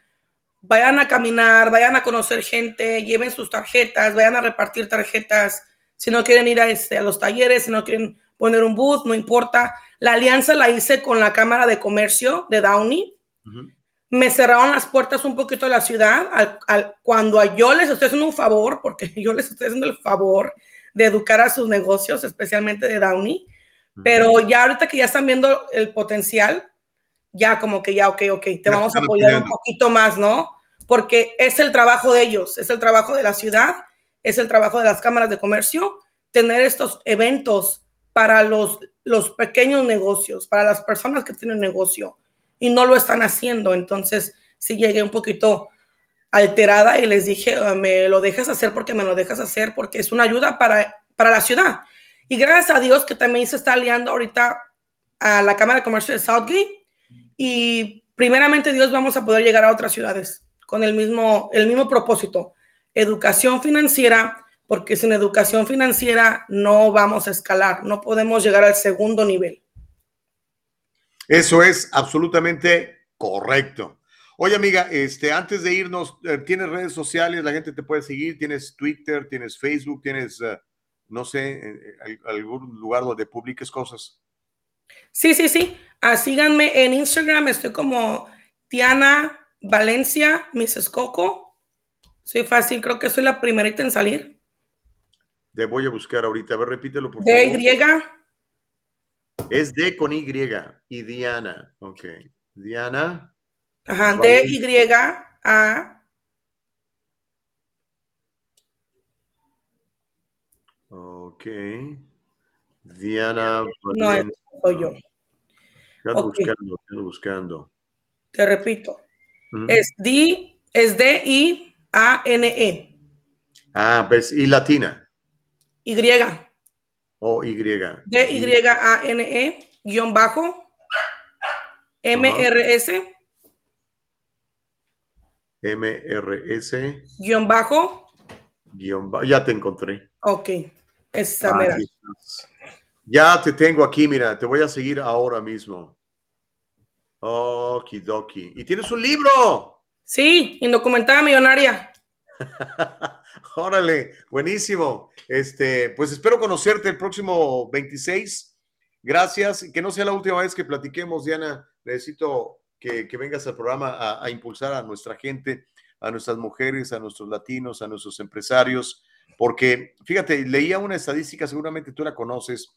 S19: Vayan a caminar, vayan a conocer gente, lleven sus tarjetas, vayan a repartir tarjetas. Si no quieren ir a, este, a los talleres, si no quieren poner un booth, no importa. La alianza la hice con la Cámara de Comercio de Downey. Uh -huh. Me cerraron las puertas un poquito de la ciudad al, al, cuando yo les estoy haciendo un favor, porque yo les estoy haciendo el favor de educar a sus negocios, especialmente de Downey. Uh -huh. Pero ya ahorita que ya están viendo el potencial, ya como que ya, ok, ok, te vamos a apoyar un poquito más, ¿no? Porque es el trabajo de ellos, es el trabajo de la ciudad, es el trabajo de las cámaras de comercio, tener estos eventos para los, los pequeños negocios, para las personas que tienen negocio y no lo están haciendo. Entonces, sí llegué un poquito alterada y les dije, ah, me lo dejas hacer porque me lo dejas hacer, porque es una ayuda para, para la ciudad. Y gracias a Dios que también se está aliando ahorita a la Cámara de Comercio de Southgate y primeramente Dios vamos a poder llegar a otras ciudades con el mismo, el mismo propósito, educación financiera, porque sin educación financiera no vamos a escalar, no podemos llegar al segundo nivel.
S1: Eso es absolutamente correcto. Oye, amiga, este, antes de irnos, eh, ¿tienes redes sociales? La gente te puede seguir. ¿Tienes Twitter? ¿Tienes Facebook? ¿Tienes, uh, no sé, algún lugar donde publiques cosas?
S19: Sí, sí, sí. Ah, síganme en Instagram. Estoy como Tiana Valencia, Mrs. Coco. Soy fácil, creo que soy la primerita en salir.
S1: Te voy a buscar ahorita. A ver, repítelo, por
S19: de
S1: favor.
S19: Y.
S1: Es D con Y y Diana. Ok. Diana.
S19: Ajá, D Y A.
S1: Ok. Diana.
S19: No, soy yo.
S1: Ya ando
S19: Ok.
S1: buscando, ando buscando.
S19: Te repito.
S1: Ujú.
S19: Es D, es D-I-A-N-E.
S1: Ah, ves, y latina.
S19: Y.
S1: O Y.
S19: D-Y-A-N-E, E, guion bajo. M-R-S,
S1: MRS,
S19: guion bajo.
S1: guion ba- Ya te encontré.
S19: Ok. Esa
S1: Ah. Ya te tengo aquí, mira, te voy a seguir ahora mismo. Okidoki. Y tienes un libro.
S19: Sí, indocumentada millonaria.
S1: Órale, buenísimo. Este, pues espero conocerte el próximo 26. Gracias. Que no sea la última vez que platiquemos, Diana. Necesito que, que vengas al programa a, a impulsar a nuestra gente, a nuestras mujeres, a nuestros latinos, a nuestros empresarios. Porque, fíjate, leía una estadística, seguramente tú la conoces,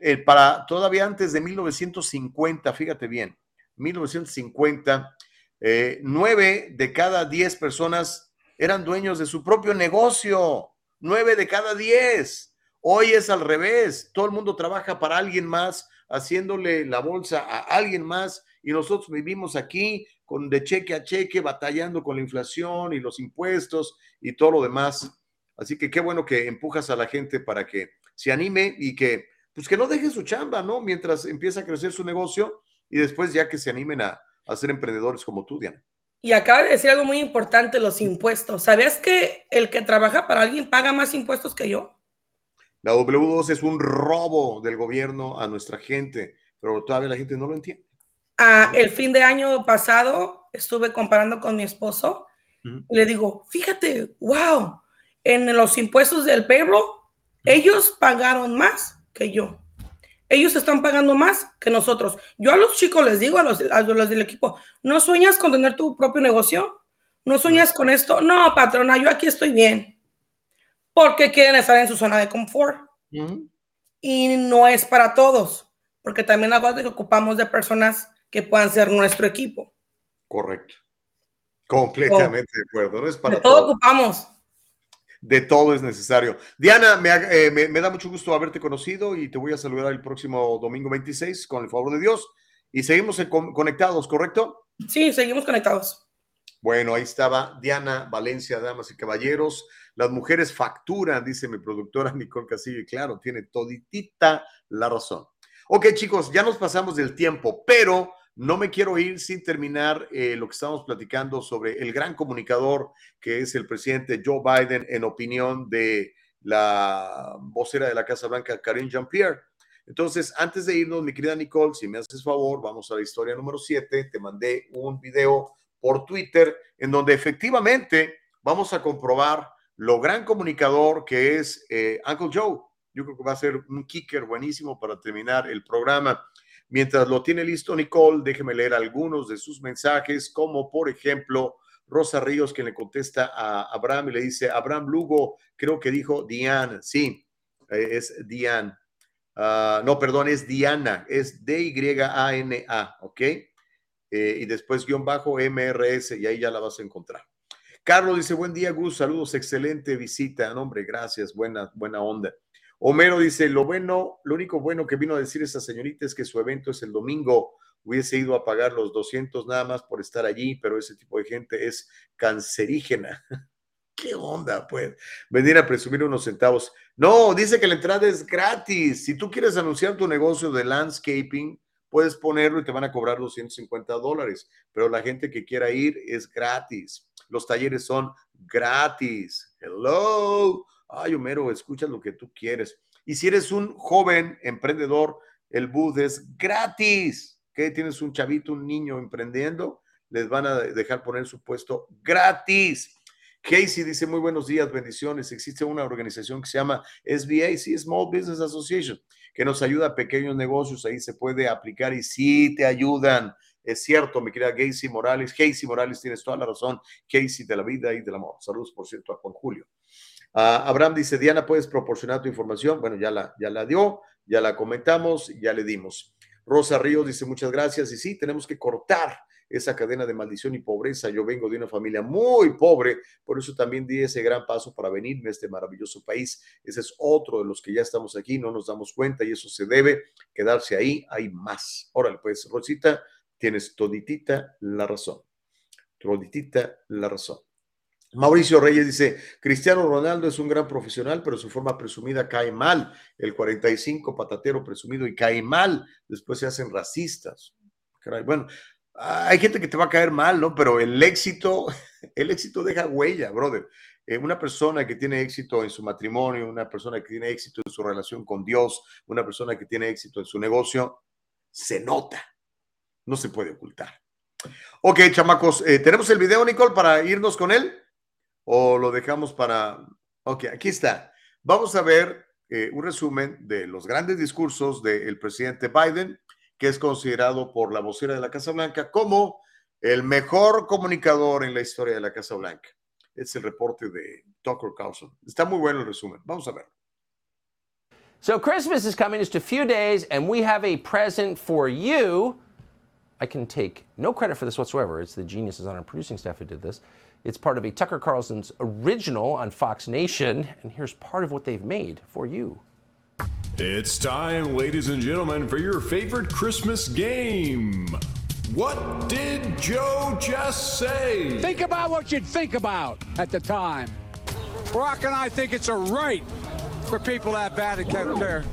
S1: eh, para todavía antes de 1950, fíjate bien, 1950, eh, nueve de cada diez personas eran dueños de su propio negocio. Nueve de cada diez. Hoy es al revés. Todo el mundo trabaja para alguien más, haciéndole la bolsa a alguien más, y nosotros vivimos aquí con de cheque a cheque, batallando con la inflación y los impuestos y todo lo demás. Así que qué bueno que empujas a la gente para que se anime y que, pues que no deje su chamba, ¿no? Mientras empieza a crecer su negocio y después ya que se animen a, a ser emprendedores como tú, Diana.
S19: Y acaba de decir algo muy importante, los impuestos. ¿Sabías que el que trabaja para alguien paga más impuestos que yo?
S1: La W2 es un robo del gobierno a nuestra gente, pero todavía la gente no lo entiende.
S19: Ah, el fin de año pasado estuve comparando con mi esposo y le digo, fíjate, wow, en los impuestos del payroll, ellos pagaron más que yo. Ellos están pagando más que nosotros. Yo a los chicos les digo, a los, a los del equipo, ¿no sueñas con tener tu propio negocio? ¿No sueñas con esto? No, patrona, yo aquí estoy bien. Porque quieren estar en su zona de confort. Y no es para todos, porque también acuérdate que ocupamos de personas que puedan ser nuestro equipo.
S1: Correcto. Completamente de acuerdo. No es para
S19: De todo
S1: todo.
S19: ocupamos.
S1: De todo es necesario. Diana, me, eh, me- me da mucho gusto haberte conocido y te voy a saludar el próximo domingo 26 con el favor de Dios. Y seguimos en con- conectados, ¿correcto?
S19: Sí, seguimos conectados.
S1: Bueno, ahí estaba Diana Valencia, damas y caballeros. Las mujeres facturan, dice mi productora Nicole Casillo, y claro, tiene toditita la razón. Ok, chicos, ya nos pasamos del tiempo, pero no me quiero ir sin terminar eh, lo que estamos platicando sobre el gran comunicador que es el presidente Joe Biden, en opinión de la vocera de la Casa Blanca, Karine Jean-Pierre. Entonces, antes de irnos, mi querida Nicole, si me haces favor, vamos a la historia número 7. Te mandé un video por Twitter en donde efectivamente vamos a comprobar lo gran comunicador que es eh, Uncle Joe. Yo creo que va a ser un kicker buenísimo para terminar el programa. Mientras lo tiene listo Nicole, déjeme leer algunos de sus mensajes, como por ejemplo Rosa Ríos, que le contesta a Abraham y le dice, Abraham Lugo, creo que dijo Diane, sí, eh, es Diane. Ah, no, perdón, es Diana, es D-Y-A-N-A, ¿ok? Eh, y después guion bajo MRS, y ahí ya la vas a encontrar. Carlos dice, buen día, Gus, saludos, excelente visita. No, hombre, gracias, buena, buena onda. Homero dice, lo bueno, lo único bueno que vino a decir esta señorita es que su evento es el domingo. Hubiese ido a pagar los 200 nada más por estar allí, pero ese tipo de gente es cancerígena. ¿Qué onda, pues? Venir a presumir unos centavos. No, dice que la entrada es gratis. Si tú quieres anunciar tu negocio de landscaping, puedes ponerlo y te van a cobrar los 150 dólares, pero la gente que quiera ir es gratis. Los talleres son gratis. Hello. Ay, Homero, escucha lo que tú quieres. Y si eres un joven emprendedor, el booth es gratis. ¿Qué? Tienes un chavito, un niño emprendiendo, les van a dejar poner su puesto gratis. Casey dice, muy buenos días, bendiciones. Existe una organización que se llama SBA, Small Business Association, que nos ayuda a pequeños negocios. Ahí se puede aplicar y sí te ayudan. Es cierto, mi querida Casey Morales. Casey Morales, tienes toda la razón. Casey de la vida y del amor. Saludos, por cierto, a Juan Julio. Ah, Abraham dice, Diana, ¿puedes proporcionar tu información? Bueno, ya la, ya la dio, ya la comentamos, ya le dimos. Rosa Ríos dice, muchas gracias. Y sí, tenemos que cortar esa cadena de maldición y pobreza. Yo vengo de una familia muy pobre, por eso también di ese gran paso para venirme a este maravilloso país. Ese es otro de los que ya estamos aquí, no nos damos cuenta y eso se debe quedarse ahí, hay más. Órale, pues, Rosita, tienes toditita la razón. Toditita la razón. Mauricio Reyes dice, Cristiano Ronaldo es un gran profesional, pero su forma presumida cae mal. El 45 patatero presumido y cae mal. Después se hacen racistas. Bueno, hay gente que te va a caer mal, ¿no? Pero el éxito, el éxito deja huella, brother. Eh, una persona que tiene éxito en su matrimonio, una persona que tiene éxito en su relación con Dios, una persona que tiene éxito en su negocio, se nota. No se puede ocultar. Ok, chamacos, eh, ¿tenemos el video, Nicole, para irnos con él? O lo dejamos para... Ok, aquí está. Vamos a ver eh, un resumen de los grandes discursos del presidente Biden, que es considerado por la vocera de la Casa Blanca como el mejor comunicador en la historia de la Casa Blanca. Es el reporte de Tucker Carlson. Está muy bueno el resumen. Vamos a ver.
S20: So Christmas is coming just a few days, and we have a present for you. I can take no credit for this whatsoever. It's the geniuses on our producing staff who did this. It's part of a Tucker Carlson's original on Fox Nation, and here's part of what they've made for you.
S21: It's time, ladies and gentlemen, for your favorite Christmas game. What did Joe just say?
S22: Think about what you'd think about at the time. Brock and I think it's a right for people to have bad health care.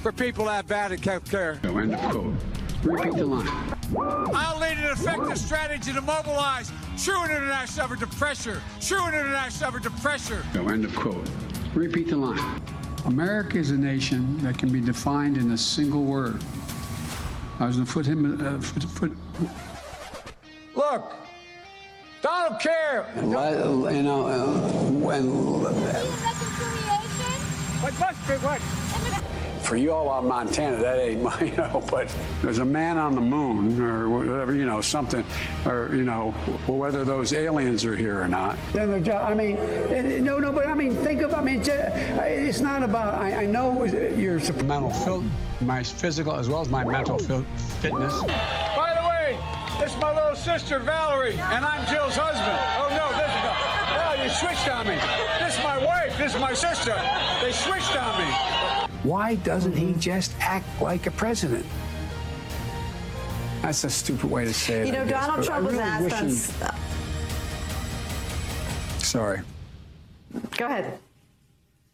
S22: For people to have bad health care.
S23: No, end of quote. Repeat the line.
S22: I'll lead an effective strategy to mobilize true international effort to pressure. True international effort to pressure.
S23: No, end of quote. Repeat the line. America is a nation that can be defined in a single word. I was going to put him. Uh, foot, foot.
S22: Look, Donald care.
S23: You know, uh, when.
S22: What must be what?
S23: For you all out in Montana, that ain't my, you know, but there's a man on the moon or whatever, you know, something, or, you know, whether those aliens are here or not.
S22: Then the job, I mean, eh, eh, no, no, but I mean, think of, I mean, it's not about, I, I know eh, your
S23: mental, fil- my physical as well as my mental fil- fitness.
S22: By the way, this is my little sister, Valerie, and I'm Jill's husband. Oh, no, this is, oh, you switched on me. This is my wife, this is my sister. They switched on me.
S23: Why doesn't he just act like a president? That's a stupid way to say it.
S24: You know, Donald Trump was
S23: really
S24: asked on.
S23: Sorry.
S24: Go ahead.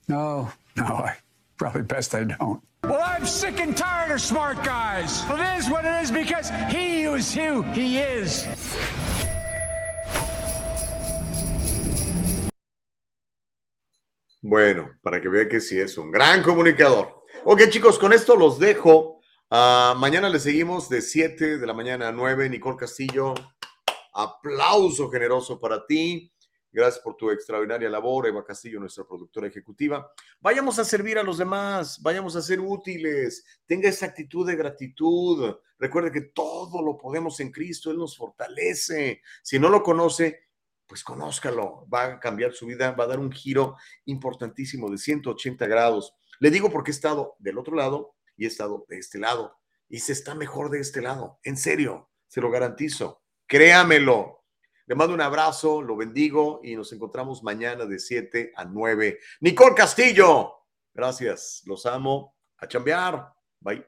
S23: No, no, I probably best I don't.
S22: Well, I'm sick and tired of smart guys. Well, it is what it is because he is who he is.
S1: Bueno, para que vean que sí es un gran comunicador. Ok, chicos, con esto los dejo. Uh, mañana le seguimos de 7 de la mañana a 9. Nicole Castillo, aplauso generoso para ti. Gracias por tu extraordinaria labor, Eva Castillo, nuestra productora ejecutiva. Vayamos a servir a los demás, vayamos a ser útiles, tenga esa actitud de gratitud. Recuerde que todo lo podemos en Cristo, Él nos fortalece. Si no lo conoce, pues conózcalo, va a cambiar su vida, va a dar un giro importantísimo de 180 grados. Le digo porque he estado del otro lado y he estado de este lado y se está mejor de este lado, en serio, se lo garantizo, créamelo. Le mando un abrazo, lo bendigo y nos encontramos mañana de 7 a 9. Nicole Castillo, gracias, los amo, a chambear, bye.